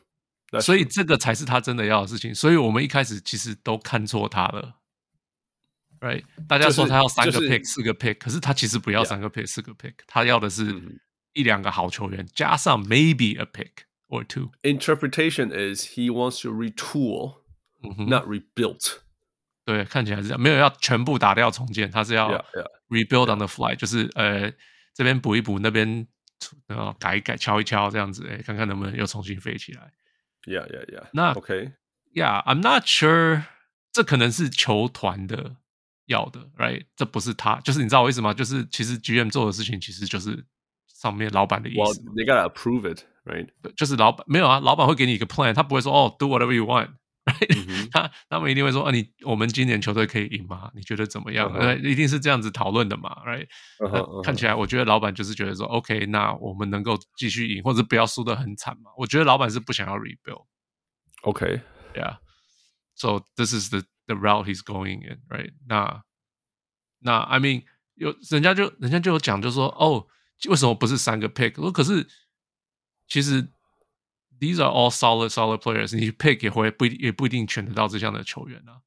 C: 所以这个才是他真的要的事情，所以我们一开始其实都看错他了，right？大家说他要三个 pick、四个 pick，可是他其实不要三个 pick、四个 pick，他要的是一两个好球员，加上 maybe a pick or two。
A: Interpretation is he wants to retool, not rebuilt。
C: 对，看起来是这样，没有要全部打掉重建，他是要 rebuild on the fly，就是呃这边补一补，那边呃改一改，敲一敲这样子，哎，看看能不能又重新飞起来。
A: Yeah, yeah, yeah.
C: 那
A: OK,
C: Yeah, I'm not sure. 这可能是球团的要的，Right？这不是他，就是你知道我意思吗？就是其实 GM 做的事情，其实就是上面老板的意思。
A: Well, they gotta approve it, right？
C: 就是老板没有啊，老板会给你一个 plan，他不会说哦，Do whatever you want。 他他们一定会说啊，你我们今年球队可以赢吗？你觉得怎么样？呃，一定是这样子讨论的嘛，Right？看起来我觉得老板就是觉得说，OK，那我们能够继续赢，或者不要输得很惨嘛。我觉得老板是不想要 rebuild。
A: OK，Yeah。
C: So this is the the route he's going in, right？那那 I mean 有人家就人家就有讲，就说哦，为什么不是三个 pick？我可是其实 these are all solid solid players，你 pick 也会不也不一定选得到这样的球员啊。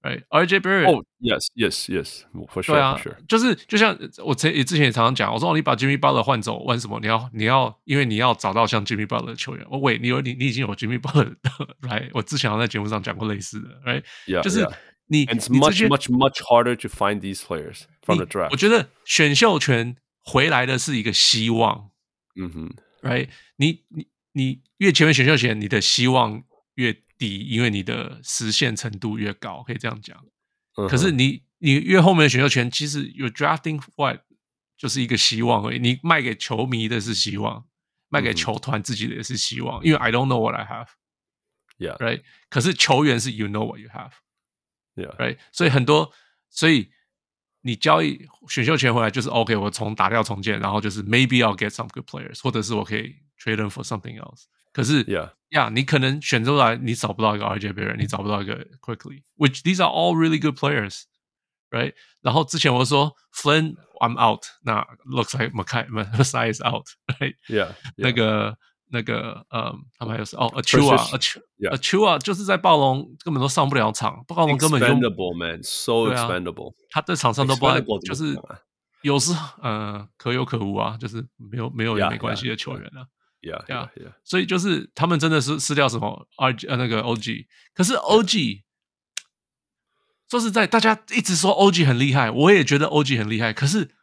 C: Right，RJ Barrett。
A: 哦，Yes，Yes，Yes，For sure，对啊，
C: 就是就像我之之前也常常讲，我说你把 Jimmy Butler 换走，玩什么？你要你要，因为你要找到像 Jimmy Butler 的球员。我喂，你有你你已经有 Jimmy Butler 来，我之前好像在节目上讲过类似的，Right，就是你
A: It's much much much harder to find these players from the draft。
C: 我觉得选秀权回来的是一个希望，
A: 嗯哼，
C: Right，你你 你越前面选秀权，你的希望越低。因为你的实现程度越高，可以这样讲。Uh. 可是你你越后面的选秀权，其实有 drafting what 就是一个希望而已。你卖给球迷的是希望，卖给球团自己的也是希望。Uh. 因为 I don't know what I have，yeah，right。可是球员是 you know what you have，yeah，right。所以很多，所以你交易选秀权回来就是 OK，我从打掉重建，然后就是 maybe I'll get some good players，或者是我可以 trade them for something else。可是，Yeah，呀，你可能选出来，你找不到一个 RJ Barrett，你找不到一个 Quickly，which these are all really good players，right？然后之前我说 Flynn，I'm out，那 looks like Masai is out，right？Yeah，那个那个，嗯，他们还有谁？哦，Achiuwa，Achiuwa，就是在暴龙根本都上不了场，暴龙根本就
A: expendable man，so expendable，
C: 他在场上都不就是有时呃可有可无啊，就是没有没有也没关系的球员啊。
A: Yeah, yeah, yeah.
C: 所以就是他们真的是失掉什么 RG 呃那个 OG，可是 OG 说实在，大家一直说 OG 很厉害，我也觉得 OG 很厉害，可是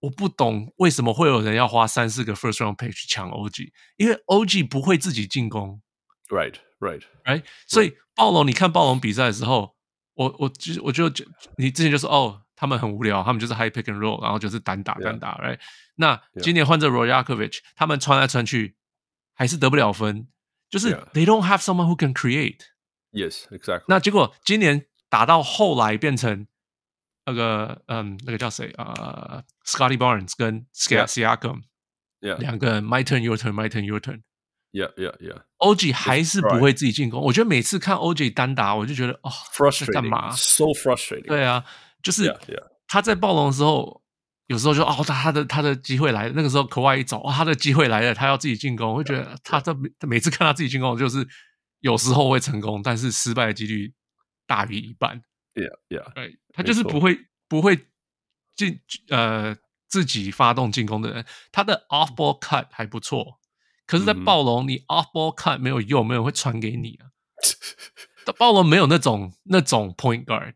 C: 我不懂为什么会有人要花三四个 first round pick 去抢 OG，因为 OG 不会自己进攻。
A: Right, right,
C: right. 所以暴龙，你看暴龙比赛的时候，我我就我就你之前就说哦，他们很无聊，他们就是 high pick and roll，然后就是单打单打 Yeah.，right？那今年换这 Rojakovic，他们穿来穿去。还是得不了分，就是 they don't have someone who can create.
A: Yes, exactly.
C: 那结果今年打到后来变成那个嗯，那个叫谁啊？Scotty Barnes 跟 Siakam，两个人 My turn, your turn, my turn, your turn.
A: Yeah, yeah, yeah.
C: OG 还是不会自己进攻。我觉得每次看 OG 单打，我就觉得哦
A: ，frustrating，
C: 干嘛
A: ？So frustrating.
C: 对啊，就是他在暴龙的时候。有时候就哦，他他的他的机会来了，那个时候可外一走，哦，他的机会来了，他要自己进攻，我会觉得他这每次看他自己进攻，就是有时候会成功，但是失败的几率大于一半。
A: Yeah, yeah，
C: 对，他就是不会不会进呃自己发动进攻的人，他的 off ball cut 还不错，可是，在暴龙你 off ball cut 没有用，没有人会传给你啊。暴龙没有那种那种 point guard。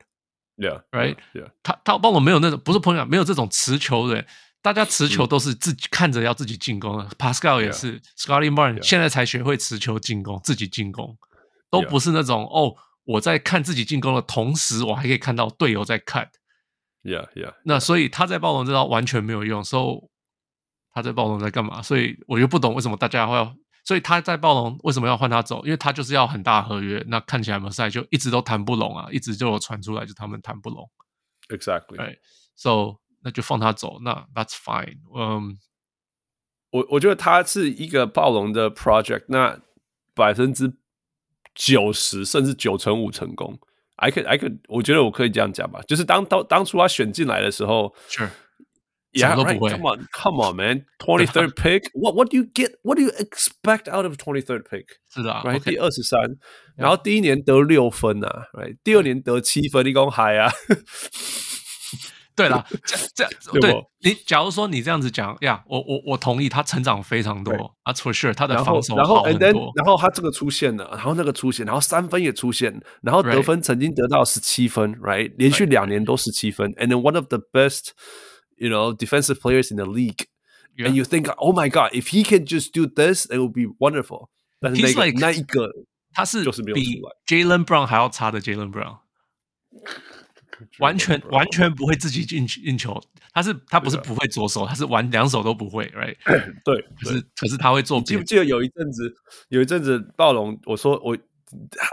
A: Yeah,
C: right.
A: Yeah.
C: 他他帮我没有那种不是朋友，没有这种持球的，大家持球都是自己看着要自己进攻的。Pascal 也是 Scottie Barnes 现在才学会持球进攻，自己进攻，都不是那种哦，我在看自己进攻的同时，我还可以看到队友在看。
A: Yeah, yeah.
C: 那所以他在暴龙这招完全没有用，So 他在暴龙在干嘛？所以我就不懂为什么大家会要。所以他在暴龙为什么要换他走？因为他就是要很大合约。那看起来马赛就一直都谈不拢啊，一直就有传出来，就他们谈不拢。
A: Exactly.
C: So 那就放他走。那 That's fine. 嗯、um,，
A: 我我觉得他是一个暴龙的 project。那百分之九十甚至九成五成功。I could I could 我觉得我可以这样讲吧。就是当当当初他选进来的时候。
C: Sure.
A: Yeah, right. Come on, come on, man. Twenty third pick. What what do you get? What do you expect out of twenty third pick?
C: 是的，
A: right？第二十三，然后第一年得六分啊，right？第二年得七分，你讲嗨啊？
C: 对啦，这这对你，假如说你这样子讲呀，我我我同意，他成长非常多啊，for sure，他的防守好很多。
A: 然后他这个出现了，然后那个出现，然后三分也出现，然后得分曾经得到十七分，right？连续两年都十七分，and then one of the best。 You know, defensive players in the league, yeah. and you think, oh my god, if he can just do this, it would be wonderful. 但是那个
C: like,
A: 那一个，
C: 他是
A: 就是没有
C: 比 Jalen Brown 还要差的 Jalen Brown，完全完全不会自己进运球。他是他不是不会左手，他是玩两手都不会，right？
A: 对，
C: 可是可是他会做。
A: 记不记得有一阵子，有一阵子暴龙，我说我。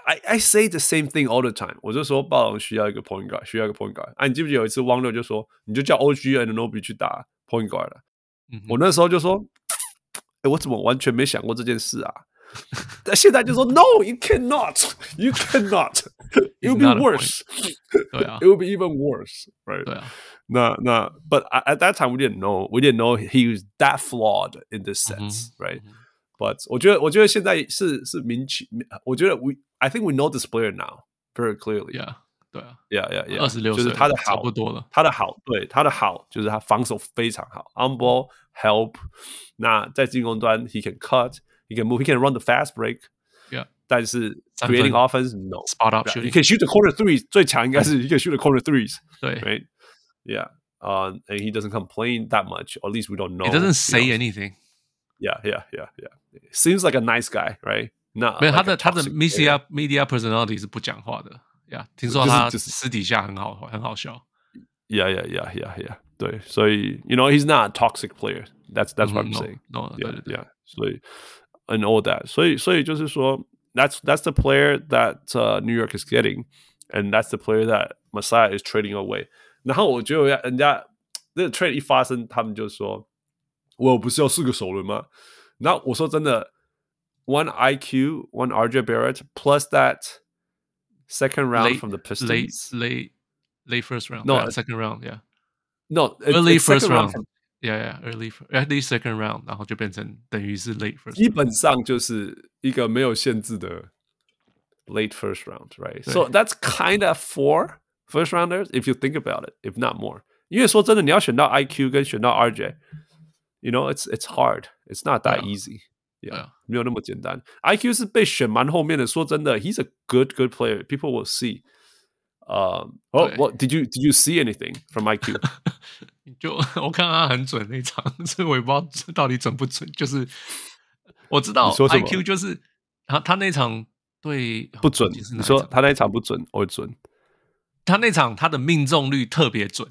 A: I I say the same thing all the time。我就说暴龙需要一个 point guard，需要一个 point guard。啊，你记不记得有一次汪六就说，你就叫 OG Anunoby 去打 point guard 了。嗯、哼我那时候就说，哎，我怎么完全没想过这件事啊？但现在就说，No，you cannot，you cannot，it will be worse。
C: 对啊，it
A: will be even worse，right？
C: 对啊。
A: 那那，but at that time we didn't know，we didn't know he was that flawed in this sense，right？ But 我觉得，我觉得现在是是明确，我觉得 we I think we know this player now very clearly.
C: Yeah，对啊，
A: Yeah Yeah Yeah，
C: 二十六岁
A: 就是他的好
C: 差不多了，
A: 他的好，对他的好就是他防守非常好，on ball help。那在进攻端，he can cut，he can move，he can run the fast
C: break。Yeah，
A: 但是 creating offense no
C: spot up shooting，
A: 你可以 shoot the corner three，最强应该是 he can shoot the corner threes。
C: 对，
A: Right，Yeah。Uh, and he doesn't complain that much, or at least we don't know.
C: He doesn't say you know. anything.
A: Yeah, yeah, yeah, yeah. Seems like a nice guy, right? 那
C: 没有他的他的 media media personality 是不讲话的，Yeah，听说他私底下很好很好笑。
A: Yeah, yeah, yeah, yeah, yeah. 对，所以 you know he's not a toxic player. That's that's what I'm saying.
C: No,
A: yeah, yeah. 所以 and all that. 所以所以就是说 that's that's the player that uh, New York is getting, and that's the player that Messiah is trading away. 然后我觉得人家那个 trade 一发生，他们就说。 我不是要四个首轮吗？那我说真的，one IQ, one RJ Barrett plus that second round
C: late,
A: from the Pistons,
C: late, late, late first round,
A: no,
C: yeah, second round, yeah,
A: no,
C: early
A: it's
C: first round,
A: round from,
C: yeah, yeah, early, early second round，然后就变成等于是 late first，
A: 基本上就是一个没有限制的 late first round, right? So that's kind of for first rounders if you think about it, if not more. 因为说真的，你要选到 IQ 跟选到 RJ。 You know, it's it's hard. It's not that easy. Yeah，没有那么简单。IQ 是被选蛮后面的。说真的，He's a good good player. People will see. 呃，哦，What did you did you see anything from IQ？
C: 就我看他很准那场，所以我也不知道到底准不准。就是我知道 IQ 就是他他那场对
A: 不准。你说他那场不准，我准。
C: 他那场他的命中率特别准。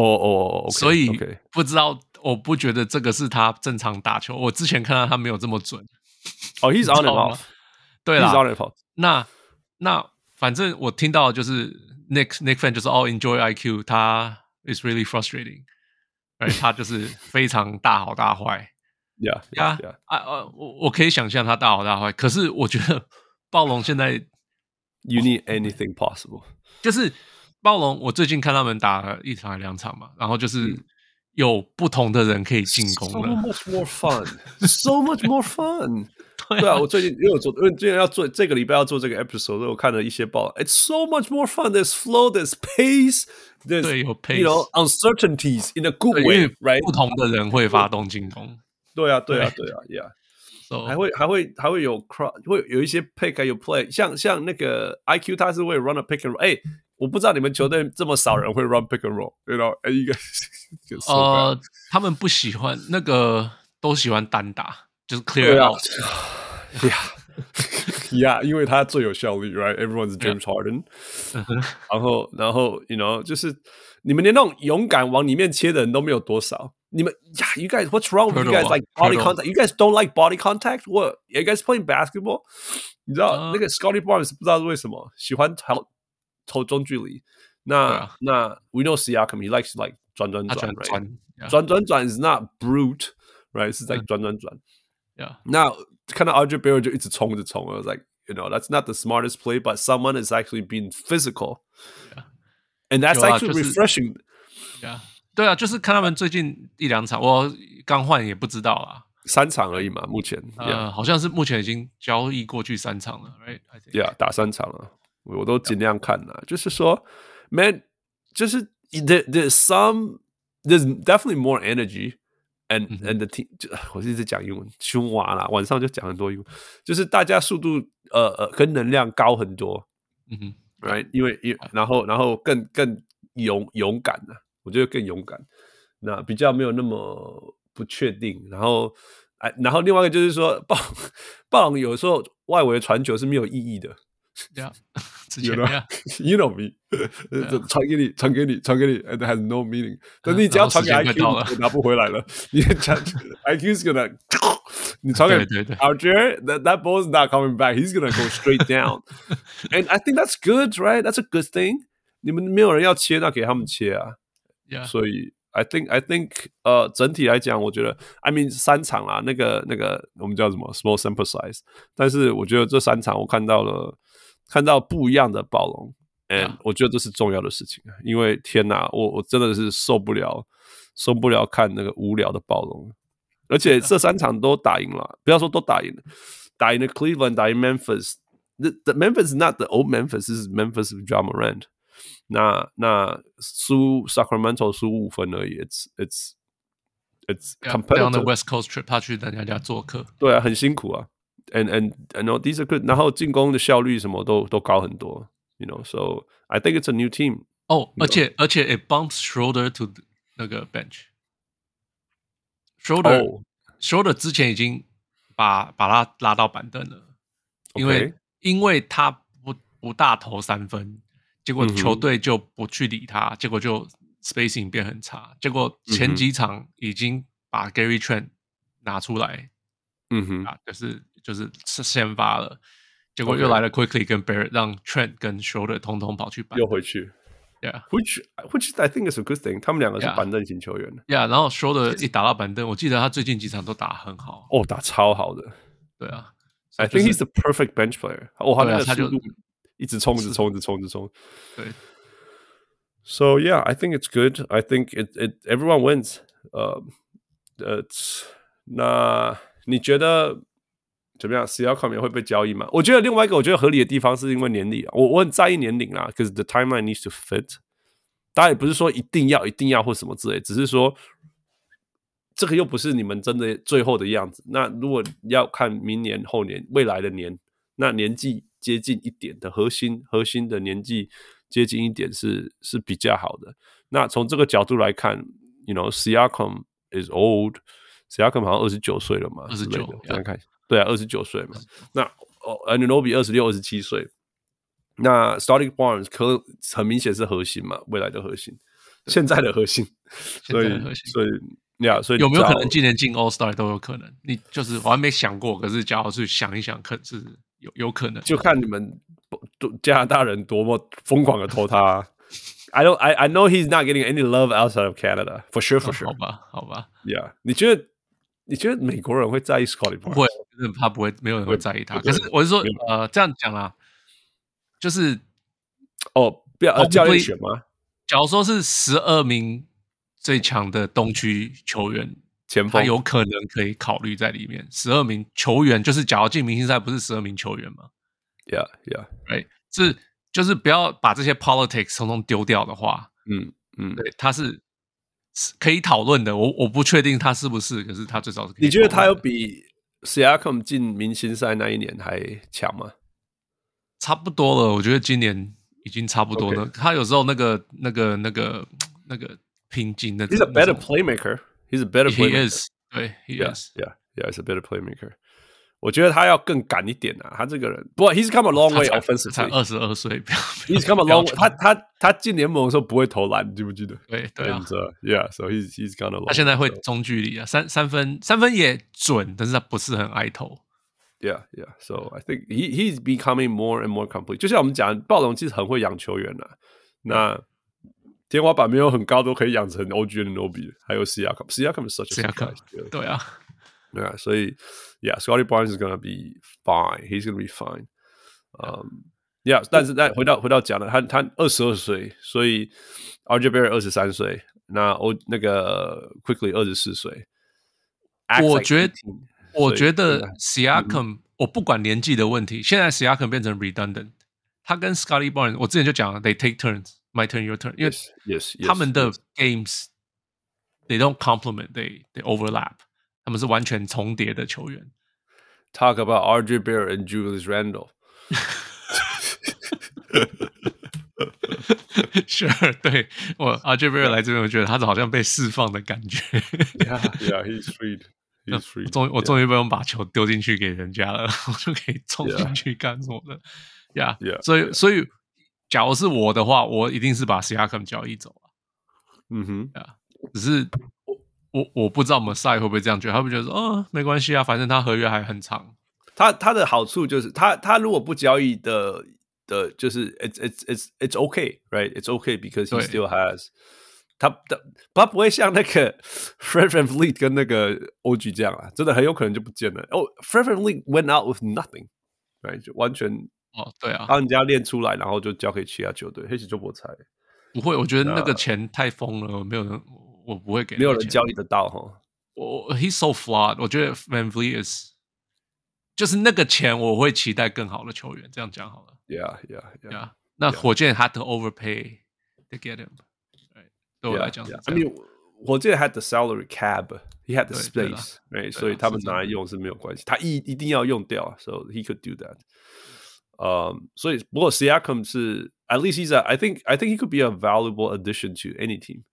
A: 哦哦，
C: 所以不知道。我不觉得这个是他正常打球。我之前看到他没有这么准。
A: 哦、oh,，He's on and off。
C: 对啦
A: He's on and off。
C: 那那反正我听到就是 Nick Nick fan 就是 All enjoy IQ，他 is really frustrating。哎，他就是非常大好大坏。
A: Yeah
C: 呀啊呃，我我可以想象他大好大坏。可是我觉得暴龙现在
A: ，You need anything possible。
C: 就是暴龙，我最近看他们打了一场还两场嘛，然后就是。嗯有不同的人可以进攻了
A: So much more fun, so much more fun 对。对啊，我最近因为我做，因为最近要做这个礼拜要做这个 episode，我看了一些报。It's so much more fun. There's flow, there's pace, there's
C: 对有 pace,
A: you know uncertainties in a good way, right？
C: 不同的人会发动进攻。
A: 对啊，对啊，对啊，Yeah。So, 还会还会还会有 cross，会有一些 pick 还有 play，像像那个 IQ，他是会 run a pick and roll。哎，我不知道你们球队这么少人会 run pick and roll，you know？哎，一个
C: 呃，他们不喜欢那个，都喜欢单打，就是 clear out。
A: Yeah，yeah，因为他最有效率，right？Everyone's James Harden。然后然后，you know，就是你们连那种勇敢往里面切的人都没有多少。你们呀，You guys, what's wrong with you guys? Like body contact? You guys don't like body contact? What? You guys playing basketball? 你知道那个 Scotty Barnes 不知道是为什么喜欢投投中距离。那那 We know Siakam, he likes like 转转转，right？转转转 is not brute, right？是在转转转。
C: Yeah.
A: 那看到 RJ Barrett 就一直冲着冲，I was like, you know, that's not the smartest play, but someone is actually being physical, and that's actually refreshing.
C: Yeah. 对啊，就是看他们最近一两场，我刚换也不知道啊，
A: 三场而已嘛，目前
C: 呃，yeah. 好像是目前已经交易过去三场了，
A: right？Yeah，打三场了， 我都尽量看了。就是说，man，就是 there there's some there's definitely more energy and、嗯、and the team，就我一直讲英文，凶娃啦，晚上就讲很多英文，就是大家速度呃呃跟能量高很多，
C: 嗯哼
A: ，right？因为因然后然后更更勇勇敢了。我觉得更勇敢，那比较没有那么不确定。然后，哎，然后另外一个就是说，暴暴龙有时候外围传球是没有意义的。
C: 对啊，
A: 有的，You know me，传给你，传给你，传给你，and has no meaning。但你只要传给 IQ，就拿不回来了。你传 IQ is gonna，你传给 RJ，that that ball is not coming back. He's gonna go straight down. And I think that's good, right? That's a good thing. 你们没有人要切，那给他们切啊。
C: Yeah.
A: 所以，I think I think，呃，整体来讲，我觉得，I mean，三场啦，那个那个，我们叫什么？Small sample size。但是，我觉得这三场我看到了， 看到不一样的暴龙，and 我觉得这是重要的事情。因为天哪，我我真的是受不了，受不了看那个无聊的暴龙。而且这三场都打赢了，不要说都打赢了，打赢了 Cleveland，打赢 Memphis。The, the Memphis is not the old Memphis, is Memphis with Ja Morant。那那输 Sacramento 输五分而已，It's it's it's
C: competitive。On the West Coast trip，他去人家家做客，
A: 对啊，很辛苦啊。And and and no, these are good。然后进攻的效率什么都都高很多，you know。So I think it's a new team。
C: 哦，而且而且 it bumps Schroeder to 那个 bench。Schroeder Schroeder 之前已经把把他拉到板凳了，因为因为他不不大投三分，结果球队就不去理他，结果就 spacing 变很差，结果前几场已经把 Gary Trent 拿出来， 嗯哼啊，就是就是先发了，结果又来了 Quickly 跟 Barrett，让 Trent 跟 Schroeder 通通跑去板，
A: 又回去。Yeah，which which I think is a good thing。他们两个是板凳型球员。
C: Yeah，然后说的一打到板凳，我记得他最近几场都打很好。
A: 哦，打超好的。
C: 对啊，
A: I think he's the perfect bench player。哦，他他就一直冲，一直冲，一直冲，一直冲。
C: 对。
A: So yeah, I think it's good. I think it it everyone wins. 呃呃，那 你觉得怎么样？Siakam 会被交易吗？我觉得另外一个我觉得合理的地方是因为年龄，我我很在意年龄啦，because the timeline needs to fit。当然也不是说一定要一定要或什么之类，只是说这个又不是你们真的最后的样子。那如果要看明年、后年、未来的年，那年纪接近一点的核心核心的年纪接近一点是是比较好的。那从这个角度来看，you know，Siakam is old old，Siakam 好像二十九岁了嘛，
C: 二十九，
A: 来看。对啊，二十九岁嘛。那哦，Anunoby 二十六、二十七岁。那 Starting Barnes 可很明显是核心嘛，未来的核心，现在的核心。所以，所以呀，所以
C: 有没有可能今年进 All Star 都有可能？你就是我还没想过，可是假如是想一想，可是有有可能。
A: 就看你们加拿大人多么疯狂的投他。I don't, I I know he's not getting any love outside of Canada, for sure, for sure。
C: 好吧，好吧。
A: Yeah，你觉得？你觉得美国人会在意 Barnes？
C: 不会，他不会，没有人会在意他。可是我是说，呃，这样讲啦，就是
A: 哦，不要教练选吗？
C: 假如说是十二名最强的东区球员，
A: 前锋，
C: 他有可能可以考虑在里面。十二名球员就是，假如进明星赛，不是十二名球员吗
A: ？Yeah, yeah，
C: 哎，是就是不要把这些 politics 统统丢掉的话，
A: 嗯嗯，
C: 对，他是。可以讨论的，我我不确定他是不是，可是他最早是可以。
A: 你觉得他有比 Siakam 进明星赛那一年还强吗？
C: 差不多了，我觉得今年已经差不多了。他有时候那个、那个、那个、那个拼劲的。
A: He's a better playmaker. He's a better playmaker.
C: He is. 对，He is.
A: Yeah, yeah, he's a better playmaker. 我觉得他要更赶一点啊！他这个人，不过 he's come a long way offensively。
C: 才二十二岁
A: ，he's come a long way。他他他进联盟的时候不会投篮，你记不记得？
C: 对对啊
A: ，Yeah，so he's he's gone a long。
C: 他现在会中距离啊，三三分三分也准，但是他不是很爱投。
A: Yeah，yeah，so I think he he's becoming more and more complete。就像我们讲，暴龙其实很会养球员啊。那天花板没有很高，都可以养成 OG Anunoby，还有 Siakam，Siakam is such a
C: surprise。对啊。
A: 对啊，所以，Yeah，Scottie Barnes is gonna be fine. He's gonna be fine. 嗯，Yeah，但是再回到回到讲了，他他二十二岁，所以 RJ Barrett 二十三岁，那欧那个 Quickly 二十四岁。
C: 我觉得，我觉得 Siakam，我不管年纪的问题，现在 Siakam 变成 redundant，他跟 Scottie Barnes，我之前就讲了，They take turns，my turn, your turn，因为
A: Yes，
C: 他们的 games，they don't complement，they they overlap。 他们是完全重叠的球员。
A: Talk about RJ Barrett and Julius Randle。
C: Sure，对我 RJ Barrett 来这边，我觉得他好像被释放的感觉。
A: Yeah, yeah, he's freed. He's freed.
C: 终我终于不用把球丢进去给人家了，我就可以冲进去干什么的。Yeah,
A: yeah.
C: 所以所以，假如是我的话，我一定是把 Siakam 交易走了。
A: 嗯哼，
C: 啊，只是。我我不知道我们赛会不会这样觉得，他会觉得说，哦，没关系啊，反正他合约还很长。
A: 他他的好处就是，他他如果不交易的的，就是 it's it's it's it's okay, right? It's okay because he still has 他的他不会像那个 Fred Van Fleet 跟那个 OG 这样啊，真的很有可能就不见了。哦，Fred VanVleet went out with nothing, right? 就完全
C: 哦，对啊，
A: 让人家练出来，然后就交给其他球队，黑起就不猜。
C: 不会，我觉得那个钱太疯了，没有人。我不会给，
A: 没有人交易得到哈。
C: 我 He's so flawed。我觉得 VanVleet is 就是那个钱，我会期待更好的球员。这样讲好了。
A: Yeah, yeah, yeah.
C: yeah. 那火箭 had to overpay to get him。对我来讲，
A: I mean，火箭 had the salary cap, he had the space，right？所以他们拿来用是没有关系，他一一定要用掉，so he could do that。嗯，所以不过 Siakam 是 at least he's a I think I think he could be a valuable addition to any team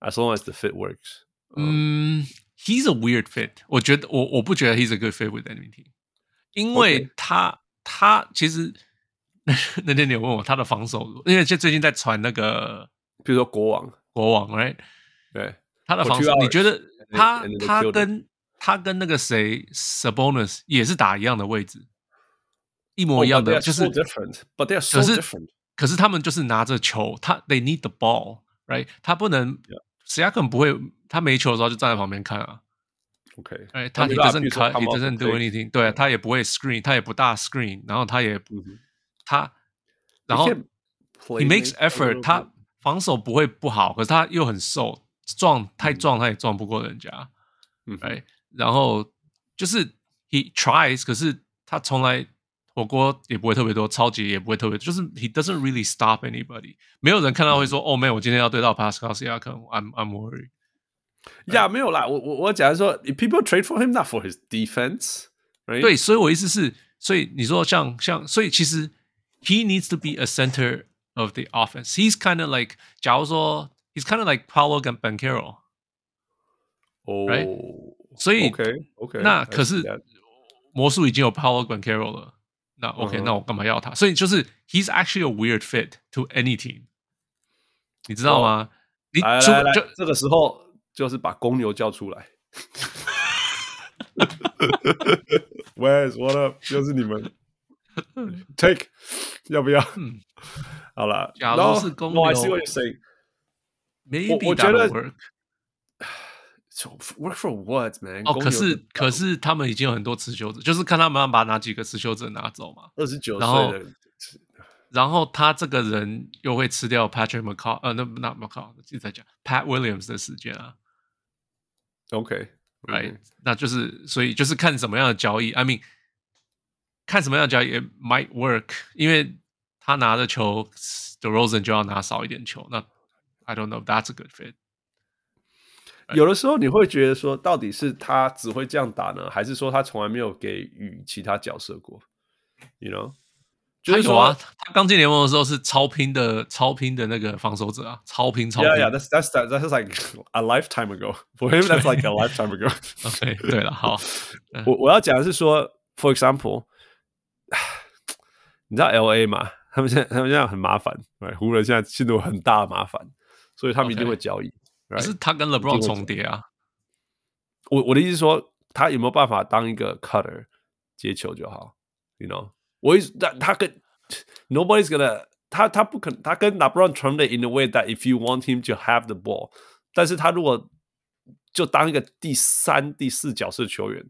A: as long as the fit works。
C: 嗯，he's a weird fit。我觉得我我不觉得 he's a good fit with any team，因为他他其实那天你有问我他的防守，因为就最近在传那个，
A: 比如说国王。
C: 国王，right？
A: 对，
C: 他的防守，你觉得他他跟他跟那个谁 Sabonis 也是打一样的位置，一模一样的，就是
A: different，but they are so different。
C: 可是他们就是拿着球，他 they need the ball，right？他不能 ，Siakam 不会，他没球的时候就站在旁边看啊。
A: OK，
C: 哎，他 he doesn't cut，he doesn't do anything，对，他也不会 screen，他也不大 screen，然后他也他，然后 he makes effort，他。防守不会不好，可是他又很瘦，撞太撞他也撞不过人家，嗯，哎，然后就是 he tries，可是他从来火锅也不会特别多，超级也不会特别，就是 he doesn't really stop anybody，没有人看到会说，哦，没有，我今天要对到 Pascal Siakam，I'm I'm worried。
A: 呀，没有啦，我我我讲说，people trade for him not for his defense，
C: 对，所以我意思是，所以你说像像，所以其实 he needs to be a center。of the offense. He's kind of like 假如说 he's kind of like Paolo Banchero.
A: Oh,
C: right? 所以
A: OK OK，
C: 那可是魔术已经有 Paolo Banchero 了， 那 OK，、uh. 那我干嘛要他？所以就是 he's actually a weird fit to any team，你知道吗？Oh, 你
A: 来来来，就这个时候就是把公牛叫出来。Where's what up？又是你们。Take 要不要？嗯，好了。
C: 假如是公牛，
A: 我还是会 say
C: maybe
A: 我觉得 work。work for what man？
C: 哦，可是可是他们已经有很多持球者，就是看他们要把哪几个持球者拿走嘛。
A: 二十九岁的，
C: 然后他这个人又会吃掉 Patrick McCaw，呃，那那 McCaw 一直在讲 Pat Williams 的时间啊。
A: OK，right，
C: 那就是所以就是看什么样的交易。I mean。看什么样的交易也 might work，因为他拿的球，DeRozan 就要拿少一点球。那 I don't know, that's a good fit。
A: 有的时候你会觉得说，到底是他只会这样打呢，还是说他从来没有给予其他角色过？You know，
C: 就是说啊，他刚进联盟的时候是超拼的，超拼的那个防守者啊，超拼超拼。
A: Yeah, yeah, that's that's that's like a lifetime ago. For him, that's like a lifetime ago.
C: OK，对了，好，
A: 我我要讲的是说，For example。你知道 L A 吗？他们现在他们现在很麻烦，对，湖人现在陷入很大的麻烦，所以他们一定会交易。
C: 可 Okay. 是他跟 LeBron 重叠啊。
A: 我我的意思是说，他有没有办法当一个 cutter 接球就好？You know，我意思他他跟 nobody's gonna 他他不可能他跟 LeBron 重叠 in a way that if you want him to have the ball，但是他如果就当一个第三第四角色球员，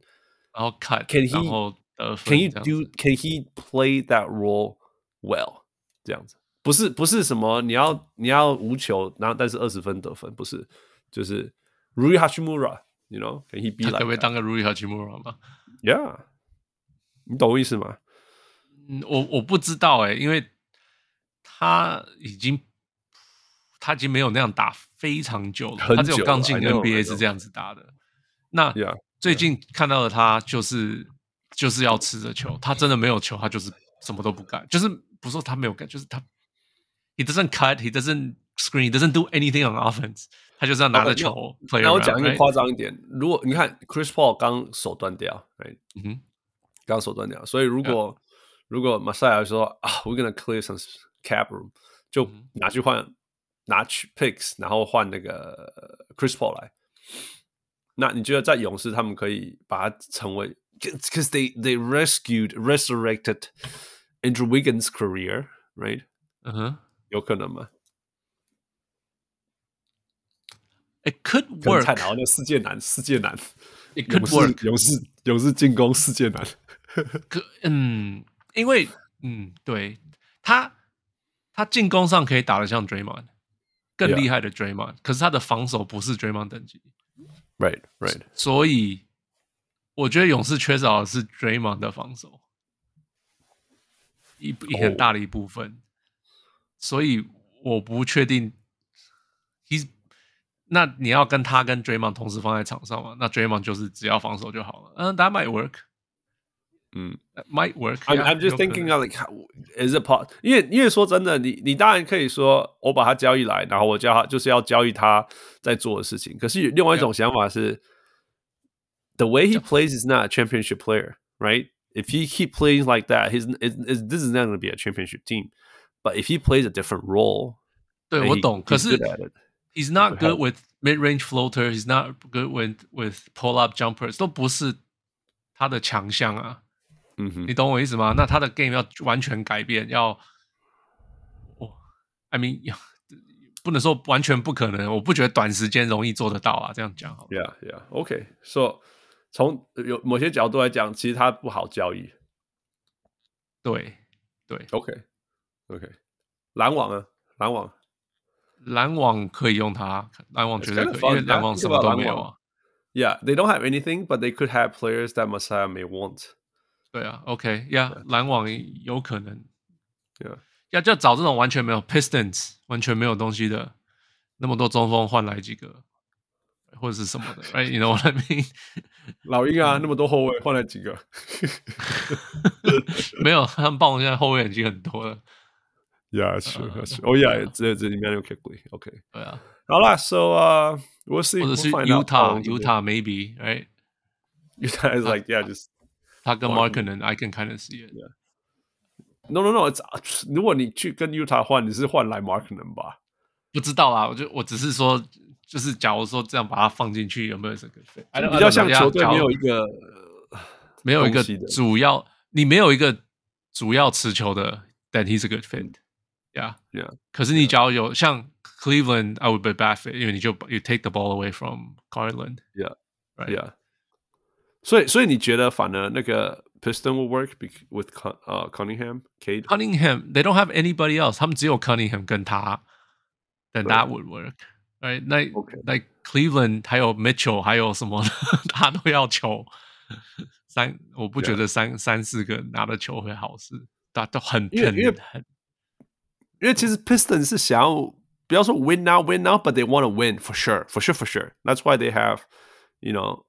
C: 然后 cut，然后。
A: Can he do? Can he play that role well？这样子 不是不是什么你要你要无球，然后但是二十分得分不是，就是 Rui Hachimura，you know？Can he be like？
C: 可不可以当个 Rui Hachimura 吗
A: ？Yeah，你懂我意思吗？
C: 嗯，我我不知道哎，因为他已经他已经没有那样打非常久了，他只有刚进 NBA 是这样子打的。那最近看到的他就是。就是要吃着球，他真的没有球，他就是什么都不干。就是不是说他没有干，就是他 ，he doesn't cut，he doesn't screen，he doesn't do anything on offense，他就是要拿着球。
A: Okay, 那我讲一个夸张一点，如果你看 Chris Paul 刚手断掉，哎，嗯哼，刚手断掉，所以如果 Yeah. 如果 Masai 说啊，we're gonna clear some cap room，就拿去换拿去 picks，然后换那个 Chris Paul 来，那你觉得在勇士他们可以把它成为？Because they they rescued resurrected Andrew Wiggins' career, right?
C: 嗯哼，
A: 有可能吗
C: ？It could work。
A: 太难了，世界难，世界难。
C: It could work。
A: 勇士勇士进攻世界难。
C: 可嗯，因为嗯，对他他进攻上可以打得像 Draymond，更厉害的 Draymond，可是他的防守不是 Draymond 等级。
A: Right, right。
C: 所以我觉得勇士缺少的是 Draymond 的防守，一一很大的一部分。Oh. 所以我不确定，He's 那你要跟他跟 Draymond 同时放在场上吗？那 Draymond 就是只要防守就好了。嗯、uh,，That might work。
A: 嗯，
C: might
A: work。I'm I'm just thinking like is it part？因为因为说真的，你你当然可以说我把他交易来，然后我叫他就是要交易他在做的事情。可是另外一种想法是 Yeah. ，the way he plays is not a championship player, right? If he keep playing like that, his is is this is not going to be a championship team. But if he plays a different role，
C: 对我懂。可是 he's not good with mid-range floater. He's not good with with pull-up jumpers，都不是他的强项啊。嗯哼，你懂我意思吗？那他的 game 要完全改变，要，哦，I mean，不能说完全不可能。我不觉得短时间容易做得到啊。这样讲好。
A: Yeah, yeah, OK. So 从有某些角度来讲，其实他不好交易。
C: 对，对，
A: OK。 OK，篮网啊，篮网，
C: 篮网可以用它，篮网绝对可以，因为篮网什么都没有啊。
A: Yeah, they don't have anything, but they could have players that Masai may want.
C: 对啊，OK，Yeah，篮网有可能。
A: Yeah，
C: 要就找这种完全没有 Pistons，完全没有东西的，那么多中锋换来几个，或者是什么的，Right？You know what I mean？
A: 老鹰啊，那么多后卫换来几个？
C: 没有，他们暴龙现在后卫已经很多了。
A: Yeah, that's true. That's true. Oh yeah, it's it's Immanuel Quickley. Okay.
C: 对啊。
A: 好啦，So uh, we'll see.
C: 或者是 Utah, Utah maybe, right?
A: Utah is like yeah, just
C: 他跟 Markkanen, I can kind of see it.
A: Yeah. No, no, no. It's 如果你去跟 Utah 换，你是换来 Markkanen 吧？
C: 不知道啊，我就我只是说，就是假如说这样把它放进去，有没有这个？
A: 比较像球队没有一个
C: 没有一个主要，你没有一个主要持球的，then he's a good fit。 Yeah,
A: yeah.
C: 可是你只要有像 Cleveland, I would be bad fit，因为你就 you take the ball away from Garland.
A: Yeah,
C: right.
A: Yeah. 所以，所以你觉得反而那个 Piston will work with 呃 Cunningham, Cade?
C: Cunningham, they don't have anybody else. 他们只有 Cunningham 跟他，then that would work. Right? 那 like Cleveland 还有 Mitchell 还有什么，他都要球。三，我不觉得三三四个拿的球会好事，大都很很很。
A: 因为其实 Pistons 是想要不要说 win now win now but they want to win for sure for sure for sure that's why they have you know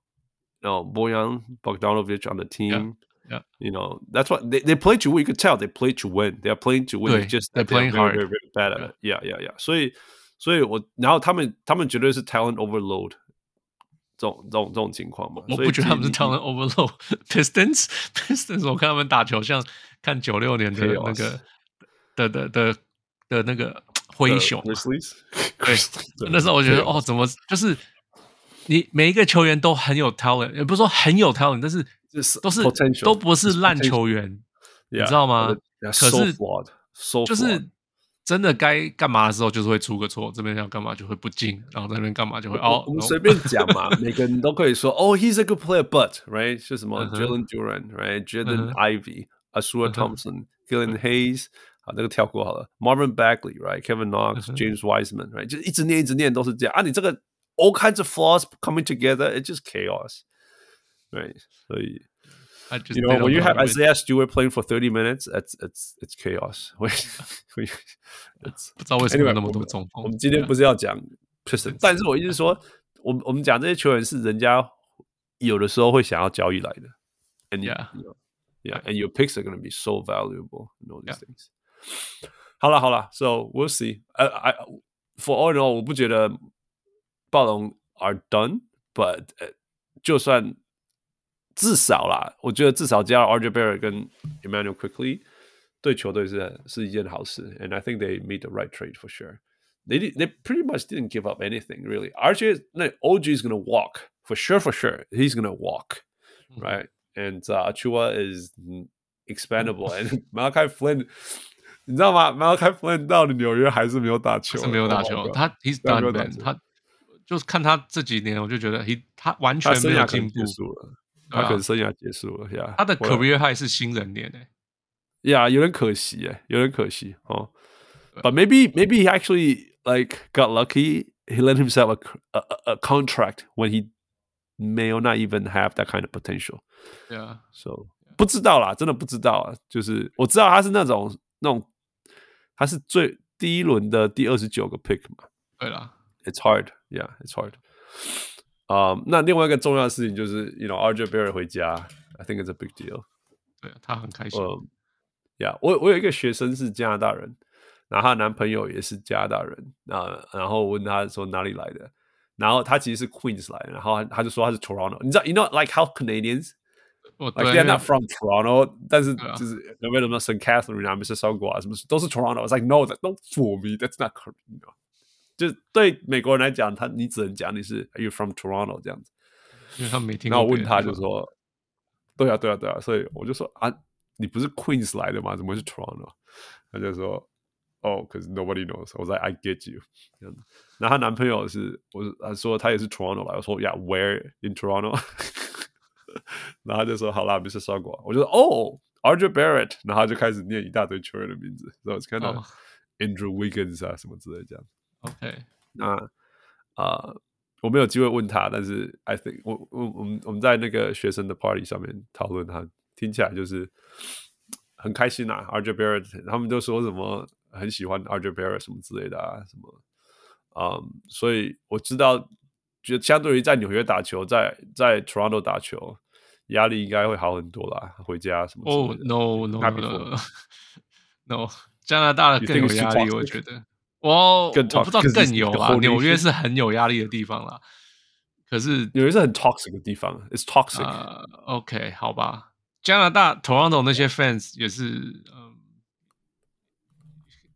A: you know Bojan Bogdanovic on the team
C: yeah, yeah.
A: you know that's what they they play to win you could tell they play to win they are playing to win just
C: they're playing
A: hard
C: very,
A: very bad at it yeah yeah yeah 所以所以我然后他们他们绝对是 talent overload 这种这种这种情况嘛
C: 我不觉得他们是 talent overload Pistons Pistons 我看他们打球像看九六年的那个的的的 的那个灰熊，对，那时候我觉得哦，怎么就是你每一个球员都很有 talent，也不是说很有 talent，但是都是都不是烂球员，你知道吗？可是就是真的该干嘛的时候，就是会出个错，这边要干嘛就会不进，然后那边干嘛就会哦，
A: 我们随便讲嘛，每个人都可以说哦，he's a good player，but right 是什么？Jalen Duran，right Jaden Ivey，Ausar Thompson，Killian Hayes。好，那个跳过好了。Marvin Bagley，right？Kevin Knox，James Wiseman，right？就一直念，一直念都是这样啊。你这个 all kinds of flaws coming together，it's just chaos，right？所以，you know when you have Isaiah Stewart playing for thirty minutes，it's it's it's chaos。
C: 不知道为什么有那么多中锋。
A: 我们今天不是要讲 Pistons，但是我意思是说，我们我们讲这些球员是人家有的时候会想要交易来的。And
C: yeah,
A: yeah, and your picks are going to be so valuable and all these things. 好了好了，So we'll see. I I for all in all，我不觉得暴龙 are done，but 就算至少啦，我觉得至少加了 RJ Barrett 跟 Immanuel Quickley 对球队是是一件好事。And I think they made the right trade for sure. They did, they pretty much didn't give up anything really. RJ 那 OG is gonna walk for sure for sure. He's gonna walk, right? And uh, Achua is expendable. And Malachi Flynn 你知道吗？Malachi Flynn 到了纽约还是没有打球，
C: 是没有打球。他 He's done man，他就是看他这几年，我就觉得 He 他完全没有进步
A: 了。他可能生涯结束了呀。
C: 他的 career high 是新人年诶，
A: 呀，有点可惜诶，有点可惜哦。But maybe maybe he actually like got lucky. He let himself a a a contract when he may not even have that kind of potential。
C: 对啊，
A: so 不知道啦，真的不知道啊。就是我知道他是那种那种， 他是最第一轮的第二十九个 pick 嘛。
C: 对啦
A: ，It's hard，yeah，it's hard。啊，那另外一个重要的事情就是，you know，RJ Barrett 回家，I think it's a big deal。
C: 对，他很开心。
A: 嗯，yeah，我我有一个学生是加拿大人。然后她男朋友也是加拿大人啊，然后问他说哪里来的，然后他其实是 Queens 来的，然后他就说他是 Toronto，你知道，you know like how Canadians，like they're not from Toronto，但是就是有没有什么 St. Catherine 啊，Mississauga 啊，什么都是 Toronto，it's like no that don't for me，that's not correct，就对美国人来讲，他你只能讲你是 Are you from Toronto 这样子，
C: 因为他没听。
A: 然后我问他就说，对啊对啊对啊，所以我就说啊，你不是 Queens 来的吗？怎么会是 Toronto？他就说。哦，because nobody knows。我说 I get you。那她男朋友是，我他说他也是 Toronto 来。我说 Yeah，where in Toronto？ 然后他就说好啦，Mississauga。我就说哦，RJ Barrett。然后他就开始念一大堆球员的名字，然后看到 Andrew Wiggins 啊什么之类这样。
C: OK，
A: 那啊、呃，我没有机会问他，但是 I think 我我我们我们在那个学生的 party 上面讨论他，听起来就是很开心啊。Arj Barrett，他们都说什么？很喜欢 Arj Barrett 什么之类的啊，什么，嗯，所以我知道，觉得相对于在纽约打球，在在 Toronto 打球，压力应该会好很多啦。回家什么
C: 哦、oh,，no no no no，加拿大的更有压力，我觉得。我我不知道更有啊，纽约是很有压力的地方啦。可是
A: 纽约是很 toxic 的地方，it's toxic、
C: uh,。OK，好吧，加拿大 Toronto 那些 fans 也是，嗯。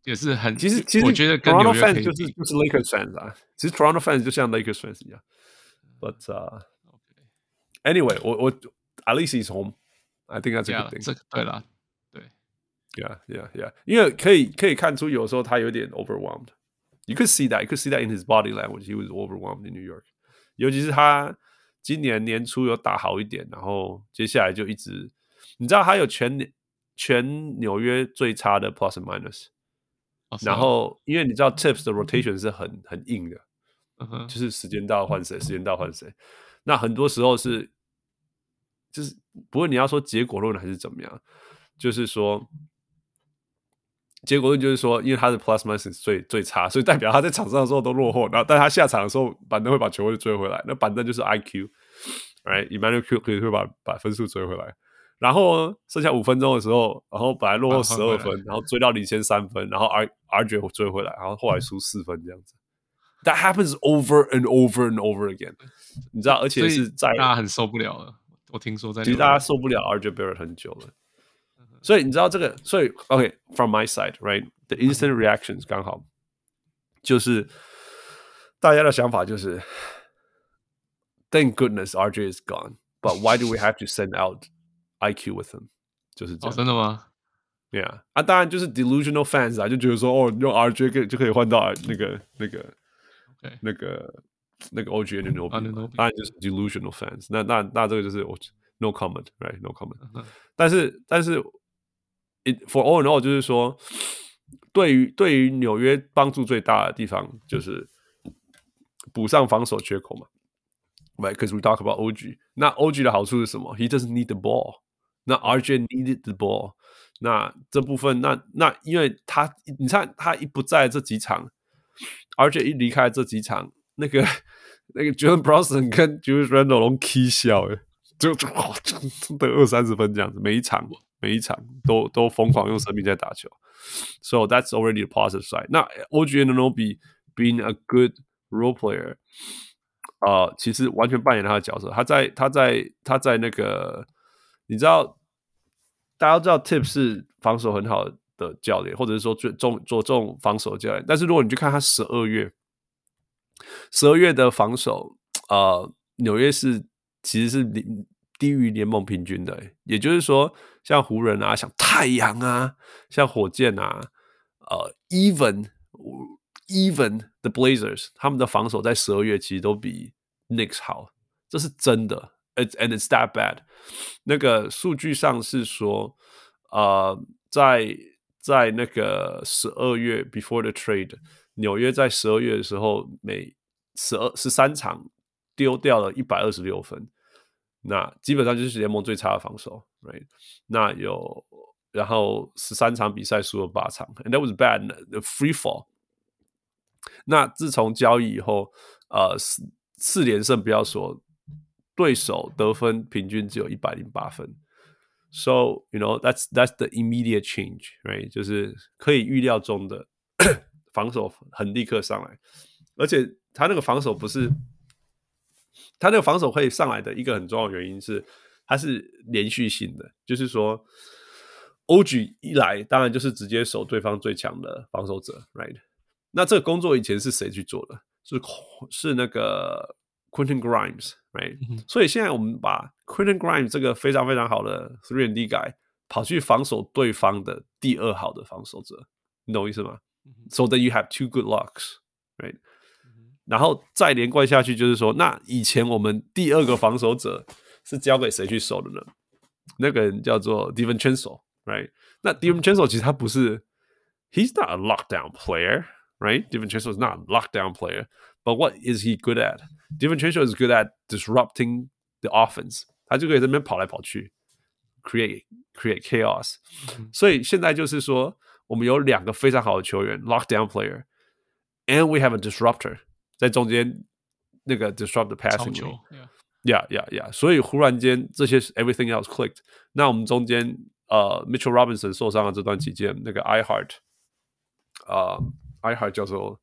C: 也是很，
A: 其实其实
C: 我觉得跟纽约
A: fans 就是就是 Lakers fans 啊，其实 Toronto fans 就像 Lakers fans 一样。But、uh, anyway，我我 at least he's home，I think that's a good thing。
C: 这个对了，对，
A: Yeah Yeah Yeah，因为可以可以看出有时候他有点 overwhelmed。You could see that，you could see that in his body language，he was overwhelmed in New York。尤其是他今年年初有打好一点，然后接下来就一直，你知道他有全全纽约最差的 plus and minus。然后，因为你知道 Tips 的 rotation 是很很硬的，uh -huh. 就是时间到换谁，时间到换谁。那很多时候是， 就是不过你要说结果论还是怎么样，就是说结果论就是说，因为他的 plus minus 最最差，所以代表他在场上的时候都落后，然后但他下场的时候板凳会把球会追回来。那板凳就是 IQ，right？Emmanuel Q 可以会把把分数追回来。然后剩下五分钟的时候，然后本来落后十二分，然后追到领先三分，然后 R RJ 追回来，然后后来输四分这样子。That happens over and over and over again。你知道，而且是在
C: 大家很受不了了。我听说在
A: 其实大家受不了 RJ Barrett 很久了。所以你知道这个，所以 OK，from、okay, my side，right，the instant reactions 刚好就是大家的想法就是，Thank goodness RJ is gone，but why do we have to send out IQ with him，就是这样。
C: 哦，真的吗？
A: Yeah，啊，当然就是 delusional fans 啊，就觉得说，哦，用 RJ 可以就可以换到那个那个，
C: okay.
A: 那个 那个 OG Anunoby，当然就是 delusional fans 那。那那那这个就是 no comment，right？No comment。Uh -huh. 但是但是，it for all all，就是说，对于对于纽约帮助最大的地方就是补上防守缺口嘛。Right，because we talk about OG。那 OG 的好处是什么？He doesn't need the ball。那 RJ needed the ball，那这部分，那那因为他，你看他一不在这几场，RJ 一离开这几场，那个那个 Jalen Brunson 跟 Julius Randle 都 K 笑诶，就就就得二三十分这样子，每一场每一场都都疯狂用生命在打球，So that's already a positive side。那 OG Anunoby being a good role player，呃，其实完全扮演他的角色，他在他在他在那个。你知道，大家都知道 Tip 是防守很好的教练，或者是说最重做重防守教练。但是如果你去看他十二月，十二月的防守，呃，纽约是其实是低于联盟平均的。也就是说，像湖人啊，像太阳啊，像火箭啊，呃，even even the Blazers，他们的防守在十二月其实都比 Knicks 好，这是真的。It's and it's that bad。那个数据上是说，呃，在在那个十二月 before the trade，纽约在十二月的时候，每十二十三场丢掉了一百二十六分，那基本上就是联盟最差的防守，right？那有然后十三场比赛输了八场，and that was bad，free fall。那自从交易以后，呃，四四连胜不要说，对手得分平均只有一百零八分。So you know that's that's the immediate change, right？就是可以预料中的防守很立刻上来，而且他那个防守不是他那个防守会上来的一个很重要的原因是它是连续性的，就是说 OG 一来，当然就是直接守对方最强的防守者，right？那这个工作以前是谁去做的？是是那个。Quentin Grimes，right？、嗯、所以现在我们把 Quentin Grimes 这个非常非常好的 three and D guy 跑去防守对方的第二好的防守者，你懂我意思吗、嗯、？So that you have two good locks，right？、嗯、然后再连贯下去，就是说，那以前我们第二个防守者是交给谁去守的呢？那个人叫做 DiVincenzo，right？那 DiVincenzo 其实他不是，he's not a lockdown player，right？DiVincenzo is not a lockdown player。But what is he good at? DiVincenzo is good at disrupting the offense。他就可以这边跑来跑去，create create chaos。所以现在就是说， 我们有两个非常好的球员，lockdown player，and we have a disruptor 在中间那个 disrupt the passing。Yeah, yeah, yeah。所以忽然间这些 everything else clicked。那我们中间呃，Mitchell Robinson 受伤的这段期间，那个 I Heart，呃，I Heart 叫做。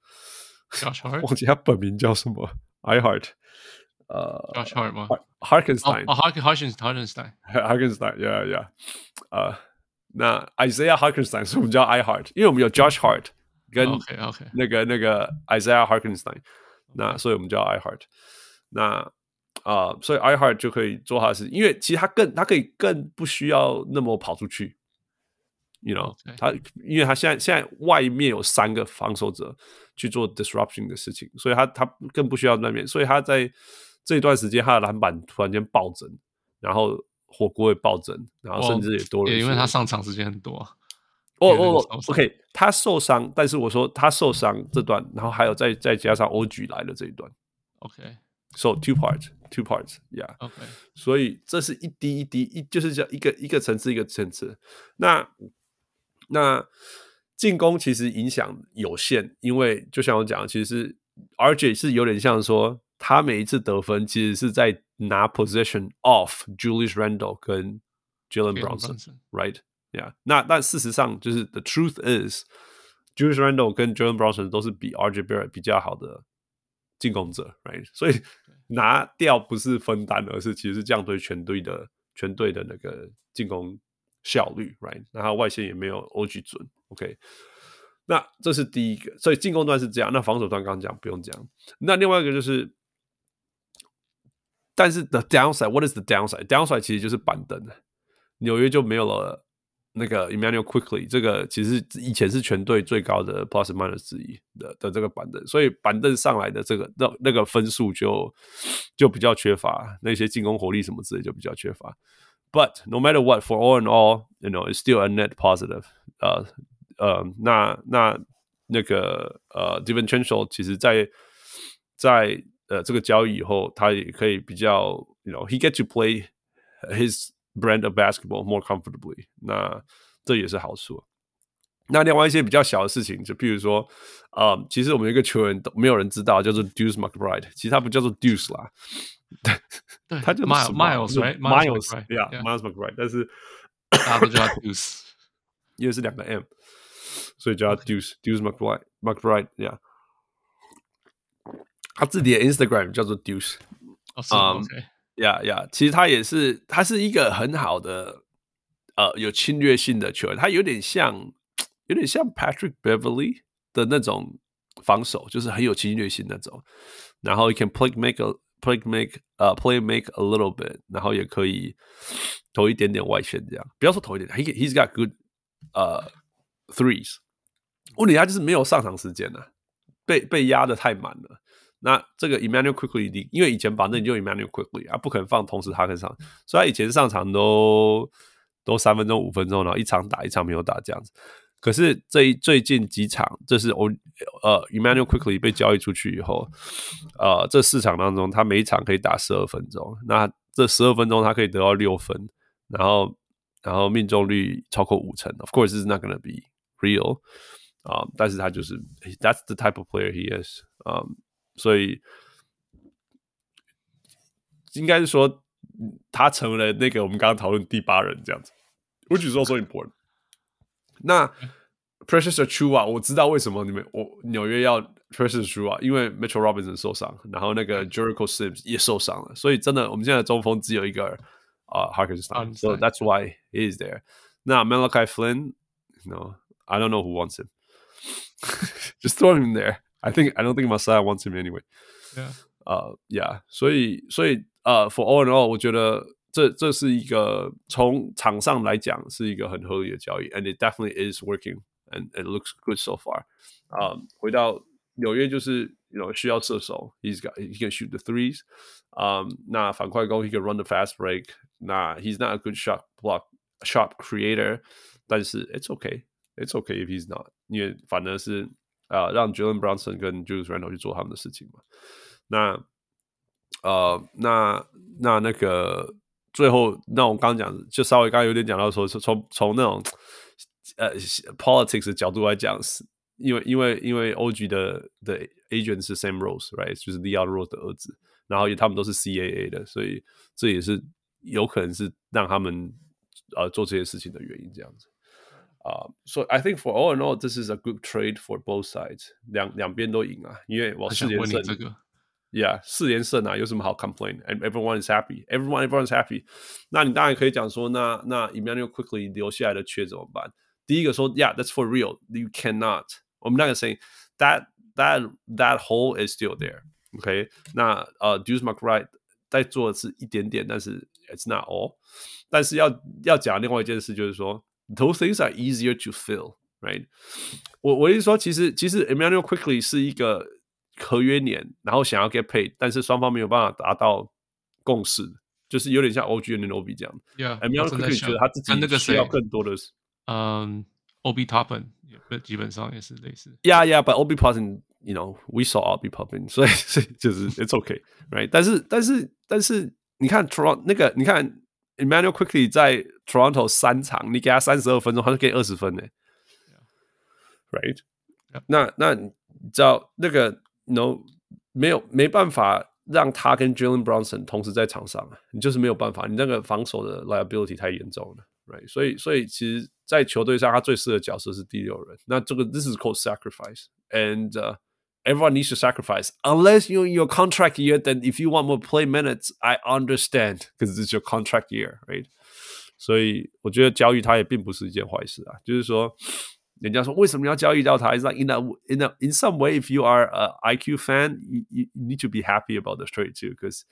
C: Josh Hart，
A: 忘记他本名叫什么？I Heart，呃，
C: Josh Hart 吗？
A: Harkenstein，
C: 哦，Harkenstein，Harkenstein，Yeah，Yeah，
A: 呃， 那 Isaiah Harkenstein 是我们叫 I Heart，因为我们有 Josh Hart 跟
C: OK OK
A: 那个那个 Isaiah Harkenstein，那所以我们叫 I Heart，那啊，所以 I Heart 就可以做他的事，因为其实他更他可以更不需要那么跑出去。You know. 他因为他现在现在外面有三个防守者去做 disruption 的事情，所以他他更不需要那边，所以他在这一段时间他的篮板突然间暴增，然后火锅也暴增，然后甚至也多了，
C: 也因为他上场时间很多。
A: 哦哦，OK，他受伤，但是我说他受伤这段，然后还有再再加上 OG 来了这一段。
C: OK，so、
A: okay. two parts，two parts，yeah。
C: OK，
A: 所以这是一滴一滴一就是叫一个一个层次一个层次，那。那进攻其实影响有限，因为就像我讲，其实是 RJ 是有点像说，他每一次得分其实是在拿 possession off Julius Randle 跟 Jalen Brunson，right？Yeah。那但事实上就是 the truth is Julius Randle 跟 Jalen Brunson 都是比 RJ Barrett 比较好的进攻者，right？所以拿掉不是分担，而是其实是这样对全队的全队的那个进攻。效率，right？那他外线也没有 OG 准，OK。那这是第一个，所以进攻端是这样。那防守端刚刚讲不用讲。那另外一个就是，但是 the downside，what is the downside？downside 其实就是板凳。纽约就没有了那个 Immanuel quickly 这个其实以前是全队最高的 plus minus 之一的的这个板凳，所以板凳上来的这个那那个分数就就比较缺乏，那些进攻火力什么之类就比较缺乏。But no matter what, for all in all, you know, it's still a net positive. 呃呃，那那那个呃 d i v i n c e n t i a l 其实在在呃这个交易以后，他也可以比较，you know, he get to play his brand of basketball more comfortably. 那这也是好处。那另外一些比较小的事情，就譬如说，呃，其实我们有一个球员都没有人知道，叫做 Deuce McBride，其实他不叫做 Deuce 啦。对，他就
C: Miles，Miles，Miles，Yeah，Miles
A: McBride，但是
C: 大家都叫他 Deuce，
A: 因为是两个 M，所以叫他 Deuce，Deuce McBride，McBride，Yeah， 他自己的 Instagram 叫做 Deuce，
C: 啊
A: ，Yeah，Yeah，其实他也是，他是一个很好的，呃，有侵略性的球员，他有点像，有点像 Patrick Beverly 的那种防守，就是很有侵略性那种，然后 you can play make a Play make 呃、uh,，play make a little bit，然后也可以投一点点外线，这样不要说投一点点，he he's got good 呃、uh, threes。问题他就是没有上场时间了，被被压的太满了。那这个 Immanuel quickly，因为以前反正你就 Immanuel quickly 啊，不可能放同时他跟上，所以他以前上场都都三分钟五分钟，然后一场打一场没有打这样子。可是这一最近几场，这是我呃 Immanuel quickly 被交易出去以后，呃，这四场当中，他每一场可以打十二分钟，那这十二分钟他可以得到六分，然后然后命中率超过五成。Of course, it's not gonna be real 啊、但是他就是 That's the type of player he is 啊、所以应该是说他成了那个我们刚刚讨论第八人这样子，which is also important。那 Precious Achiuwa，我知道为什么你们我纽约要 Precious Achiuwa，因为 Mitchell Robinson 受伤，然后那个 Jericho Sims 也受伤了，所以真的我们现在的中锋只有一个啊、uh, Hartenstein，so that's why he is there。那 Malachi Flynn，no，I don't know who wants him，just throw him there。 I think I don't think Masai wants him
C: anyway。Yeah，
A: 呃，Yeah，所以所以呃、uh,，For all in all，我觉得。这这是一个从场上来讲是一个很合理的交易，and it definitely is working and it looks good so far。啊，回到纽约就是，you know 需要射手，he's got he can shoot the threes。啊，那反快攻，he can run the fast break。那 he's not a good shot block shot creator，但是 it's okay，it's okay if he's not，因为反而是啊、 呃、让 Jalen Brunson 跟 Julius Randle 去做他们的事情嘛。那呃那那那个。最后，那我刚讲，就稍微刚刚有点讲到说，是从从那种呃 politics 的角度来讲，是因为因为因为 OG 的的 agent 是 Sam Rose，right，就是 Leo Rose 的儿子，然后也他们都是 CAA 的，所以这也是有可能是让他们呃做这些事情的原因，这样子 啊。所以 I think for all in all, this is a good trade for both sides，两两边都赢啊，因为我四连胜。Yeah，四连胜啊，有什么好 complain？And everyone is happy. Everyone, everyone is happy. 那你当然可以讲说，那那 Immanuel Quickley 留下来的缺怎么办？第一个说，Yeah，that's for real. You cannot. 我们那个 saying that that that hole is still there. OK，那呃、uh,，Deuce McBride 在做的是一点点，但是 it's not all。但是要要讲另外一件事，就是说 ，those things are easier to fill, right？我我意思说，其实其实 Immanuel Quickley 是一个。合约年，然后想要 get paid，但是双方没有办法达到共识，就是有点像 OG 跟 Obi 这样。Yeah，Immanuel Quickley 觉得他自己那个需要更多的，
C: 嗯，Obi Toppin 也基本上也是类似。
A: Yeah, yeah, but Obi Toppin，you know，we saw Obi Toppin，所以所以就是 it's okay，right？但是但是但是你看 Toronto 那个，你看 Immanuel Quickley 在 Toronto 三场，你给他三十二分钟，他就给二十分呢，right？那那你知道那个？No，没有没办法让他跟 Jalen Brunson 同时在场上，你就是没有办法，你那个防守的 liability 太严重了，right？所以所以其实，在球队上他最适合的角色是第六人。那这个 this is called sacrifice，and、uh, everyone needs to sacrifice unless you're in your contract year. Then if you want more play minutes, I understand because it's your contract year, right？所以我觉得交易他也并不是一件坏事啊，就是说。人家说为什么要交易到他？It's like in a in a in some way, if you are a IQ fan, you you need to be happy about the trade too, because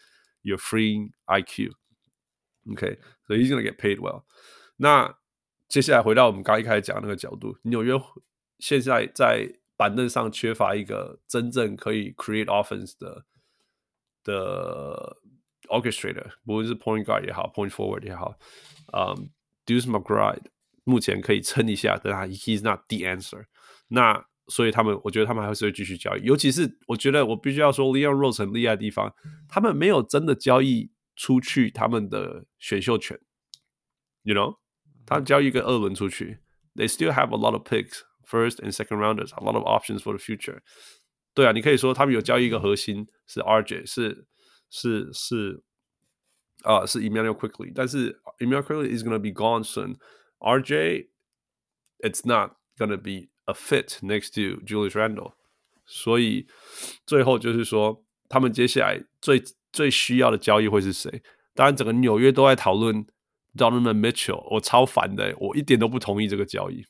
A: you're freeing IQ. Okay, so he's gonna get paid well. 那接下来回到我们刚一开始讲那个角度，纽约现在在 板凳上缺乏一个真正可以 create offense 的的 orchestrator，不论是 point guard 也好，point forward 也好，嗯、um,，Deuce McBride。目前可以撑一下，但他 he's not the answer。那所以他们，我觉得他们还是会继续交易。尤其是我觉得我必须要说，Leon Rose 很厉害的地方，他们没有真的交易出去他们的选秀权。You know，他交易一个二轮出去，they still have a lot of picks, first and second rounders, a lot of options for the future。对啊，你可以说他们有交易一个核心是 RJ，是是是啊、呃，是 Immanuel Quickley，但是 Immanuel Quickley is gonna be gone soon。RJ, it's not gonna be a fit next to Julius Randle，所以最后就是说，他们接下来最最需要的交易会是谁？当然，整个纽约都在讨论 Donovan Mitchell，我超烦的，我一点都不同意这个交易，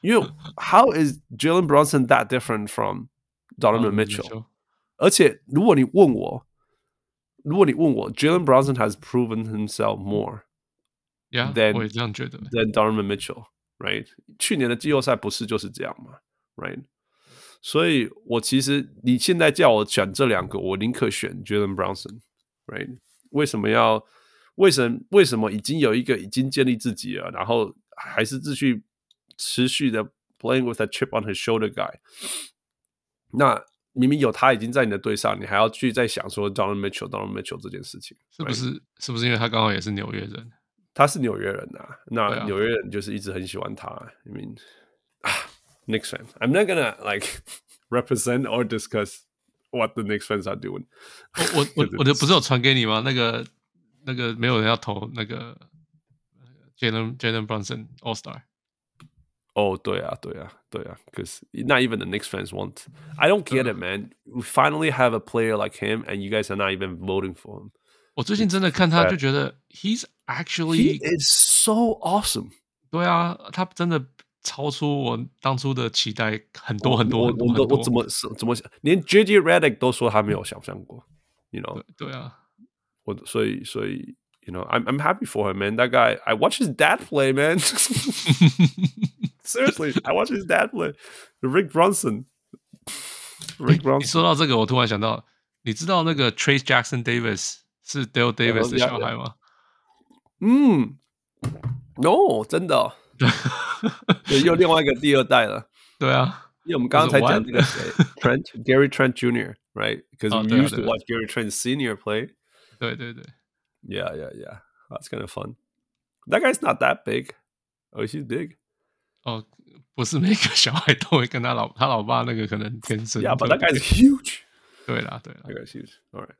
A: 因为 How is Jalen Brunson that different from Donovan Mitchell？而且如果你问我，如果你问我，Jalen Brunson has proven himself
C: more。Yeah,
A: then,
C: 我也这样觉得。
A: Then Donovan Mitchell，right？去年的季后赛不是就是这样吗？Right？所以，我其实你现在叫我选这两个，我宁可选 Jalen Brunson，right？为什么要？为什么？为什么已经有一个已经建立自己了，然后还是继续 持续的 playing with a chip on his shoulder guy。那明明有他已经在你的队上，你还要去再想说 Donovan Mitchell，Donovan Mitchell 这件事情，
C: 是不是？是不是因为他刚好也是纽约人？
A: 他是纽约人啊，那纽约人就是一直很喜欢他。I mean，啊，Knicks fan，I'm not gonna like represent or discuss what the Knicks fans are doing。
C: 我我我我的不是有传给你吗？那个那个没有人要投那个 Jalen Jalen Brunson All Star。
A: 哦，对啊，对啊，对啊，because not even the Knicks fans want. I don't get it, man. We finally have a player like him, and you guys are not even voting for him.
C: 我最近真的看他，就觉得 he's actually
A: he is so awesome.
C: 对啊，他真的超出我当初的期待很多很多很多。
A: 我我怎么怎么想，连 JJ Redick 都说他没有想象过，you know？
C: 对啊，
A: 我所以所以。 You know, I'm I'm happy for him, man. That guy, I watch his dad play, man. Seriously, I watch his dad play. Rick Bronson. Rick Bronson。你
C: 说到这个，我突然想到，你知道那个 Trace Jackson Davis 是 Dale Davis 的小孩吗？
A: 嗯，No，真的。对，又另外一个第二代了。
C: 对啊，
A: 因为我们刚刚才讲那个谁，Trent Gary Trent Jr. Right？Because we used to watch Gary Trent Senior play。
C: 对对对。
A: Yeah, yeah, yeah. That's kind of fun. That guy's not that big. Oh, he's big.
C: 哦，不是每个小孩都会跟他老他老爸那个可能天生。
A: Yeah, but that guy's huge.
C: 对啦，对啦，
A: that guy's huge. All right.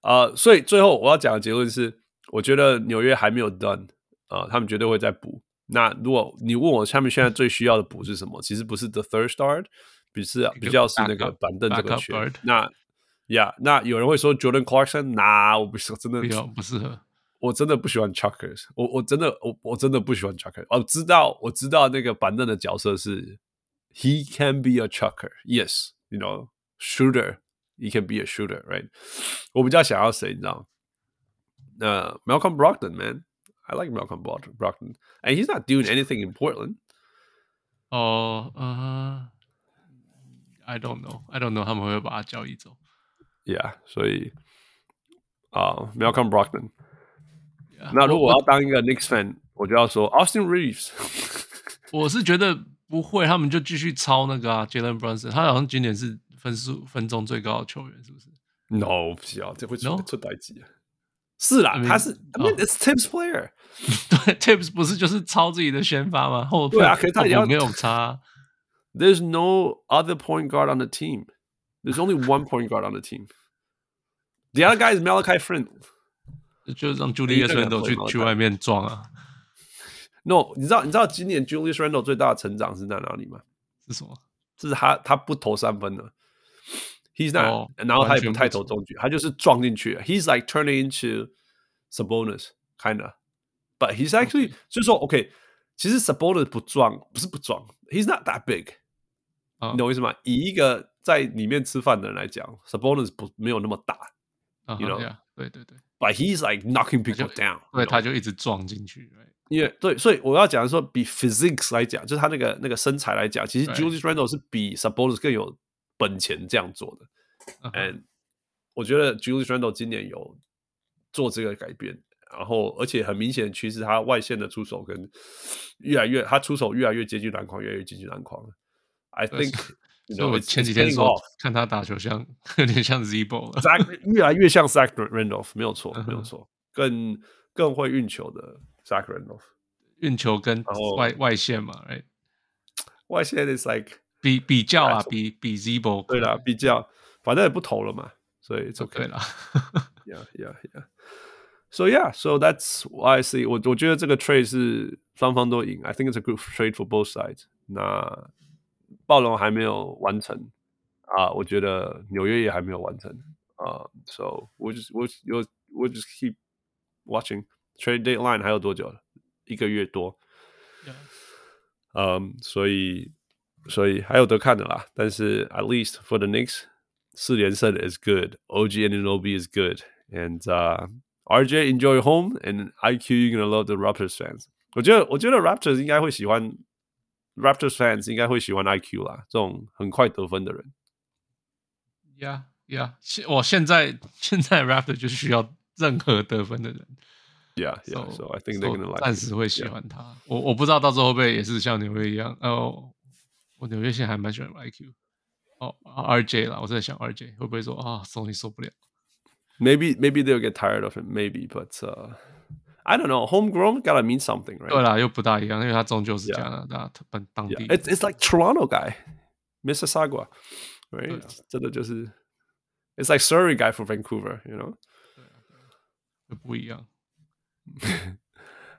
A: 啊、uh,，所以最后我要讲的结论是，我觉得纽约还没有 done 啊、uh,，他们绝对会再补。那如果你问我他们现在最需要的补是什么，其实不是 the third start，比是比较是那个板凳这个缺。那呀、 yeah，那有人会说 Jordan Clarkson，那、nah, 我不是真的，
C: 不适合。
A: 我真的不喜欢 Chuckers，我我真的我我真的不喜欢 Chuckers。我知道我知道那个板凳的角色是，He can be a Chucker，Yes，you know shooter，He can be a shooter，right？我比较想要谁，你知道？呃，Malcolm Brogdon，man，I like Malcolm Brogdon，and he's not doing anything in Portland。
C: 哦，呃，I don't know，I don't know 他们会不会把他交易走？
A: ？Yeah，所以啊、uh,，Malcolm Brogdon。Yeah, 那如果我要当一个 Knicks fan，我就要说 Austin Reeves。
C: 我是觉得不会，他们就继续抄那个啊，Jalen Brunson。他好像今年是分数分钟最高的球员，是不是
A: ？No，不需要，这会出 no? 出代志。是啦，I mean, 他是，I mean it's Tibbs player。
C: 对，Tibbs 不是就是抄自己的先发吗？后
A: 对啊，可是他也
C: 没有差。
A: There's no other point guard on the team. There's only one point guard on the team. The other guy is Malachi Flynn，
C: 就让 Julius Randle 去去外面撞啊。
A: No，你知道你知道今年 Julius Randle 最大的成长是在哪里吗？
C: 是什么？
A: 就是他他不投三分了。He's not，、oh, 然后他也不太投中距，他就是撞进去。He's like turning into Sabonis kinda, but he's actually 所以说 OK，其实 Sabonis 不撞不是不撞，He's not that big。你懂我意思吗？以一个 在里面吃饭的人来讲，Sabonis 不没有那么大。
C: You know, yeah, 对对对
A: ，But he's like knocking people down，
C: 对，他就一直撞进去。
A: 因为对，所以我要讲的说，比 physics 来讲，就是他那个那个身材来讲，其实 Julius Randle 是比 Sabonis 更有本钱这样做的。And 我觉得 Julius Randle 今年有做这个改变，然后而且很明显，其实他外线的出手跟越来越，他出手越来越接近篮筐，越来越接近篮筐。I think。
C: 所以我前几天说看他打球像有点像 Z-Ball，
A: 越来越像 Zach Randolph，没有错，没有错，更更会运球的 Zach Randolph，
C: 运球跟外外线嘛，哎，
A: 外线 is like
C: 比比较啊，比比 Z-Ball，
A: 对啦，比较，反正也不投了嘛，所以就可以
C: 了。
A: Yeah, yeah, yeah. So yeah, so that's why I see. 我我觉得这个 trade 是双方都赢。I think it's a good trade for both sides. 那。暴龙还没有完成啊，我觉得纽约也还没有完成啊，so we just we we we just keep watching trade deadline 还有多久？一个月多，嗯，所以所以还有得看的啦。但是 at least for the Knicks 四连胜 is good. OG Anunoby is good, and uh, RJ enjoy home and IQ you're gonna love the Raptors fans. 我觉得我觉得 Raptors 应该会喜欢。 Raptors fans 应该会喜欢 IQ 啦，这种很快得分的人。
C: Yeah, yeah，现我现在现在 Raptors 就需要任何得分的人。
A: Yeah, yeah. So, so I think they're gonna like.
C: 暂时会喜欢他。我我不知道到时候会不会也是像纽约一样，哦，我纽约现在还蛮喜欢 IQ。哦，RJ 啦，我在想 RJ 会不会说啊，Sony 受不了
A: ？Maybe maybe they'll get tired of it. Maybe, but、uh, I don't know. Homegrown gotta mean something, right?
C: 对啦，又不大一样，因为他终究是加拿大本当地。
A: It's it's like Toronto guy, Mississauga, right？真的就是，It's like Surrey guy for Vancouver, you know？
C: 不一样。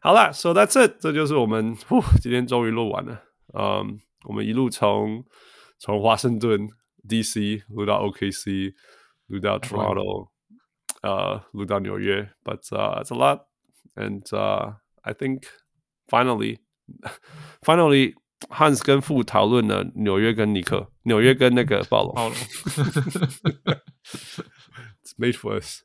A: 好啦，So that's it，这就是我们，呼，今天终于录完了。嗯、um,，我们一路从从华盛顿 DC 录到 OKC，录到 Toronto，呃，录到纽约。But、uh, it's a lot, and、uh, I think finally, finally, Hans 跟傅讨论了纽约跟尼克，纽约跟那个暴龙。暴龙。 It's made for us.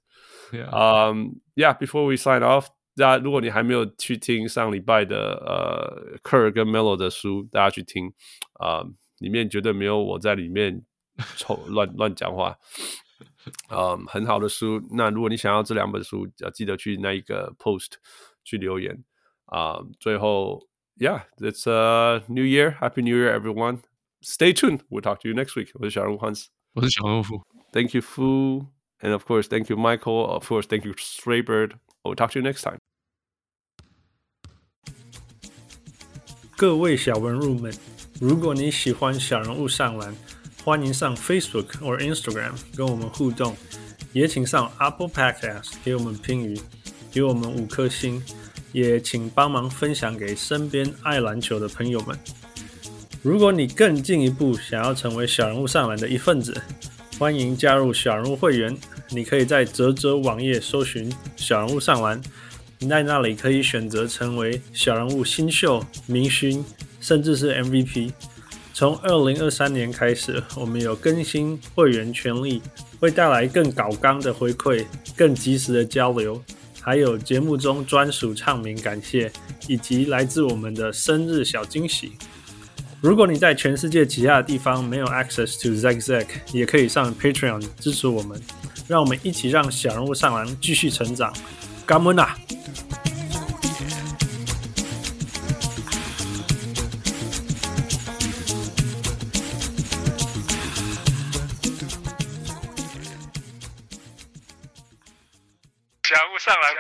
C: Yeah.
A: Um. Yeah. Before we sign off. 大家，如果你还没有去听上礼拜的呃，Kerr 跟 Melo 的书，大家去听啊、呃，里面绝对没有我在里面臭乱乱讲话，嗯、 呃，很好的书。那如果你想要这两本书，要记得去那一个 post 去留言啊、呃。最后，Yeah，it's a new year. Happy New Year, everyone. Stay tuned. We'll talk to you next week. 我是小人物 Hans，
C: 我是小人物傅。
A: Thank you, Fu, and of course, thank you, Michael. Of course, thank you, Straybird. We'll talk to you next time.
D: 各位小文入们，如果你喜欢小人物上篮，欢迎上 Facebook 或 Instagram 跟我们互动，也请上 Apple Podcast 给我们评语，给我们五颗星，也请帮忙分享给身边爱篮球的朋友们。如果你更进一步想要成为小人物上篮的一份子，欢迎加入小人物会员。你可以在泽泽网页搜寻“小人物上篮”，你在那里可以选择成为小人物新秀、明星，甚至是 MVP。从二零二三年开始，我们有更新会员权利，会带来更搞刚的回馈、更及时的交流，还有节目中专属唱名感谢，以及来自我们的生日小惊喜。如果你在全世界其他的地方没有 access to Zack Zack，也可以上 Patreon 支持我们。让我们一起让小人物上篮继续成长，感恩啊！上来